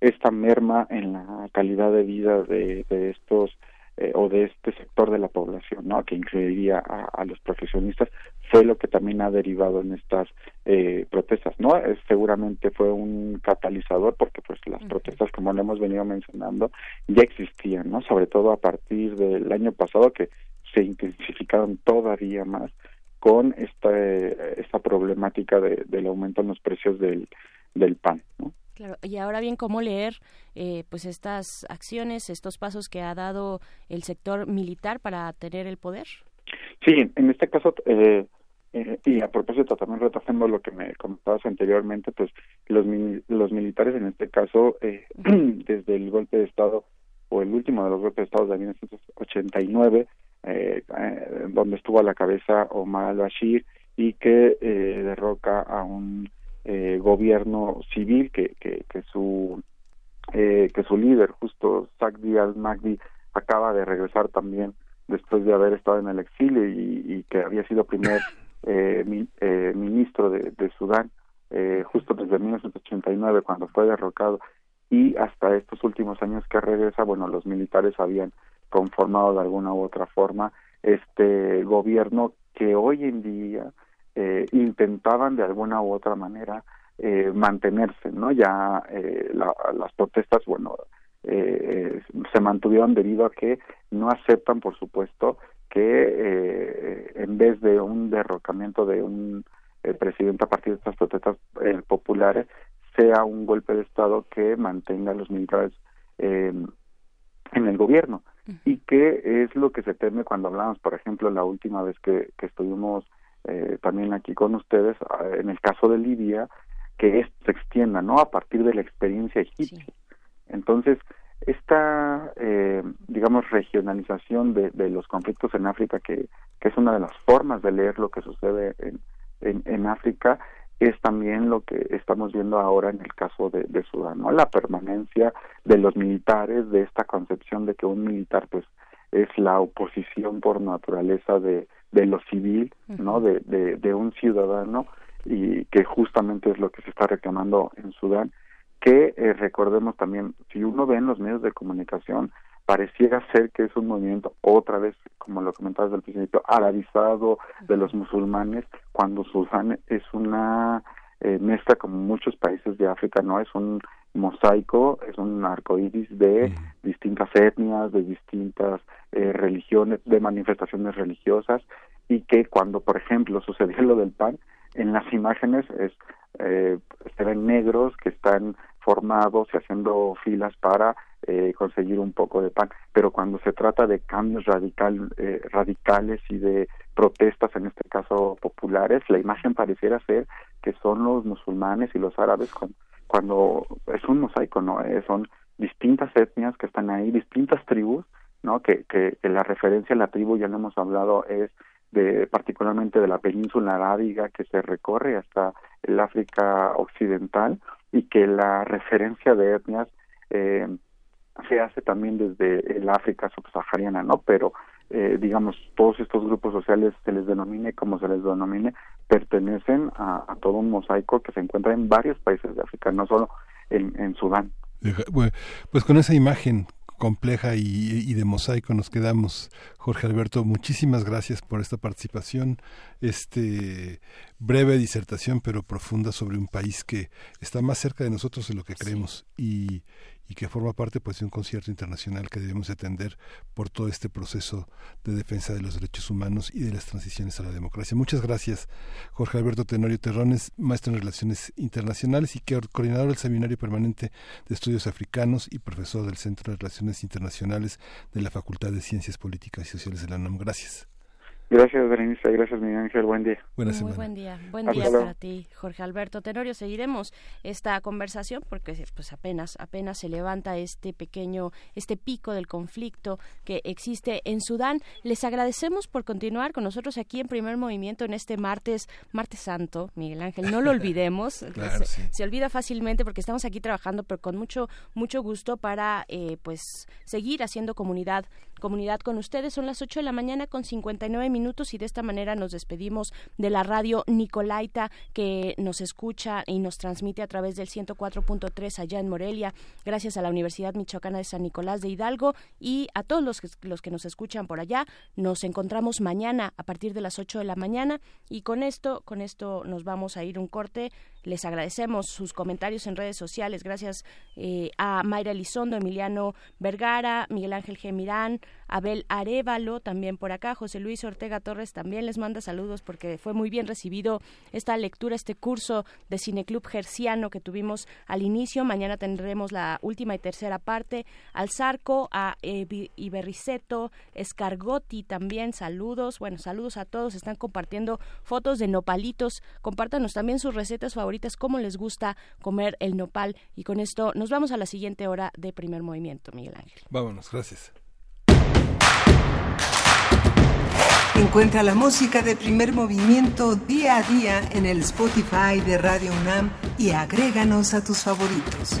esta merma en la calidad de vida de, de estos eh, o de este sector de la población, ¿no? Que incluiría a, los profesionistas, fue lo que también ha derivado en estas eh, protestas, ¿no? seguramente fue un catalizador porque pues las protestas, como lo hemos venido mencionando, ya existían, ¿no? Sobre todo a partir del año pasado que se intensificaron todavía más con esta, esta problemática de, del aumento en los precios del, del pan, ¿no? Claro, y ahora bien, ¿cómo leer eh, pues estas acciones, estos pasos que ha dado el sector militar para tener el poder? Sí, en este caso, eh, eh, y a propósito también retrasando lo que me comentabas anteriormente, pues los, los militares en este caso, desde el golpe de Estado o el último de los golpes de Estado de 1989, eh, donde estuvo a la cabeza Omar al-Bashir y que derroca a un eh, gobierno civil que, que, que su eh, que su líder justo Sagdi al-Magdi acaba de regresar también después de haber estado en el exilio y, que había sido primer eh, eh, ministro de, de Sudán eh, justo desde 1989 cuando fue derrocado. Y hasta estos últimos años que regresa bueno los militares habían conformado de alguna u otra forma este gobierno que hoy en día eh, intentaban de alguna u otra manera eh, mantenerse, ¿no? Ya eh, las protestas, bueno, eh, se mantuvieron debido a que no aceptan, por supuesto, que en vez de un derrocamiento de un presidente a partir de estas protestas populares, sea un golpe de Estado que mantenga a los militares en el gobierno. Y que es lo que se teme cuando hablamos, por ejemplo, la última vez que, que estuvimos eh, también aquí con ustedes, en el caso de Libia, que esto se extienda, ¿no? A partir de la experiencia egipcia. Entonces, esta, eh, digamos, regionalización de, de, los conflictos en África, que, que, es una de las formas de leer lo que sucede en, en, en, África, es también lo que estamos viendo ahora en el caso de, de Sudán, ¿no? La permanencia de los militares, de esta concepción de que un militar, pues, es la oposición por naturaleza de, de lo civil, ¿no? De, de, de, un ciudadano y que justamente es lo que se está reclamando en Sudán, que eh, recordemos también, si uno ve en los medios de comunicación, pareciera ser que es un movimiento otra vez, como lo comentabas del principio, arabizado de los musulmanes, cuando Sudán es una eh, mezcla como muchos países de África, ¿no? Es un mosaico, es un arcoíris de distintas etnias, de distintas eh, religiones, de manifestaciones religiosas, y que cuando, por ejemplo, sucedió lo del pan, en las imágenes es, eh, se ven negros que están formados y haciendo filas para eh, conseguir un poco de pan, pero cuando se trata de cambios radical, eh, radicales y de protestas, en este caso populares, la imagen pareciera ser que son los musulmanes y los árabes cuando es un mosaico, ¿no? Eh, son distintas etnias que están ahí, distintas tribus, ¿no? Que, que, que la referencia a la tribu, ya lo hemos hablado, es de particularmente de la península arábiga que se recorre hasta el África occidental y que la referencia de etnias eh, se hace también desde el África subsahariana, ¿no? Pero eh, digamos todos estos grupos sociales se les denomine como se les denomine pertenecen a, todo un mosaico que se encuentra en varios países de África, no solo en, en Sudán. Pues con esa imagen compleja y, de mosaico nos quedamos. Jorge Alberto, muchísimas gracias por esta participación, este breve disertación pero profunda sobre un país que está más cerca de nosotros de lo que creemos y, y que forma parte pues de un concierto internacional que debemos atender por todo este proceso de defensa de los derechos humanos y de las transiciones a la democracia. Muchas gracias, Jorge Alberto Tenorio Terrones, maestro en Relaciones Internacionales y coordinador del Seminario Permanente de Estudios Africanos y profesor del Centro de Relaciones Internacionales de la Facultad de Ciencias Políticas y Sociales de la UNAM. Gracias. Gracias, Berenice. Gracias, Miguel Ángel. Buen día. Muy buen día. Buen día para ti, Jorge Alberto Tenorio. Seguiremos esta conversación porque pues apenas apenas se levanta este pequeño este pico del conflicto que existe en Sudán. Les agradecemos por continuar con nosotros aquí en Primer Movimiento en este martes martes santo, Miguel Ángel. No lo olvidemos. se, olvida fácilmente porque estamos aquí trabajando pero con mucho mucho gusto para eh, pues seguir haciendo comunidad comunidad con ustedes. Son las 8 de la mañana con 59 minutos y de esta manera nos despedimos de la radio Nicolaita que nos escucha y nos transmite a través del 104.3 allá en Morelia, gracias a la Universidad Michoacana de San Nicolás de Hidalgo y a todos los que, los que nos escuchan por allá. Nos encontramos mañana a partir de las 8 de la mañana y con esto, con esto nos vamos a ir un corte. Les agradecemos sus comentarios en redes sociales. Gracias eh, a Mayra Elizondo, Emiliano Vergara, Miguel Ángel Gemirán, Abel Arevalo también por acá, José Luis Ortega Torres también les manda saludos porque fue muy bien recibido esta lectura, este curso de Cineclub Gerciano que tuvimos al inicio. Mañana tendremos la última y tercera parte. Al Zarco, a Iberriceto, Escargotti también, saludos. Bueno, saludos a todos. Están compartiendo fotos de nopalitos. Compártanos también sus recetas favoritas, cómo les gusta comer el nopal. Y con esto nos vamos a la siguiente hora de primer movimiento, Miguel Ángel. Vámonos, gracias. Encuentra la música de primer movimiento día a día en el Spotify de Radio UNAM y agréganos a tus favoritos.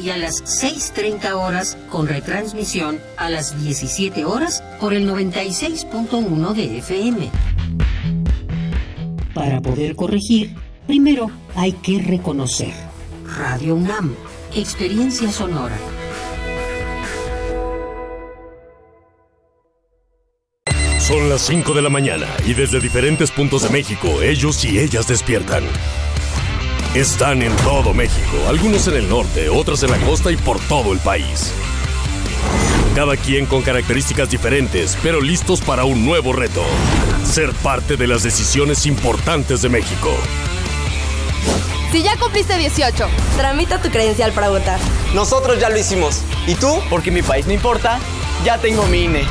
y a las 6.30 horas con retransmisión a las 17 horas por el 96.1 de FM. Para poder corregir, primero hay que reconocer. Radio UNAM, experiencia sonora. Son las 5 de la mañana y desde diferentes puntos de México ellos y ellas despiertan. Están en todo México, algunos en el norte, otros en la costa y por todo el país. Cada quien con características diferentes, pero listos para un nuevo reto. Ser parte de las decisiones importantes de México. Si ya cumpliste 18, tramita tu credencial para votar. Nosotros ya lo hicimos. ¿Y tú? Porque mi país no importa, ya tengo mi INE.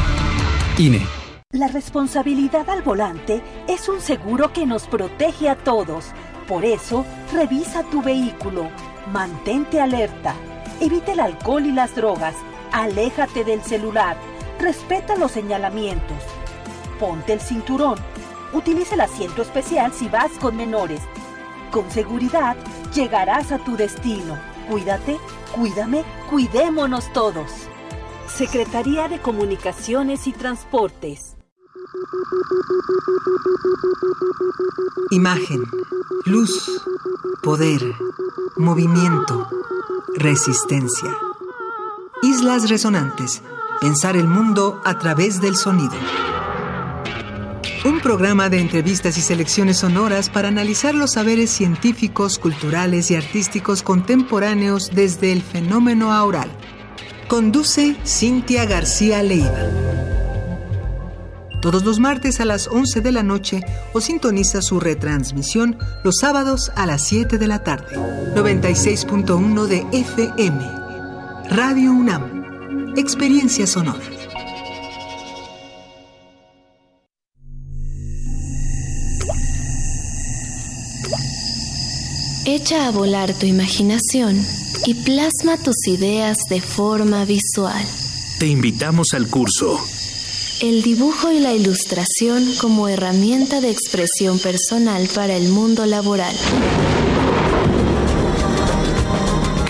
INE. La responsabilidad al volante es un seguro que nos protege a todos. Por eso, revisa tu vehículo, mantente alerta, evita el alcohol y las drogas, aléjate del celular, respeta los señalamientos, ponte el cinturón, utiliza el asiento especial si vas con menores con seguridad llegarás a tu destino. Cuídate, cuídame, cuidémonos todos. Secretaría de Comunicaciones y Transportes. Imagen, luz, poder, movimiento, resistencia. Islas Resonantes. Pensar el mundo a través del sonido un programa de entrevistas y selecciones sonoras para analizar los saberes científicos, culturales y artísticos contemporáneos desde el fenómeno aural. Conduce Cintia García Leiva. Todos los martes a las 11 de la noche o sintoniza su retransmisión los sábados a las 7 de la tarde. 96.1 de FM. Radio UNAM. Experiencia sonora. Echa a volar tu imaginación y plasma tus ideas de forma visual. Te invitamos al curso. El dibujo y la ilustración como herramienta de expresión personal para el mundo laboral.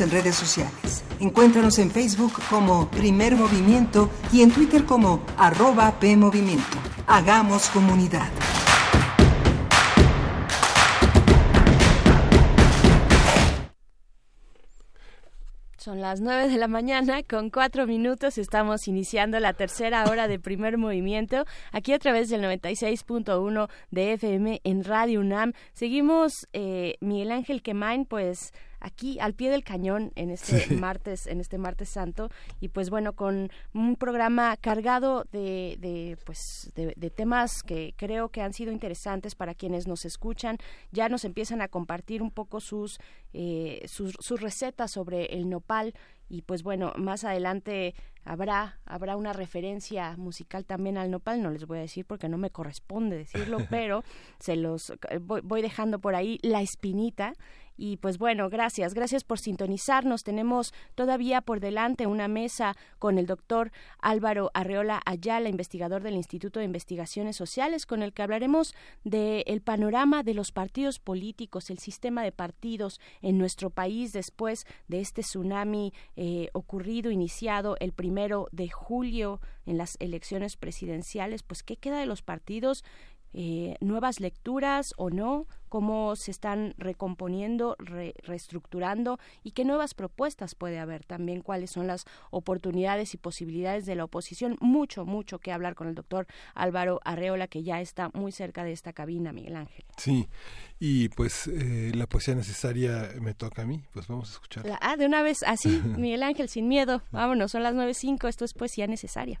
En redes sociales. Encuéntranos en Facebook como Primer Movimiento y en Twitter como arroba PMovimiento. Hagamos comunidad. Son las 9 de la mañana, con 4 minutos estamos iniciando la tercera hora de primer movimiento, aquí a través del 96.1 de FM en Radio UNAM. Seguimos, eh, Miguel Ángel Quemain, pues aquí al pie del cañón en este martes, en este martes santo, y pues bueno, con un programa cargado de, de pues de, temas que creo que han sido interesantes para quienes nos escuchan, ya nos empiezan a compartir un poco sus, eh, sus, sus recetas sobre el nopal. Y pues bueno, más adelante habrá habrá una referencia musical también al nopal, no les voy a decir porque no me corresponde decirlo, pero se los eh, voy dejando por ahí la espinita y pues bueno, gracias, gracias por sintonizarnos. Tenemos todavía por delante una mesa con el doctor Álvaro Arreola Ayala, investigador del Instituto de Investigaciones Sociales, con el que hablaremos del panorama de los partidos políticos, el sistema de partidos en nuestro país después de este tsunami eh, ocurrido, iniciado el primero de julio en las elecciones presidenciales. Pues, ¿qué queda de los partidos? Eh, nuevas lecturas o no, cómo se están recomponiendo, reestructurando y qué nuevas propuestas puede haber también, cuáles son las oportunidades y posibilidades de la oposición. Mucho, mucho que hablar con el doctor Álvaro Arreola, que ya está muy cerca de esta cabina, Miguel Ángel. Sí, y pues eh, la poesía necesaria me toca a mí, pues vamos a escuchar. ah, de una vez, así, Miguel Ángel, sin miedo. Vámonos, son las 9.05, esto es poesía necesaria.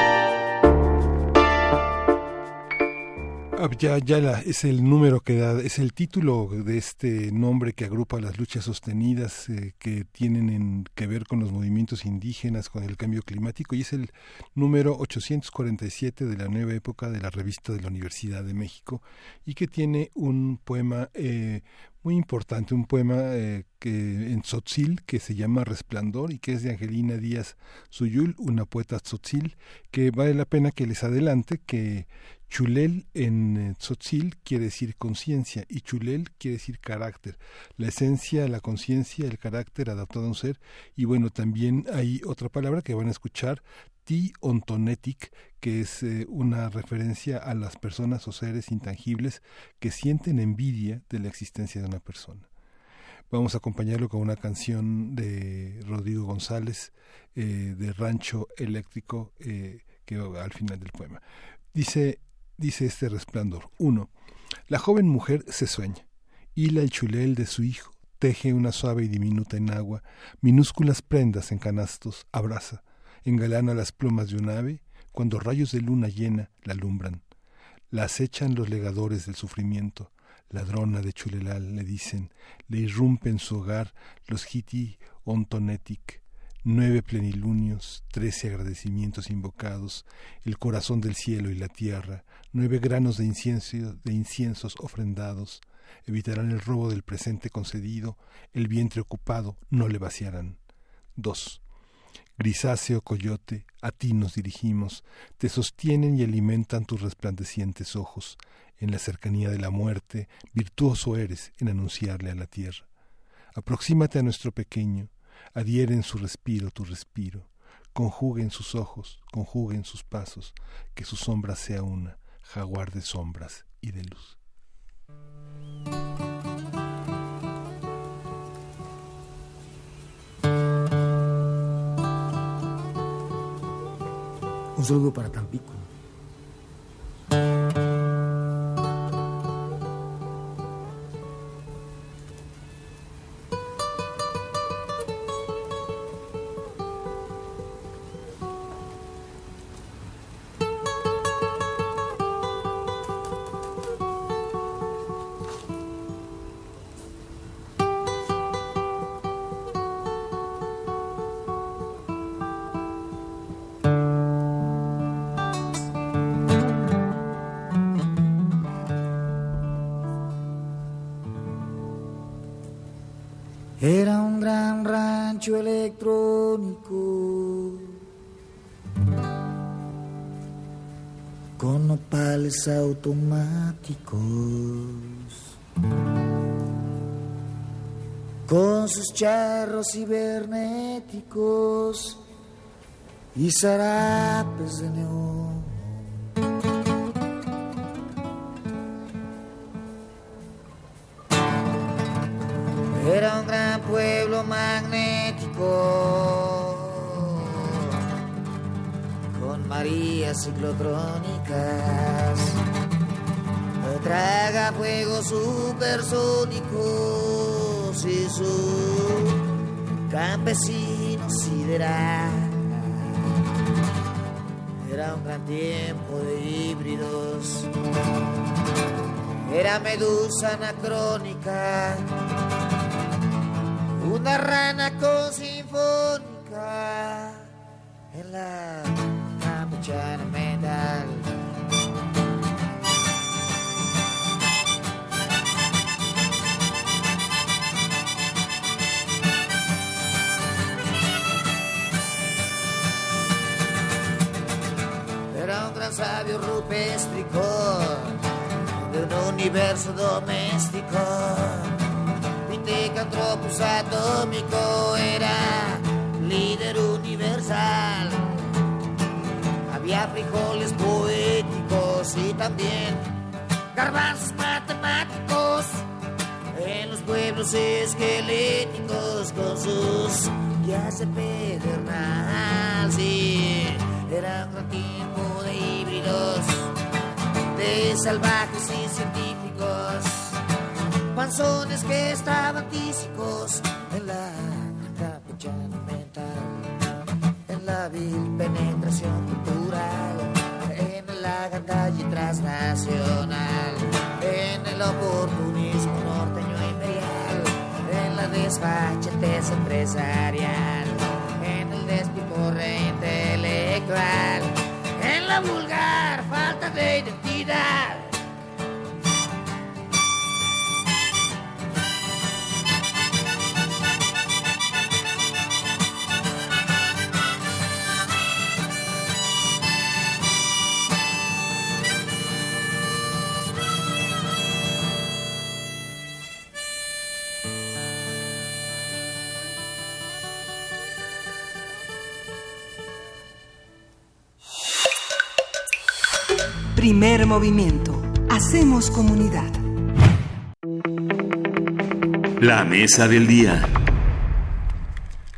Ah, ya, ya es el número que da, es el título de este nombre que agrupa las luchas sostenidas eh, que tienen en, que ver con los movimientos indígenas, con el cambio climático, y es el número 847 de la nueva época de la revista de la Universidad de México, y que tiene un poema eh, muy importante, un poema eh, que en tzotzil que se llama Resplandor y que es de Angelina Díaz Suyul, una poeta tzotzil, que vale la pena que les adelante que Chulel en eh, tzotzil quiere decir conciencia y chulel quiere decir carácter, la esencia, la conciencia, el carácter adaptado a un ser y bueno, también hay otra palabra que van a escuchar, ti ontonetic, que es eh, una referencia a las personas o seres intangibles que sienten envidia de la existencia de una persona. Vamos a acompañarlo con una canción de Rodrigo González eh, de Rancho Eléctrico que al final del poema. Dice dice este resplandor. 1. La joven mujer se sueña. Hila el chulel de su hijo, teje una suave y diminuta enagua, minúsculas prendas en canastos, abraza, engalana las plumas de un ave, cuando rayos de luna llena la alumbran. La acechan los legadores del sufrimiento, ladrona de chulelal, le dicen, le irrumpen su hogar los hiti ontonetic, nueve plenilunios, trece agradecimientos invocados, el corazón del cielo y la tierra, nueve granos de incienso, de inciensos ofrendados, evitarán el robo del presente concedido, el vientre ocupado no le vaciarán. 2. Grisáceo coyote, a ti nos dirigimos, te sostienen y alimentan tus resplandecientes ojos. En la cercanía de la muerte, virtuoso eres en anunciarle a la tierra. Aproxímate a nuestro pequeño, adhieren su respiro tu respiro, conjuguen sus ojos, conjuguen sus pasos, que su sombra sea una, jaguar de sombras y de luz. Un saludo para Tampico. Automáticos, con sus charros cibernéticos y sarapes de neón. Era un gran pueblo magnético con Marías ciclotrónicas. Traga fuego supersónicos y su campesino sideral. Era un gran tiempo de híbridos. Era medusa anacrónica una rana con sinfónica en la rupéstrico de un universo doméstico Nicantropus atómico era líder universal. Había frijoles poéticos y también garbanzos matemáticos en los pueblos esqueléticos con sus guías de pedernal. Sí, era un tipo de de salvajes y científicos. Panzones que estaban tísicos en la capuchana mental, en la vil penetración cultural, en la gandalla transnacional, en el oportunismo norteño imperial, en la desfachatez empresarial, en el despiporre intelectual, en la vulgar falta de identidad Primer movimiento. Hacemos comunidad. La mesa del día.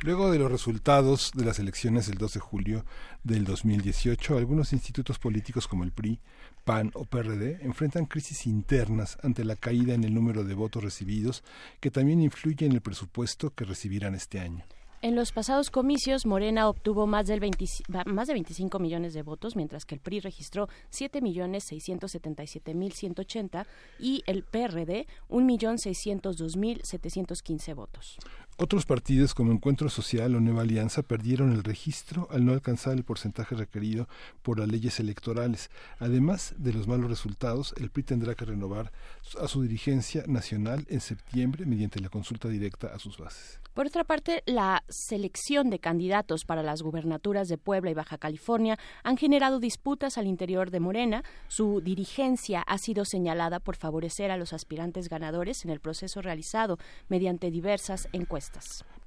Luego de los resultados de las elecciones del 2 de julio del 2018, algunos institutos políticos como el PRI, PAN o PRD enfrentan crisis internas ante la caída en el número de votos recibidos que también influye en el presupuesto que recibirán este año. En los pasados comicios, Morena obtuvo más, del más de 25 millones de votos, mientras que el PRI registró 7 millones 677 mil 180 y el PRD 1 millón 602 mil 715 votos. Otros partidos como Encuentro Social o Nueva Alianza perdieron el registro al no alcanzar el porcentaje requerido por las leyes electorales. Además de los malos resultados, el PRI tendrá que renovar a su dirigencia nacional en septiembre mediante la consulta directa a sus bases. Por otra parte, la selección de candidatos para las gubernaturas de Puebla y Baja California han generado disputas al interior de Morena. Su dirigencia ha sido señalada por favorecer a los aspirantes ganadores en el proceso realizado mediante diversas encuestas.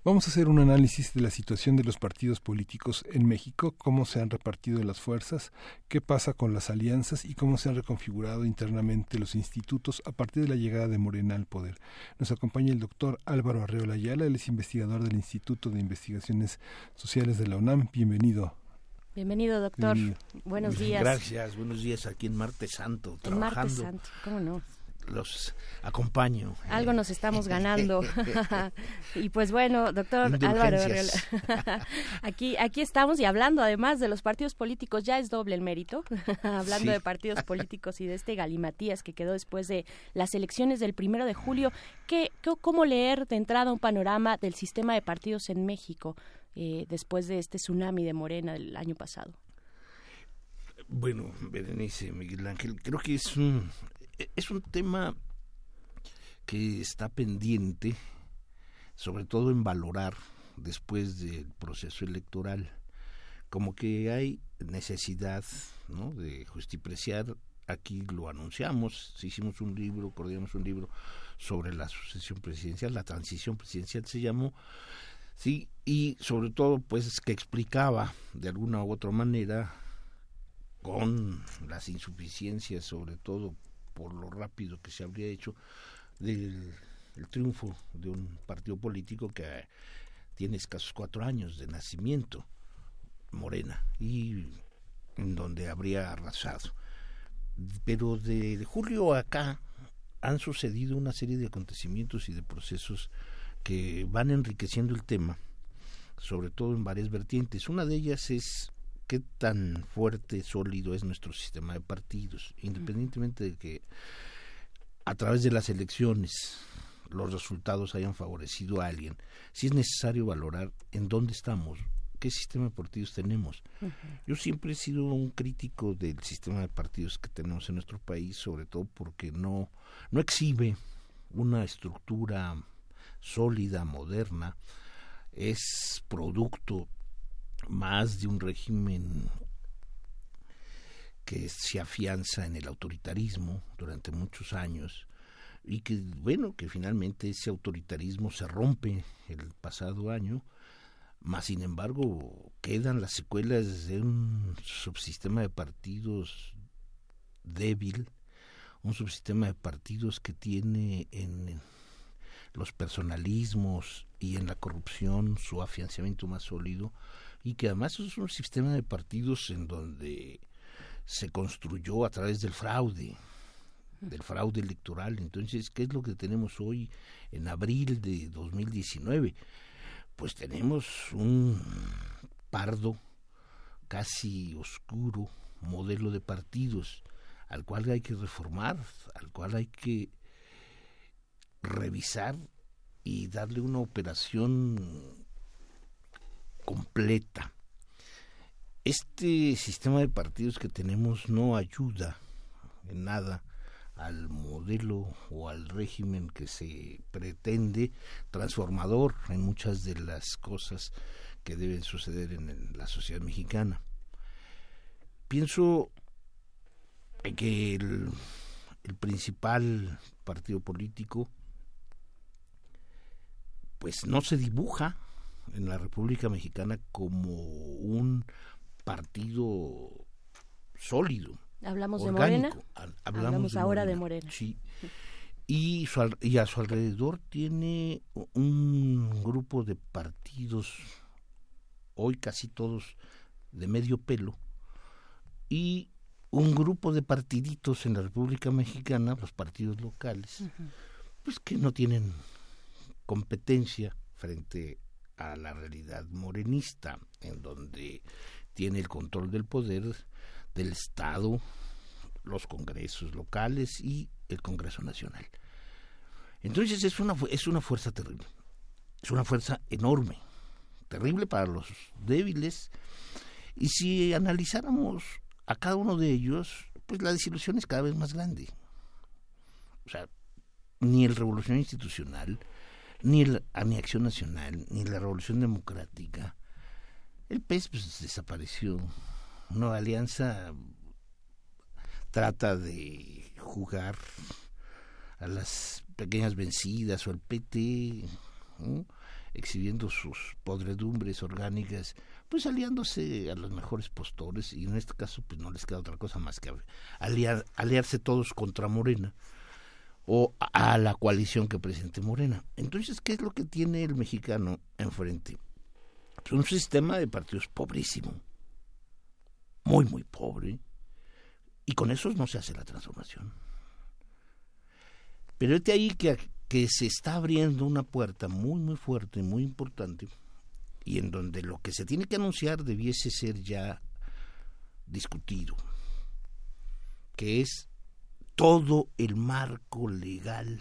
Vamos a hacer un análisis de la situación de los partidos políticos en México, cómo se han repartido las fuerzas, qué pasa con las alianzas y cómo se han reconfigurado internamente los institutos a partir de la llegada de Morena al poder. Nos acompaña el doctor Álvaro Arreola Ayala, él es investigador del Instituto de Investigaciones Sociales de la UNAM. Bienvenido. Bienvenido, doctor. Buenos días. Gracias, buenos días aquí en Martes Santo, trabajando. Martes Santo, ¿cómo no? Los acompaño. Algo nos estamos ganando. y pues bueno, doctor Álvaro, aquí, aquí estamos y hablando además de los partidos políticos, ya es doble el mérito, hablando de partidos políticos y de este galimatías que quedó después de las elecciones del primero de julio. ¿Qué, cómo leer de entrada un panorama del sistema de partidos en México eh, después de este tsunami de Morena el año pasado? Bueno, Berenice, Miguel Ángel, creo que es un, es un tema que está pendiente, sobre todo en valorar después del proceso electoral, como que hay necesidad ¿no? de justipreciar, aquí lo anunciamos, hicimos un libro, coordinamos un libro sobre la sucesión presidencial, la transición presidencial se llamó, Sí, y sobre todo pues que explicaba de alguna u otra manera con las insuficiencias sobre todo por lo rápido que se habría hecho del el triunfo de un partido político que tiene escasos cuatro años de nacimiento, Morena, y en donde habría arrasado. Pero de, julio acá han sucedido una serie de acontecimientos y de procesos que van enriqueciendo el tema, sobre todo en varias vertientes. Una de ellas es qué tan fuerte, sólido es nuestro sistema de partidos, independientemente de que a través de las elecciones los resultados hayan favorecido a alguien, si es necesario valorar en dónde estamos, qué sistema de partidos tenemos. Yo siempre he sido un crítico del sistema de partidos que tenemos en nuestro país, sobre todo porque no, no exhibe una estructura sólida, moderna, es producto más de un régimen que se afianza en el autoritarismo durante muchos años y que bueno que finalmente ese autoritarismo se rompe el pasado año más sin embargo quedan las secuelas de un subsistema de partidos débil un subsistema de partidos que tiene en los personalismos y en la corrupción su afianzamiento más sólido y que además es un sistema de partidos en donde se construyó a través del fraude del fraude electoral. Entonces, ¿qué es lo que tenemos hoy en abril de 2019? Pues tenemos un pardo, casi oscuro modelo de partidos al cual hay que reformar, al cual hay que revisar y darle una operación completa. Este sistema de partidos que tenemos no ayuda en nada al modelo o al régimen que se pretende transformador en muchas de las cosas que deben suceder en la sociedad mexicana. Pienso que el, el principal partido político pues no se dibuja en la República Mexicana como un partido sólido Hablamos de Morena. Hablamos, ahora de Morena. Sí. Y, y a su alrededor tiene un grupo de partidos, hoy casi todos de medio pelo, y un grupo de partiditos en la República Mexicana, los partidos locales, pues que no tienen competencia frente a la realidad morenista, en donde tiene el control del poder del Estado, los congresos locales y el Congreso Nacional. Entonces es una, es una fuerza terrible, es una fuerza enorme, terrible para los débiles. Y si analizáramos a cada uno de ellos, pues la desilusión es cada vez más grande. O sea, ni el revolución institucional, ni la ni Acción Nacional, ni la Revolución Democrática, el PES pues, desapareció. Nueva Alianza trata de jugar a las pequeñas vencidas o al PT, exhibiendo sus podredumbres orgánicas, pues aliándose a los mejores postores y en este caso pues no les queda otra cosa más que aliarse todos contra Morena o a la coalición que presente Morena. Entonces, ¿qué es lo que tiene el mexicano enfrente? Pues un sistema de partidos pobrísimo, muy, muy pobre, y con eso no se hace la transformación. Pero de ahí que, que se está abriendo una puerta muy, muy fuerte, muy importante, y en donde lo que se tiene que anunciar debiese ser ya discutido, que es todo el marco legal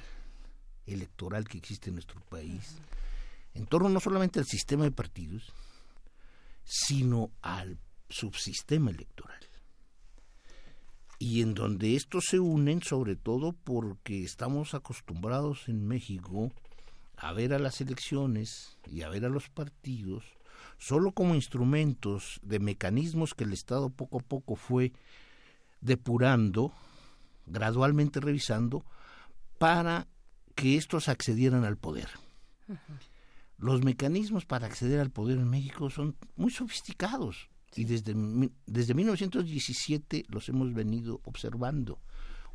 electoral que existe en nuestro país, en torno no solamente al sistema de partidos, sino al subsistema electoral. Y en donde estos se unen sobre todo porque estamos acostumbrados en México a ver a las elecciones y a ver a los partidos solo como instrumentos de mecanismos que el Estado poco a poco fue depurando, gradualmente revisando, para que estos accedieran al poder. los mecanismos para acceder al poder en México son muy sofisticados y desde, desde 1917 los hemos venido observando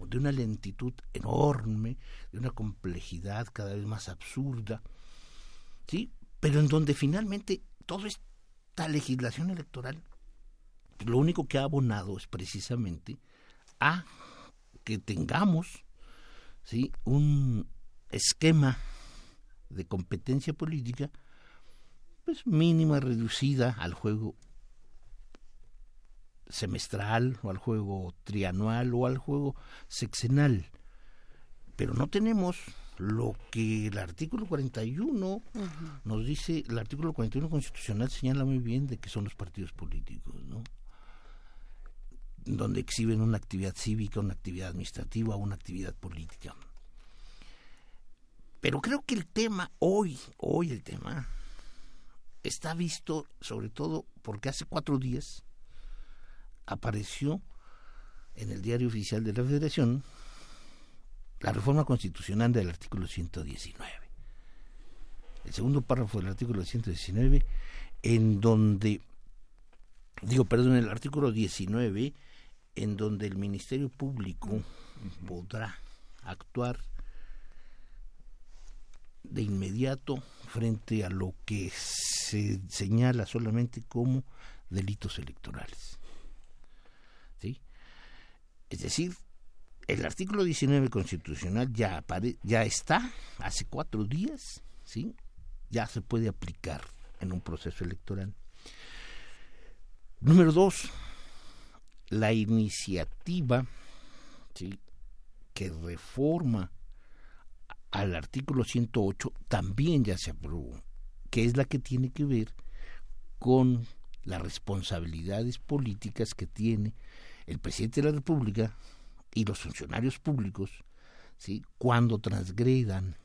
de una lentitud enorme, de una complejidad cada vez más absurda, ¿sí? Pero en donde finalmente toda esta legislación electoral, lo único que ha abonado es precisamente a que tengamos, ¿sí? Un esquema de competencia política, pues mínima, reducida al juego semestral o al juego trianual o al juego sexenal. Pero no tenemos lo que el artículo 41 nos dice, el artículo 41 constitucional señala muy bien de que son los partidos políticos, ¿no? Donde exhiben una actividad cívica, una actividad administrativa, una actividad política. Pero creo que el tema hoy, hoy el tema, está visto sobre todo porque hace cuatro días apareció en el diario oficial de la Federación la reforma constitucional del artículo 119. El segundo párrafo del artículo 119, en donde, digo, perdón, el artículo 19, en donde el Ministerio Público podrá actuar de inmediato frente a lo que se señala solamente como delitos electorales. ¿Sí? Es decir, el artículo 19 constitucional ya, ya está hace cuatro días, ¿sí? ya se puede aplicar en un proceso electoral. Número dos, la iniciativa ¿sí? que reforma al artículo 108 también ya se aprobó, que es la que tiene que ver con las responsabilidades políticas que tiene el presidente de la República y los funcionarios públicos ¿sí? cuando transgredan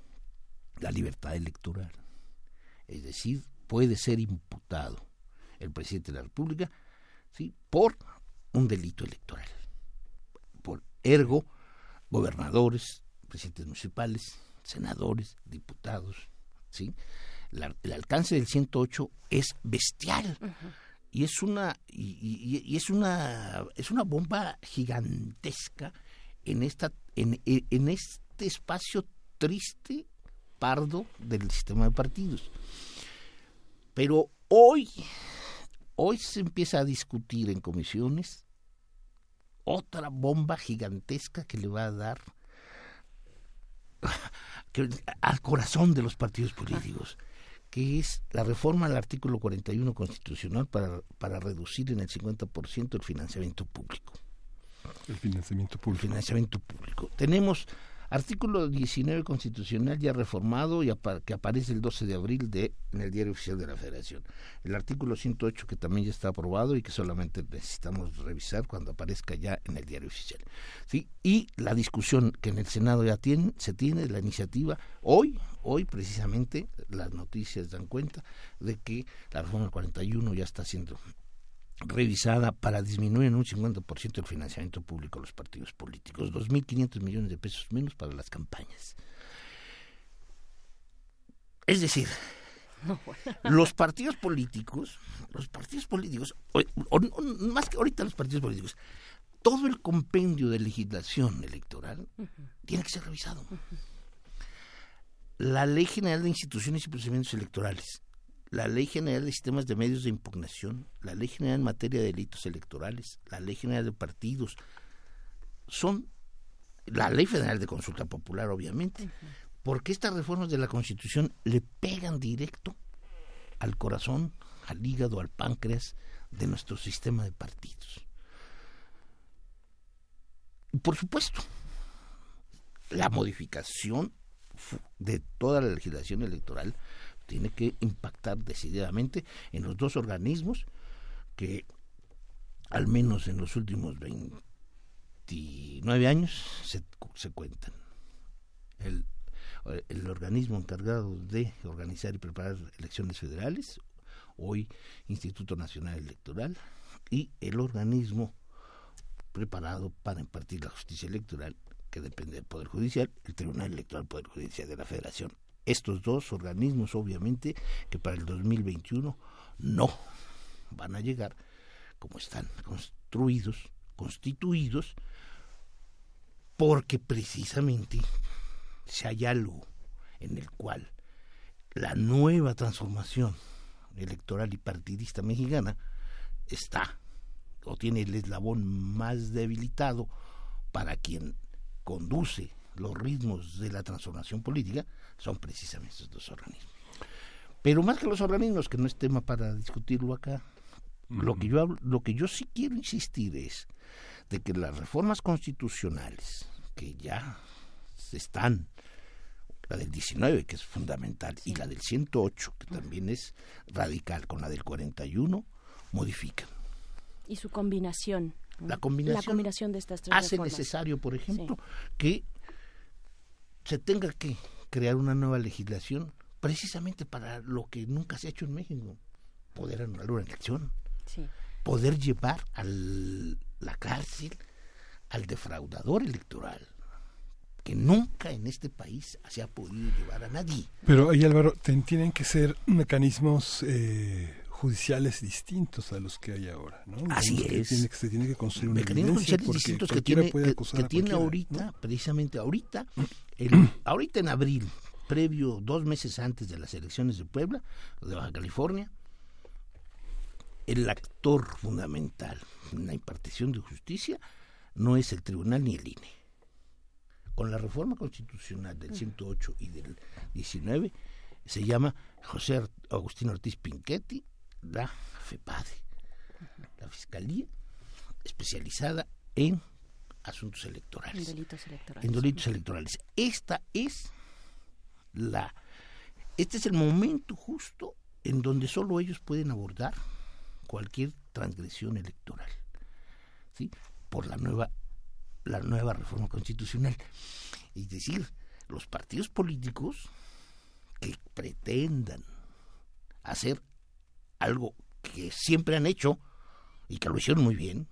la libertad electoral. Es decir, puede ser imputado el presidente de la República ¿sí? por un delito electoral. Por ergo, gobernadores, presidentes municipales, senadores, diputados, ¿sí? el alcance del 108 es bestial. Y es una y, es una es una bomba gigantesca en esta en, en este espacio triste pardo del sistema de partidos. Pero hoy hoy se empieza a discutir en comisiones otra bomba gigantesca que le va a dar al corazón de los partidos políticos, que es la reforma al artículo 41 constitucional para, para reducir en el 50% el financiamiento público. El financiamiento público. El financiamiento público. Tenemos Artículo 19 constitucional ya reformado y que aparece el 12 de abril de, en el Diario Oficial de la Federación. El artículo 108 que también ya está aprobado y que solamente necesitamos revisar cuando aparezca ya en el Diario Oficial. ¿sí? Y la discusión que en el Senado ya tiene, se tiene, la iniciativa, hoy, hoy precisamente las noticias dan cuenta de que la reforma 41 ya está siendo revisada para disminuir en un 50% el financiamiento público a los partidos políticos, 2.500 millones de pesos menos para las campañas. Es decir, los partidos políticos, los partidos políticos, más que ahorita los partidos políticos, todo el compendio de legislación electoral tiene que ser revisado. La Ley General de Instituciones y Procedimientos Electorales, la Ley General de Sistemas de Medios de Impugnación, la Ley General en materia de delitos electorales, la Ley General de Partidos, son la Ley Federal de Consulta Popular, obviamente, porque estas reformas de la Constitución le pegan directo al corazón, al hígado, al páncreas de nuestro sistema de partidos. Por supuesto, la modificación de toda la legislación electoral tiene que impactar decididamente en los dos organismos que al menos en los últimos 29 años se, se cuentan. El, el organismo encargado de organizar y preparar elecciones federales, hoy Instituto Nacional Electoral, y el organismo preparado para impartir la justicia electoral, que depende del Poder Judicial, el Tribunal Electoral Poder Judicial de la Federación estos dos organismos, obviamente, que para el 2021 no van a llegar como están construidos, constituidos, porque precisamente si hay algo en el cual la nueva transformación electoral y partidista mexicana está o tiene el eslabón más debilitado para quien conduce los ritmos de la transformación política son precisamente estos dos organismos. Pero más que los organismos, que no es tema para discutirlo acá, lo que yo lo que yo sí quiero insistir es de que las reformas constitucionales que ya se están la del 19 que es fundamental y la del 108 que también es radical con la del 41 modifican. Y su combinación la combinación, la combinación de estas tres hace necesario por ejemplo que se tenga que crear una nueva legislación precisamente para lo que nunca se ha hecho en México poder anular una elección poder llevar a la cárcel al defraudador electoral que nunca en este país se ha podido llevar a nadie. Pero ahí Álvaro, tienen que ser mecanismos eh, judiciales distintos a los que hay ahora, ¿no? Así es. Que se tiene que construir un mecanismos judiciales distintos que tiene, que, tiene ahorita, precisamente ahorita, ahorita en abril, previo dos meses antes de las elecciones de Puebla, de Baja California, el actor fundamental en la impartición de justicia no es el tribunal ni el INE. Con la reforma constitucional del 108 y del 19 se llama José Agustín Ortiz Pinchetti, la FEPADE, la Fiscalía especializada en asuntos electorales. En delitos electorales. En delitos electorales. Esta es la este es el momento justo en donde solo ellos pueden abordar cualquier transgresión electoral, ¿sí? Por la nueva la nueva reforma constitucional. Es decir, los partidos políticos que pretendan hacer algo que siempre han hecho y que lo hicieron muy bien,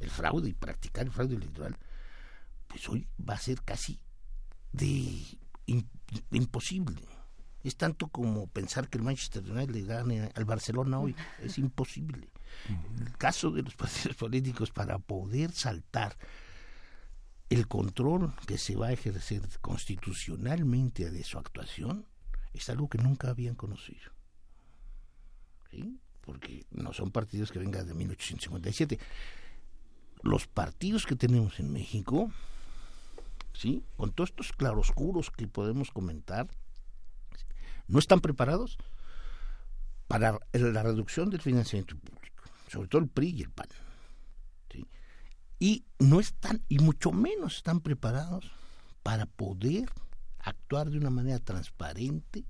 el fraude y practicar el fraude electoral, pues hoy va a ser casi de imposible es tanto como pensar que el Manchester United le gane al Barcelona hoy. Es imposible. El caso de los partidos políticos para poder saltar el control que se va a ejercer constitucionalmente de su actuación es algo que nunca habían conocido. ¿Sí? Porque no son partidos que vengan de 1857. Los partidos que tenemos en México, ¿sí? con todos estos claroscuros que podemos comentar, no están preparados para la reducción del financiamiento público, sobre todo el PRI y el PAN. Y no están, y mucho menos están preparados para poder actuar de una manera transparente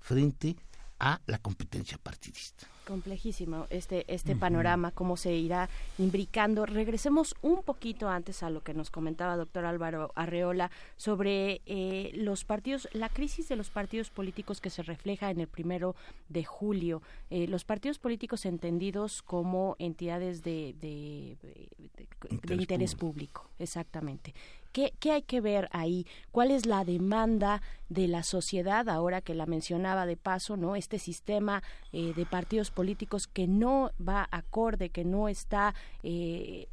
frente a la competencia partidista. Complejísimo este, este panorama, cómo se irá imbricando. Regresemos un poquito antes a lo que nos comentaba doctor Álvaro Arreola sobre eh, los partidos, la crisis de los partidos políticos que se refleja en el primero de julio. Eh, los partidos políticos entendidos como entidades de, de, de interés público, exactamente. ¿Qué, hay que ver ahí? ¿Cuál es la demanda de la sociedad, ahora que la mencionaba de paso, ¿no? Este sistema eh, de partidos políticos que no va acorde, que no está eh,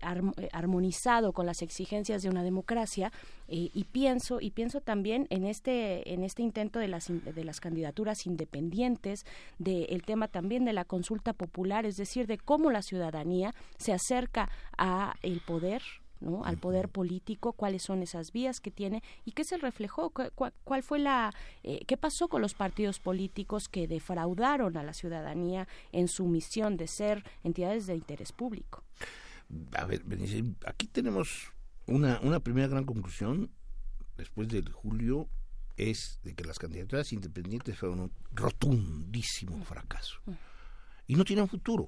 armonizado con las exigencias de una democracia. Eh, y pienso, y pienso también en este, en este intento de las, de las candidaturas independientes, del tema también de la consulta popular, es decir, de cómo la ciudadanía se acerca a el poder al poder político, cuáles son esas vías que tiene y qué se reflejó, cuál, fue la, eh, qué pasó con los partidos políticos que defraudaron a la ciudadanía en su misión de ser entidades de interés público. A ver, aquí tenemos una, una primera gran conclusión después del julio es de que las candidaturas independientes fueron un rotundísimo fracaso y no tienen futuro.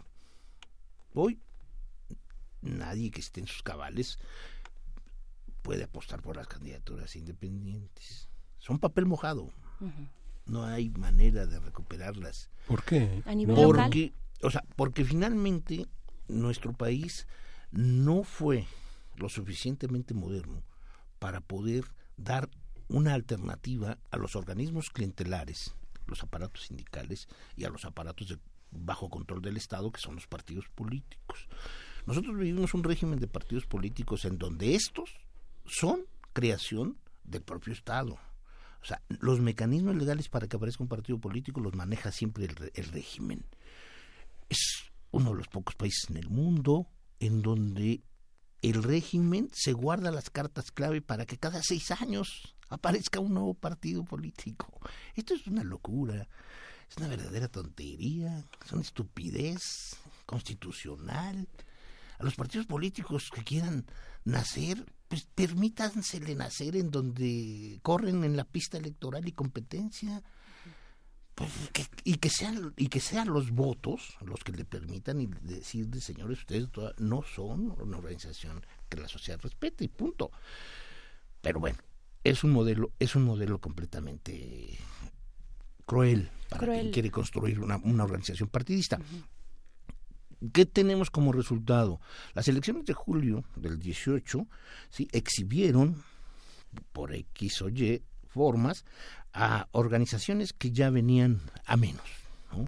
Hoy nadie que esté en sus cabales puede apostar por las candidaturas independientes. Son papel mojado. No hay manera de recuperarlas. ¿Por qué? A nivel porque, o sea, porque finalmente nuestro país no fue lo suficientemente moderno para poder dar una alternativa a los organismos clientelares, los aparatos sindicales y a los aparatos de bajo control del Estado, que son los partidos políticos. Nosotros vivimos un régimen de partidos políticos en donde estos son creación del propio Estado. O sea, los mecanismos legales para que aparezca un partido político los maneja siempre el, el régimen. Es uno de los pocos países en el mundo en donde el régimen se guarda las cartas clave para que cada seis años aparezca un nuevo partido político. Esto es una locura, es una verdadera tontería, es una estupidez constitucional. A los partidos políticos que quieran nacer, pues permítansele nacer en donde corren en la pista electoral y competencia. Pues, y que sean y que sean los votos los que le permitan y decir señores ustedes no son una organización que la sociedad respete y punto. Pero bueno es un modelo es un modelo completamente cruel para quien quiere construir una, organización partidista ¿Qué tenemos como resultado? Las elecciones de julio del 18 ¿sí? exhibieron por X o Y formas a organizaciones que ya venían a menos. ¿no?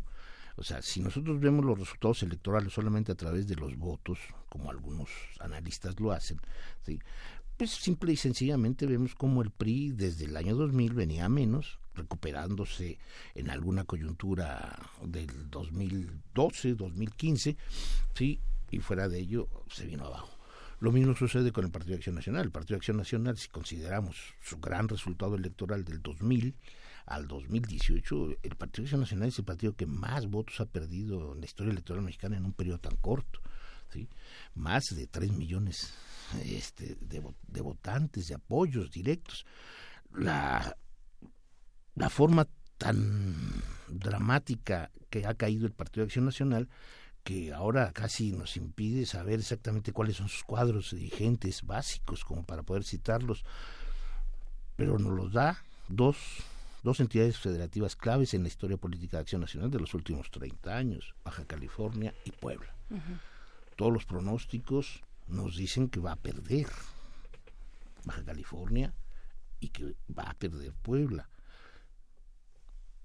O sea, si nosotros vemos los resultados electorales solamente a través de los votos, como algunos analistas lo hacen, ¿sí? pues simple y sencillamente vemos como el PRI desde el año 2000 venía a menos, recuperándose en alguna coyuntura del 2012, 2015, ¿sí? y fuera de ello se vino abajo. Lo mismo sucede con el Partido de Acción Nacional. El Partido de Acción Nacional, si consideramos su gran resultado electoral del 2000 al 2018, el Partido de Acción Nacional es el partido que más votos ha perdido en la historia electoral mexicana en un periodo tan corto. ¿sí? Más de 3 millones este, de, de votantes, de apoyos directos. La, la forma tan dramática que ha caído el Partido de Acción Nacional que ahora casi nos impide saber exactamente cuáles son sus cuadros dirigentes básicos como para poder citarlos, pero nos los da dos, dos entidades federativas claves en la historia política de acción nacional de los últimos 30 años, Baja California y Puebla. Todos los pronósticos nos dicen que va a perder Baja California y que va a perder Puebla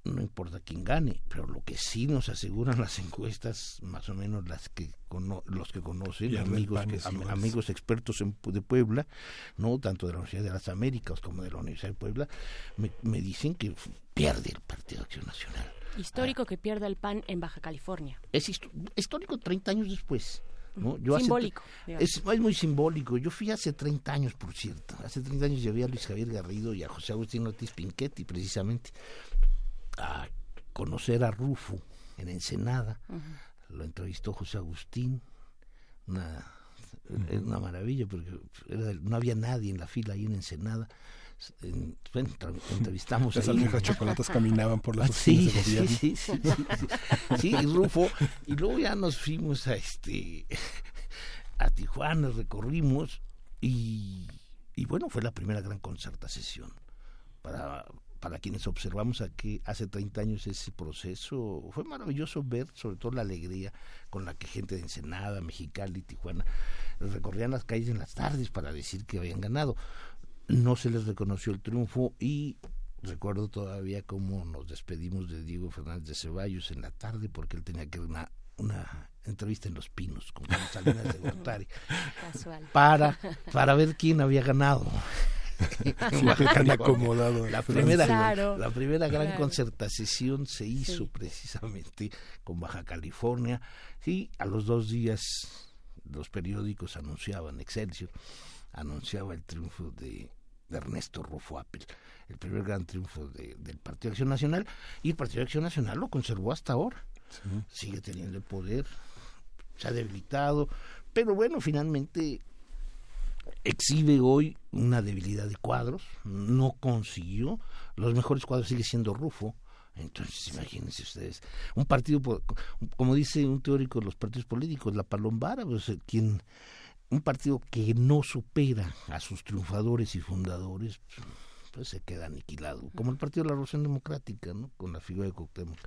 no importa quién gane, pero lo que sí nos aseguran las encuestas, más o menos las que los que conocen, amigos, amigos expertos de Puebla, no tanto de la Universidad de las Américas como de la Universidad de Puebla, me, dicen que pierde el Partido Acción Nacional. Histórico que pierda el PAN en Baja California. Es histórico 30 años después. ¿no? simbólico. es, es, muy simbólico. Yo fui hace 30 años, por cierto. Hace 30 años llevé a Luis Javier Garrido y a José Agustín Ortiz Pinchetti, precisamente a conocer a Rufo en Ensenada. Lo entrevistó José Agustín. Una, una maravilla porque no había nadie en la fila ahí en Ensenada. entrevistamos Las almejas chocolatas caminaban por las sí, sí, sí, sí, sí, y Rufo y luego ya nos fuimos a este a Tijuana recorrimos y, y bueno fue la primera gran concerta sesión para para quienes observamos aquí hace 30 años ese proceso, fue maravilloso ver sobre todo la alegría con la que gente de Ensenada, Mexicali Tijuana recorrían las calles en las tardes para decir que habían ganado. No se les reconoció el triunfo y recuerdo todavía cómo nos despedimos de Diego Fernández de Ceballos en la tarde porque él tenía que dar una, una entrevista en Los Pinos con Salinas de Gortari para, para ver quién había ganado. acomodado. La primera, la primera gran concertación se hizo precisamente con Baja California. y a los dos días los periódicos anunciaban, Excelsior anunciaba el triunfo de, Ernesto Rufo Apple, el primer gran triunfo del Partido de Acción Nacional, y el Partido de Acción Nacional lo conservó hasta ahora. Sigue teniendo el poder, se ha debilitado, pero bueno, finalmente exhibe hoy una debilidad de cuadros, no consiguió, los mejores cuadros sigue siendo Rufo, entonces imagínense ustedes, un partido, como dice un teórico de los partidos políticos, la palombara, pues, eh, quien, un partido que no supera a sus triunfadores y fundadores, pues se queda aniquilado, como el Partido de la Revolución Democrática, ¿no? con la figura de Cuauhtémoc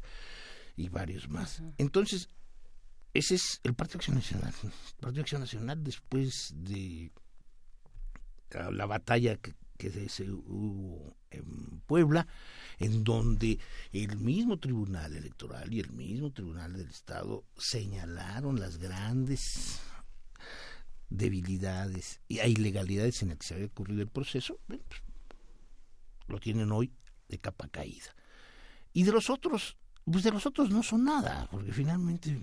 y varios más. Entonces, ese es el Partido Acción Nacional. El Partido Acción Nacional después de la batalla que se hubo en Puebla, en donde el mismo Tribunal Electoral y el mismo Tribunal del Estado señalaron las grandes debilidades y ilegalidades en las que se había ocurrido el proceso, pues, lo tienen hoy de capa caída. Y de los otros, pues de los otros no son nada, porque finalmente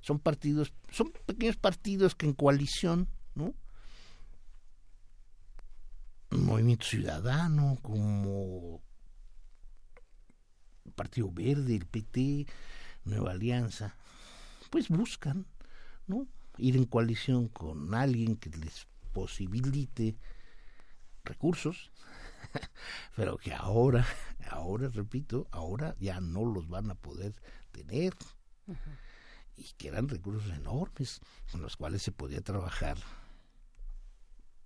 son partidos, son pequeños partidos que en coalición, ¿no? Movimiento Ciudadano, como Partido Verde, el PT, Nueva Alianza, pues buscan, ¿no? Ir en coalición con alguien que les posibilite recursos, pero que ahora, ahora repito, ahora ya no los van a poder tener. Y que eran recursos enormes con los cuales se podía trabajar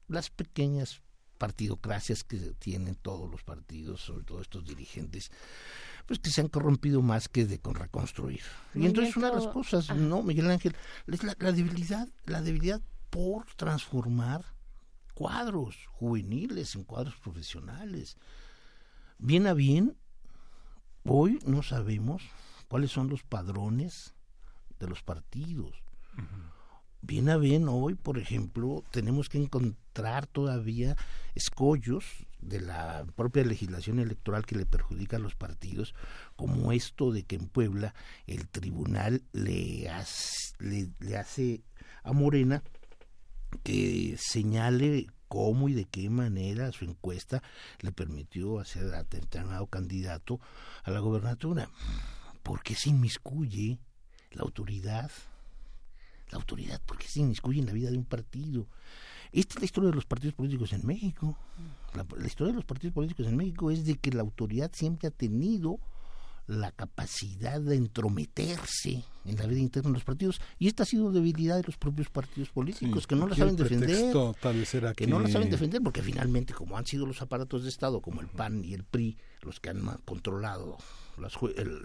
las pequeñas partidocracias que tienen todos los partidos, sobre todo estos dirigentes, pues que se han corrompido más que de con reconstruir. y entonces una de las cosas, no, Miguel Ángel, es la, la debilidad, la debilidad por transformar cuadros juveniles en cuadros profesionales. Bien a bien, hoy no sabemos cuáles son los padrones de los partidos. Bien a bien, hoy, por ejemplo, tenemos que encontrar todavía escollos de la propia legislación electoral que le perjudica a los partidos, como esto de que en Puebla el tribunal le hace a Morena que señale cómo y de qué manera su encuesta le permitió hacer a candidato a la gobernatura. Porque se inmiscuye la autoridad. La autoridad, porque se inmiscuye en la vida de un partido. Esta es la historia de los partidos políticos en México. la historia de los partidos políticos en México es de que la autoridad siempre ha tenido la capacidad de entrometerse en la vida interna de los partidos. Y esta ha sido debilidad de los propios partidos políticos que no la saben defender. que, no la saben defender porque finalmente como han sido los aparatos de estado como el PAN y el PRI los que han controlado las,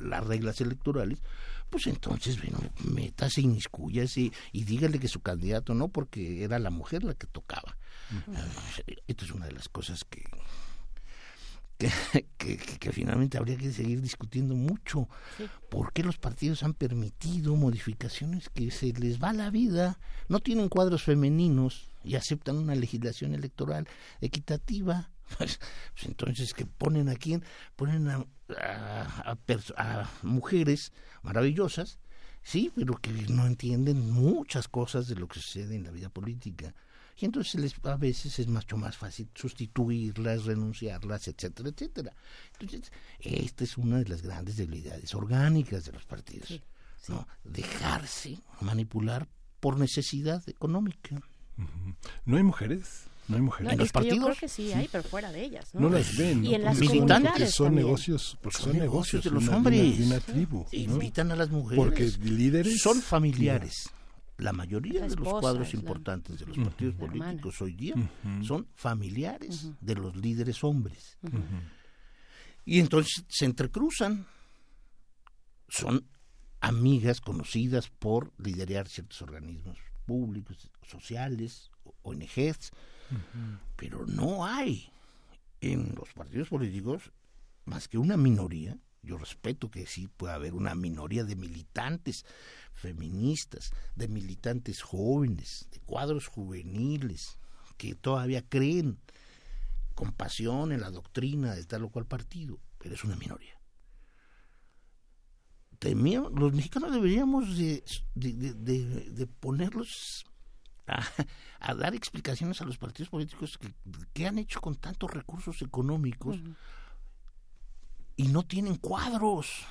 las reglas electorales pues entonces bueno métase inmiscúyase y dígale que su candidato no porque era la mujer la que tocaba. Esto es una de las cosas que que, que, finalmente habría que seguir discutiendo mucho. ¿Por qué los partidos han permitido modificaciones que se les va la vida? No tienen cuadros femeninos y aceptan una legislación electoral equitativa. Pues, pues entonces que ponen a quién? Ponen a, a, a mujeres maravillosas sí, pero que no entienden muchas cosas de lo que sucede en la vida política y entonces les, a veces es mucho más fácil sustituirlas, renunciarlas, etcétera, etcétera. Entonces, esta es una de las grandes debilidades orgánicas de los partidos, ¿no? Dejarse manipular por necesidad económica. ¿No hay mujeres? ¿No hay mujeres? ¿En los partidos? Yo creo que sí, hay, pero fuera de ellas. No, las ven. Y en las comunidades son negocios, porque son, negocios de los hombres. De una, tribu. Invitan a las mujeres. Porque líderes. Son familiares la mayoría de los cuadros importantes de los partidos políticos hoy día son familiares de los líderes hombres. Y entonces se entrecruzan. Son amigas conocidas por liderar ciertos organismos públicos, sociales, ONGs, pero no hay en los partidos políticos más que una minoría yo respeto que sí pueda haber una minoría de militantes feministas, de militantes jóvenes, de cuadros juveniles, que todavía creen con pasión en la doctrina de tal o cual partido, pero es una minoría. los mexicanos deberíamos de, de, ponerlos a, dar explicaciones a los partidos políticos que, han hecho con tantos recursos económicos y no tienen cuadros.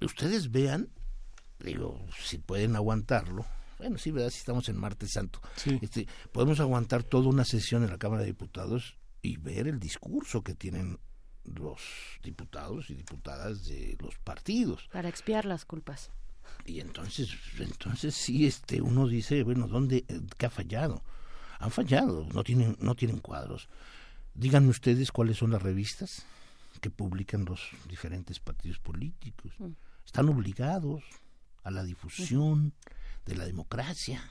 Ustedes vean, digo, si pueden aguantarlo. Bueno, sí, ¿verdad? Si estamos en Martes Santo. Este, podemos aguantar toda una sesión en la Cámara de Diputados y ver el discurso que tienen los diputados y diputadas de los partidos. Para expiar las culpas. Y entonces, entonces sí, este, uno dice, bueno, ¿dónde, qué ha fallado? Han fallado, no tienen, no tienen cuadros. Díganme ustedes cuáles son las revistas que publican los diferentes partidos políticos. Mm. Están obligados a la difusión de la democracia.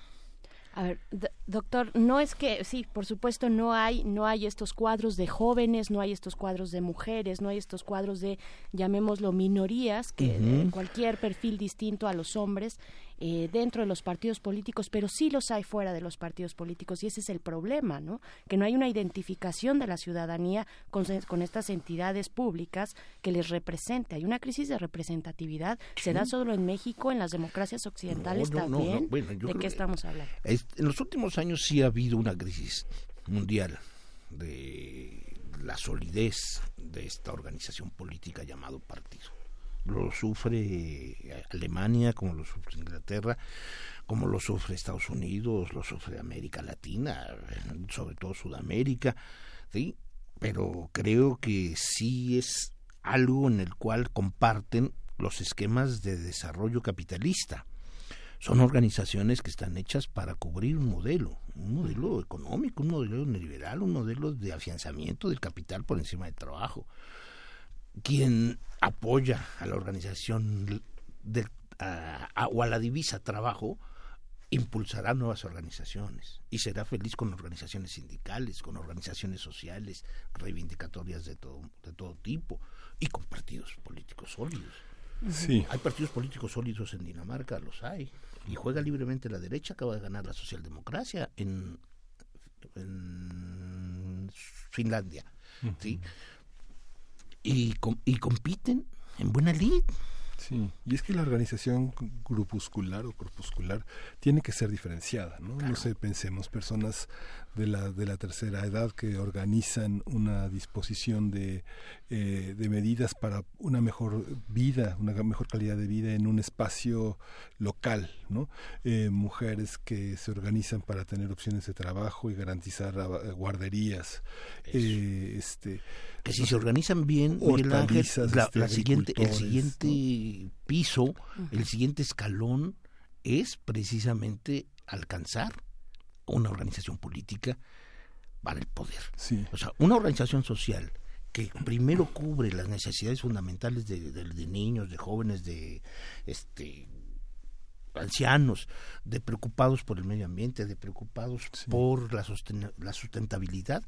A ver, doctor, no es que sí, por supuesto no hay no hay estos cuadros de jóvenes, no hay estos cuadros de mujeres, no hay estos cuadros de llamémoslo minorías que de cualquier perfil distinto a los hombres eh, dentro de los partidos políticos, pero sí los hay fuera de los partidos políticos y ese es el problema, ¿no? Que no hay una identificación de la ciudadanía con, estas entidades públicas que les represente. Hay una crisis de representatividad. ¿Se da solo en México, en las democracias occidentales también? ¿De qué estamos hablando? En los últimos años sí ha habido una crisis mundial de la solidez de esta organización política llamado partido lo sufre Alemania, como lo sufre Inglaterra, como lo sufre Estados Unidos, lo sufre América Latina, sobre todo Sudamérica, ¿sí? Pero creo que sí es algo en el cual comparten los esquemas de desarrollo capitalista. Son organizaciones que están hechas para cubrir un modelo, un modelo económico, un modelo neoliberal, un modelo de afianzamiento del capital por encima del trabajo quien apoya a la organización o a la divisa trabajo impulsará nuevas organizaciones y será feliz con organizaciones sindicales, con organizaciones sociales, reivindicatorias de todo, de todo tipo y con partidos políticos sólidos. Sí. Hay partidos políticos sólidos en Dinamarca, los hay. Y juega libremente la derecha, acaba de ganar la socialdemocracia en, Finlandia. ¿sí? y, y compiten en buena lid. Sí, y es que la organización grupuscular o corpuscular tiene que ser diferenciada, ¿no? No sé, pensemos personas de la, de la tercera edad que organizan una disposición de, eh, de medidas para una mejor vida, una mejor calidad de vida en un espacio local, ¿no? Eh, mujeres que se organizan para tener opciones de trabajo y garantizar eh, guarderías, este que si se organizan bien, la, este, siguiente, el siguiente piso, el siguiente escalón es precisamente alcanzar una organización política para el poder. O sea, una organización social que primero cubre las necesidades fundamentales de, de niños, de jóvenes, de este ancianos, de preocupados por el medio ambiente, de preocupados por la, la sustentabilidad,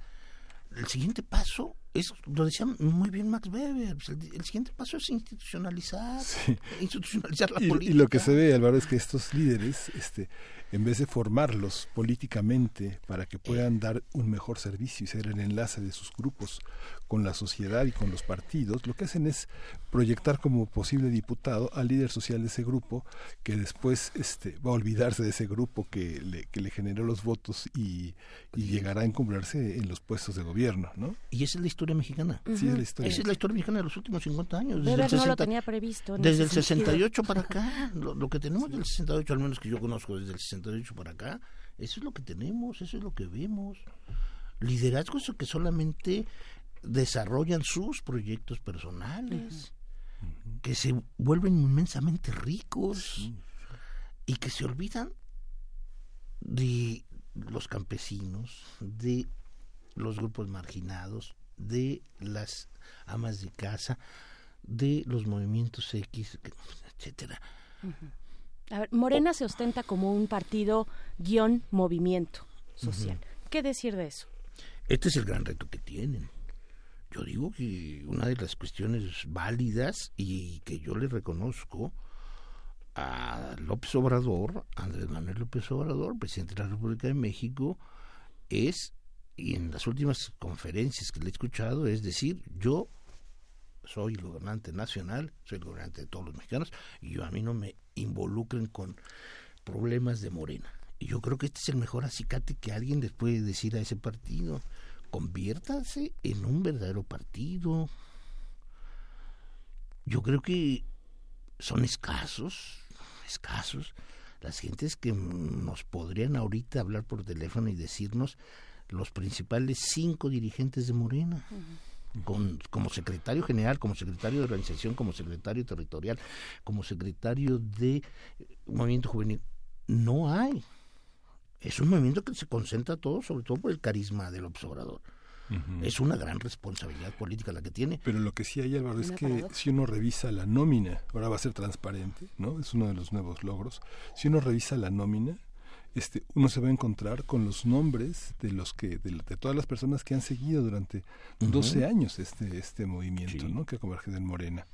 el siguiente paso es, lo decía muy bien Max Weber, pues, el, siguiente paso es institucionalizar, institucionalizar la política. Y lo que se ve, Álvaro, es que estos líderes, este, en vez de formarlos políticamente para que puedan dar un mejor servicio y ser el enlace de sus grupos con la sociedad y con los partidos, lo que hacen es proyectar como posible diputado al líder social de ese grupo, que después este, va a olvidarse de ese grupo que le, que le generó los votos y, llegará a encumbrarse en los puestos de gobierno. ¿no? Y esa es la historia mexicana. Sí, es la historia. Esa es la historia mexicana de los últimos 50 años. Desde el no lo tenía previsto. Desde el 68 para acá, lo, que tenemos del 68, al menos que yo conozco desde el 68 para acá, eso es lo que tenemos, eso es lo que vemos. Liderazgos que solamente desarrollan sus proyectos personales, que se vuelven inmensamente ricos y que se olvidan de los campesinos, de los grupos marginados, de las amas de casa, de los movimientos X, etcétera. Morena se ostenta como un partido guion movimiento social. ¿Qué decir de eso? Este es el gran reto que tienen. Yo digo que una de las cuestiones válidas y que yo le reconozco a López Obrador, Andrés Manuel López Obrador, presidente de la República de México, es, y en las últimas conferencias que le he escuchado, es decir, yo soy el gobernante nacional, soy el gobernante de todos los mexicanos, y yo a mí no me involucren con problemas de Morena. Y yo creo que este es el mejor acicate que alguien les puede decir a ese partido conviértanse en un verdadero partido. Yo creo que son escasos, escasos, las gentes que nos podrían ahorita hablar por teléfono y decirnos los principales cinco dirigentes de Morena. Con, como secretario general, como secretario de organización, como secretario territorial, como secretario de movimiento juvenil. No hay es un movimiento que se concentra todo, sobre todo por el carisma del observador. Es una gran responsabilidad política la que tiene. Pero lo que sí hay, Álvaro, es que si uno revisa la nómina, ahora va a ser transparente, ¿no? Es uno de los nuevos logros. Si uno revisa la nómina, este, uno se va a encontrar con los nombres de los que de, todas las personas que han seguido durante 12 años este este movimiento, ¿no? Que converge en Morena.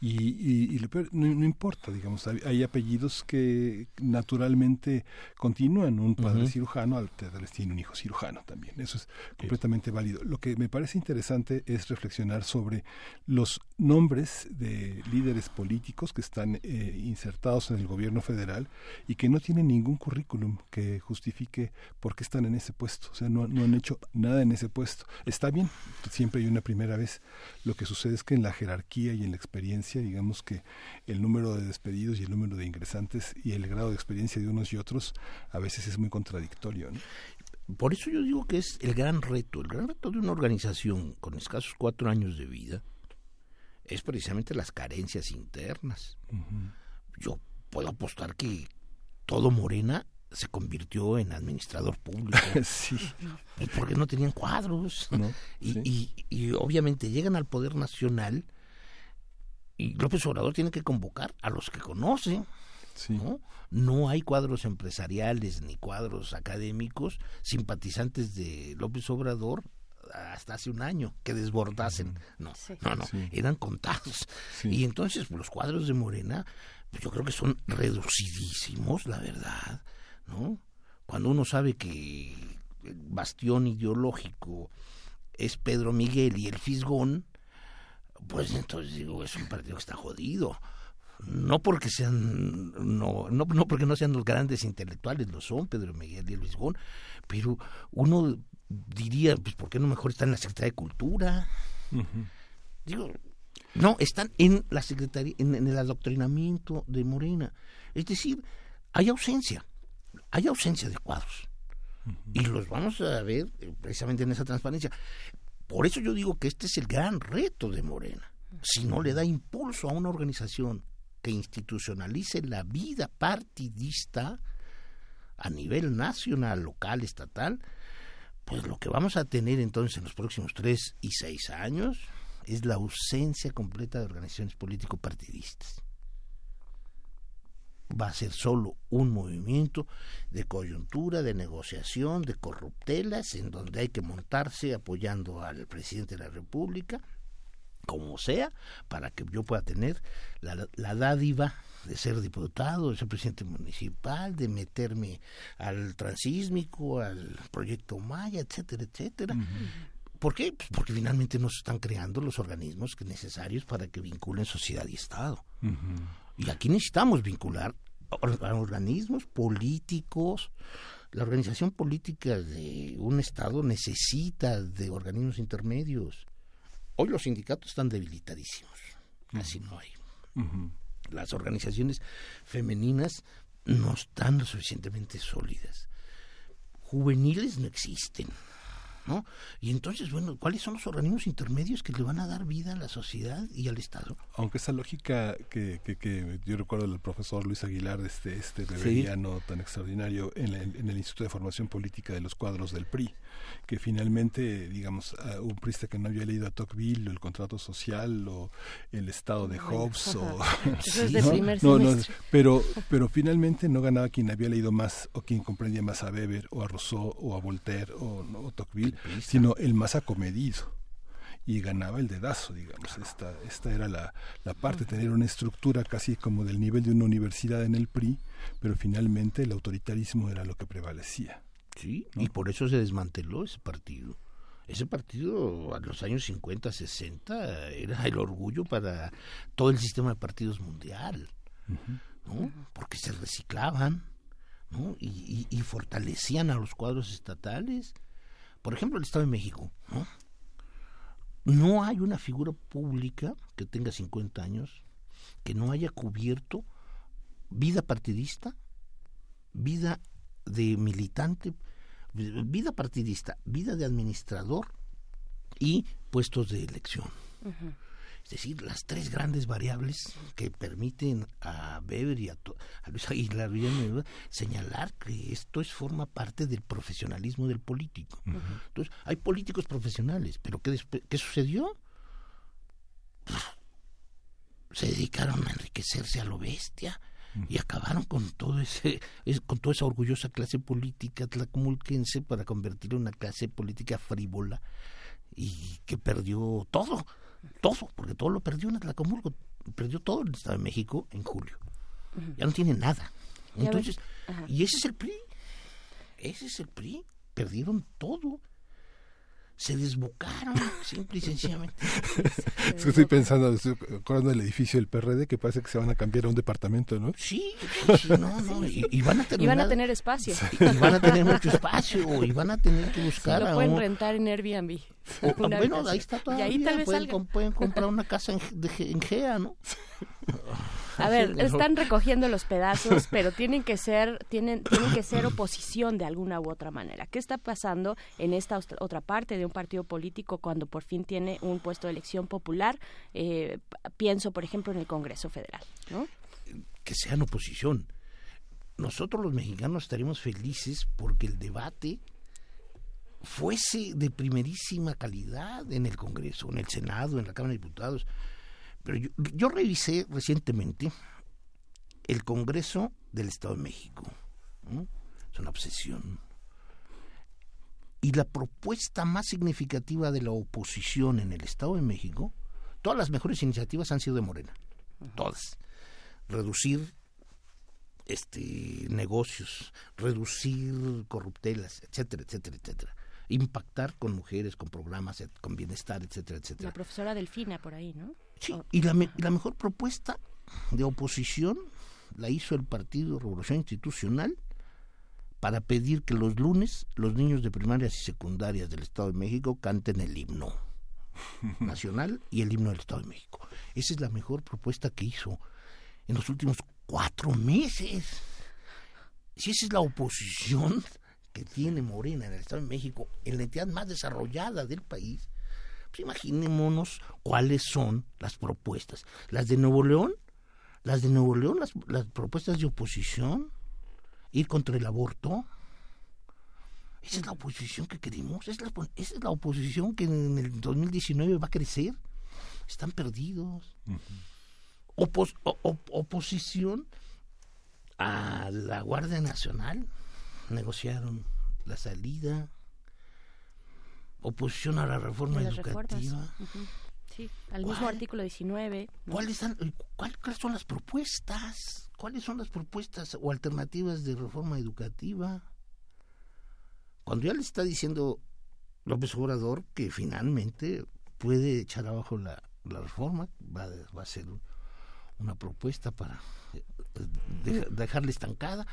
Y, y, no, importa, digamos, hay, apellidos que naturalmente continúan. Un padre cirujano, al vez tiene un hijo cirujano también. Eso es completamente válido. Lo que me parece interesante es reflexionar sobre los nombres de líderes políticos que están eh, insertados en el gobierno federal y que no tienen ningún currículum que justifique por qué están en ese puesto. O sea, no, no han hecho nada en ese puesto. Está bien, siempre hay una primera vez. Lo que sucede es que en la jerarquía y en la experiencia digamos que el número de despedidos y el número de ingresantes y el grado de experiencia de unos y otros a veces es muy contradictorio. Por eso yo digo que es el gran reto, el gran reto de una organización con escasos cuatro años de vida es precisamente las carencias internas. Yo puedo apostar que todo Morena se convirtió en administrador público. sí. Porque no tenían cuadros. y, y, obviamente llegan al poder nacional y López Obrador tiene que convocar a los que conoce. ¿no? no hay cuadros empresariales ni cuadros académicos simpatizantes de López Obrador hasta hace un año que desbordasen. No, no, no, eran contados. Y entonces pues, los cuadros de Morena, pues yo creo que son reducidísimos, la verdad, ¿no? Cuando uno sabe que el bastión ideológico es Pedro Miguel y el Fisgón, pues entonces digo, es un partido que está jodido. No porque sean, no, no, no porque no sean los grandes intelectuales, lo son Pedro Miguel y Luis Gón, pero uno diría, pues ¿por qué no mejor están en la Secretaría de Cultura? Digo, no, están en la Secretaría, en, el adoctrinamiento de Morena. Es decir, hay ausencia, hay ausencia de cuadros. Y los vamos a ver eh, precisamente en esa transparencia. Por eso yo digo que este es el gran reto de Morena. Si no le da impulso a una organización que institucionalice la vida partidista a nivel nacional, local, estatal, pues lo que vamos a tener entonces en los próximos tres y seis años es la ausencia completa de organizaciones político-partidistas va a ser solo un movimiento de coyuntura, de negociación, de corruptelas, en donde hay que montarse apoyando al presidente de la República, como sea, para que yo pueda tener la, dádiva de ser diputado, de ser presidente municipal, de meterme al transísmico, al proyecto Maya, etcétera, etcétera. ¿Por qué? Pues porque finalmente nos están creando los organismos necesarios para que vinculen sociedad y Estado. Y aquí necesitamos vincular a organismos políticos. La organización política de un Estado necesita de organismos intermedios. Hoy los sindicatos están debilitadísimos. Así no hay. Las organizaciones femeninas no están lo suficientemente sólidas. Juveniles no existen. ¿No? Y entonces, bueno, ¿cuáles son los organismos intermedios que le van a dar vida a la sociedad y al Estado? Aunque esa lógica que, que, yo recuerdo del profesor Luis Aguilar, este, este beberiano tan extraordinario en, en, el Instituto de Formación Política de los Cuadros del PRI, que finalmente, digamos, un prista que no había leído a Tocqueville o el contrato social o el estado de Hobbes o... pero, pero finalmente no ganaba quien había leído más o quien comprendía más a Weber o a Rousseau o a Voltaire o, o Tocqueville sino el más acomedido y ganaba el dedazo, digamos. Esta, esta era la, la parte, tener una estructura casi como del nivel de una universidad en el PRI, pero finalmente el autoritarismo era lo que prevalecía. Sí, y por eso se desmanteló ese partido. Ese partido a los años 50, 60 era el orgullo para todo el sistema de partidos mundial, ¿no? Porque se reciclaban, ¿no? y, y fortalecían a los cuadros estatales por ejemplo, el Estado de México, ¿no? Hay una figura pública que tenga 50 años que no haya cubierto vida partidista, vida de militante, vida partidista, vida de administrador y puestos de elección. Es decir, las tres grandes variables que permiten a Weber y a, Luis Aguilar señalar que esto es forma parte del profesionalismo del político. Entonces, hay políticos profesionales, pero ¿qué, qué sucedió? Se dedicaron a enriquecerse a lo bestia. y acabaron con todo ese con toda esa orgullosa clase política tlacomulquense para convertirla en una clase política frívola y que perdió todo todo porque todo lo perdió en Tlacomulco perdió todo el Estado de México en julio. Ya no tiene nada. Entonces y ese es el PRI ese es el PRI perdieron todo se desbocaron, simple y sencillamente. es que estoy pensando, estoy acordando del edificio del PRD que parece que se van a cambiar a un departamento, ¿no? Sí, no, no, y, van a tener... Y van a tener espacio. Y van a tener mucho espacio, y van a tener que buscar... lo pueden rentar en Airbnb. bueno, ahí está todavía, y ahí tal vez pueden, pueden, comprar una casa en, en GEA, ¿no? A ver, están recogiendo los pedazos, pero tienen que ser tienen tienen que ser oposición de alguna u otra manera. ¿Qué está pasando en esta otra parte de un partido político cuando por fin tiene un puesto de elección popular? Eh, pienso, por ejemplo, en el Congreso Federal, ¿no? Que sean oposición. Nosotros los mexicanos estaríamos felices porque el debate fuese de primerísima calidad en el Congreso, en el Senado, en la Cámara de Diputados. Pero yo, revisé recientemente el Congreso del Estado de México. Es una obsesión. Y la propuesta más significativa de la oposición en el Estado de México, todas las mejores iniciativas han sido de Morena. Todas. Reducir este negocios, reducir corruptelas, etcétera, etcétera, etcétera impactar con mujeres, con programas, con bienestar, etcétera, etcétera. La profesora Delfina por ahí, ¿no? Sí, y la, la mejor propuesta de oposición la hizo el Partido Revolución Institucional para pedir que los lunes los niños de primarias y secundarias del Estado de México canten el himno nacional y el himno del Estado de México. Esa es la mejor propuesta que hizo en los últimos cuatro meses. Si esa es la oposición, que tiene Morena en el Estado de México, en la entidad más desarrollada del país, pues imaginémonos cuáles son las propuestas. Las de Nuevo León, las de Nuevo León, las, las propuestas de oposición, ir contra el aborto. Esa es la oposición que queremos, esa es la, oposición que en el 2019 va a crecer. Están perdidos. oposición a la Guardia Nacional negociaron la salida, oposición a la reforma educativa. Sí, al mismo artículo 19. ¿Cuáles, ¿Cuáles son las propuestas? ¿Cuáles son las propuestas o alternativas de reforma educativa? Cuando ya le está diciendo López Obrador que finalmente puede echar abajo la, la reforma, va, va a ser una propuesta para eh, dejarla estancada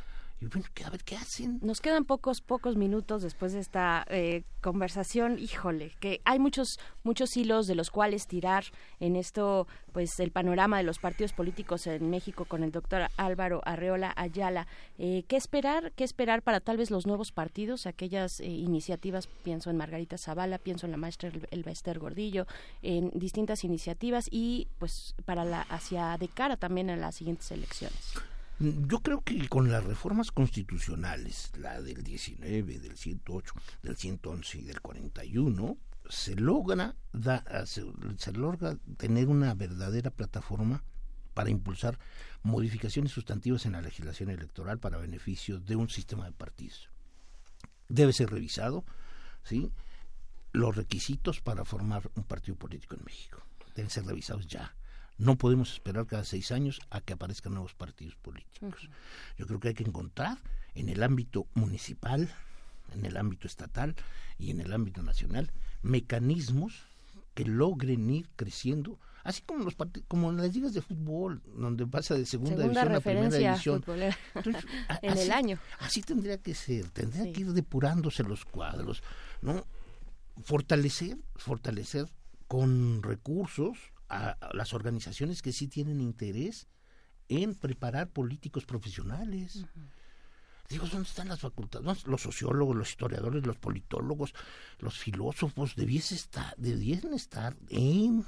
a ver qué hacen. Nos quedan pocos, pocos minutos después de esta eh, conversación. Híjole, que hay muchos, muchos hilos de los cuales tirar en esto, pues el panorama de los partidos políticos en México con el doctor Álvaro Arreola Ayala. Eh, ¿Qué esperar? ¿Qué esperar para tal vez los nuevos partidos? Aquellas eh, iniciativas, pienso en Margarita Zavala, pienso en la maestra Elba Ester Gordillo, en distintas iniciativas y pues para la hacia de cara también a las siguientes elecciones. Yo creo que con las reformas constitucionales, la del 19, del 108, del 111 y del 41, se logra, se, logra tener una verdadera plataforma para impulsar modificaciones sustantivas en la legislación electoral para beneficio de un sistema de partidos. Debe ser revisado, ¿sí? Los requisitos para formar un partido político en México deben ser revisados ya no podemos esperar cada seis años a que aparezcan nuevos partidos políticos. Yo creo que hay que encontrar en el ámbito municipal, en el ámbito estatal y en el ámbito nacional mecanismos que logren ir creciendo, así como los como en las ligas de fútbol, donde pasa de segunda, división a primera división. en el año. Así tendría que ser, tendría que ir depurándose los cuadros, ¿no? Fortalecer, fortalecer con recursos a, las organizaciones que sí tienen interés en preparar políticos profesionales. Digo, ¿dónde están las facultades? Los sociólogos, los historiadores, los politólogos, los filósofos debiesen estar, debiesen estar en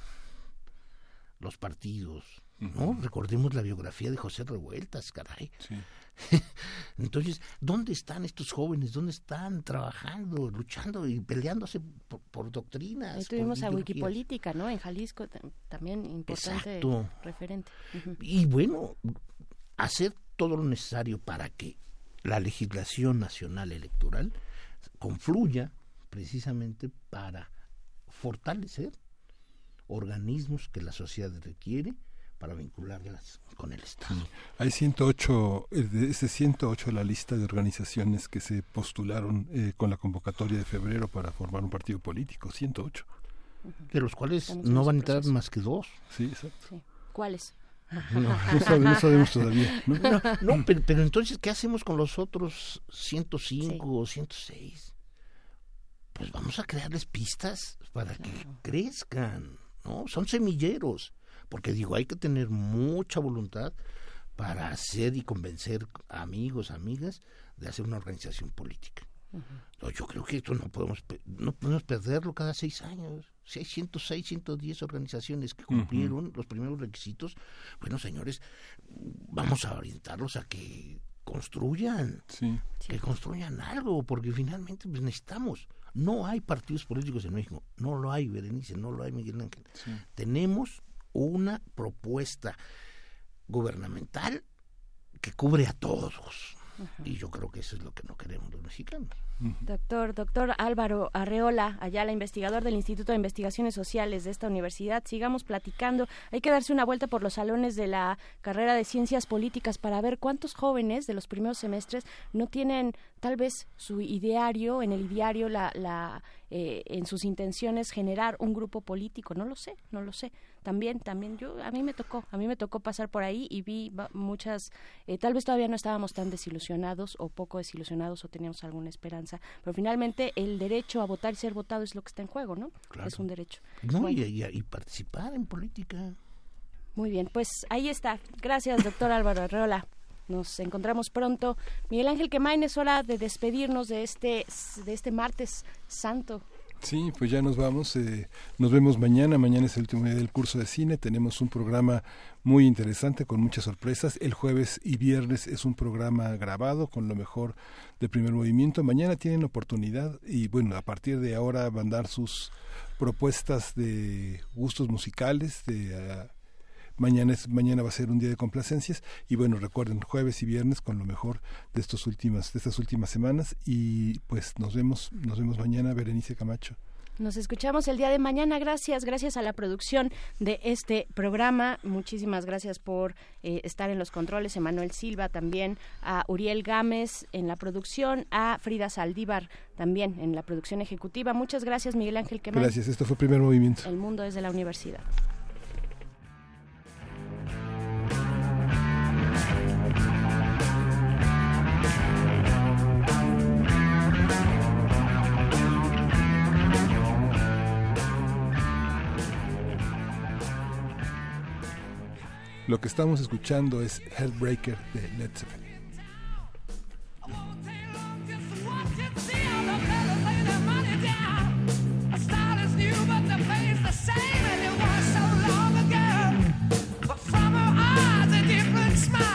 los partidos. ¿no? Recordemos la biografía de José Revueltas, caray. Entonces, ¿dónde están estos jóvenes? ¿Dónde están trabajando, luchando y peleándose por, doctrinas? Ahí tuvimos a Wikipolítica, ¿no? En Jalisco también importante referente. Y bueno, hacer todo lo necesario para que la legislación nacional electoral confluya precisamente para fortalecer organismos que la sociedad requiere para vincularlas con el Estado. Hay 108, de ese 108 la lista de organizaciones que se postularon eh, con la convocatoria de febrero para formar un partido político, 108. De los cuales no van a entrar más que dos. Sí, exacto. ¿Cuáles? No, sabemos, todavía. No, pero, entonces, ¿qué hacemos con los otros 105 o 106? Pues vamos a crearles pistas para que crezcan, ¿no? Son semilleros. Porque digo, hay que tener mucha voluntad para hacer y convencer amigos, amigas de hacer una organización política. yo creo que esto no podemos, no podemos perderlo cada seis años. Si hay 106, 110 organizaciones que cumplieron los primeros requisitos, bueno, señores, vamos a orientarlos a que construyan, que construyan algo, porque finalmente pues, necesitamos. No hay partidos políticos en México, no lo hay, Berenice, no lo hay, Miguel Ángel. Tenemos una propuesta gubernamental que cubre a todos. Y yo creo que eso es lo que no queremos los mexicanos. Doctor, doctor Álvaro Arreola, Ayala, investigador del Instituto de Investigaciones Sociales de esta universidad, sigamos platicando. Hay que darse una vuelta por los salones de la carrera de Ciencias Políticas para ver cuántos jóvenes de los primeros semestres no tienen tal vez su ideario, en el ideario, la, la, eh, en sus intenciones generar un grupo político. No lo sé, no lo sé. También, también, yo, a mí me tocó, a mí me tocó pasar por ahí y vi muchas, eh, tal vez todavía no estábamos tan desilusionados o poco desilusionados o teníamos alguna esperanza pero finalmente el derecho a votar y ser votado es lo que está en juego, ¿no? Es un derecho. No, y, participar en política. Muy bien, pues ahí está. Gracias, doctor Álvaro Arreola. Nos encontramos pronto. Miguel Ángel Quemain, es hora de despedirnos de este, de este martes santo. Sí, pues ya nos vamos. Eh, nos vemos mañana. Mañana es el último día del curso de cine. Tenemos un programa muy interesante con muchas sorpresas. El jueves y viernes es un programa grabado con lo mejor de primer movimiento. Mañana tienen oportunidad y bueno, a partir de ahora van a dar sus propuestas de gustos musicales, de ah, Mañana, es, mañana va a ser un día de complacencias y bueno, recuerden jueves y viernes con lo mejor de, estos últimas, de estas últimas semanas y pues nos vemos, nos vemos mañana, Berenice Camacho. Nos escuchamos el día de mañana. Gracias, gracias a la producción de este programa. Muchísimas gracias por eh, estar en los controles. Emanuel Silva también, a Uriel Gámez en la producción, a Frida Saldívar también en la producción ejecutiva. Muchas gracias, Miguel Ángel Quemán. Gracias, esto fue Primer Movimiento. El mundo desde la universidad. Lo que estamos escuchando es Heartbreaker de Led Zeppelin. smile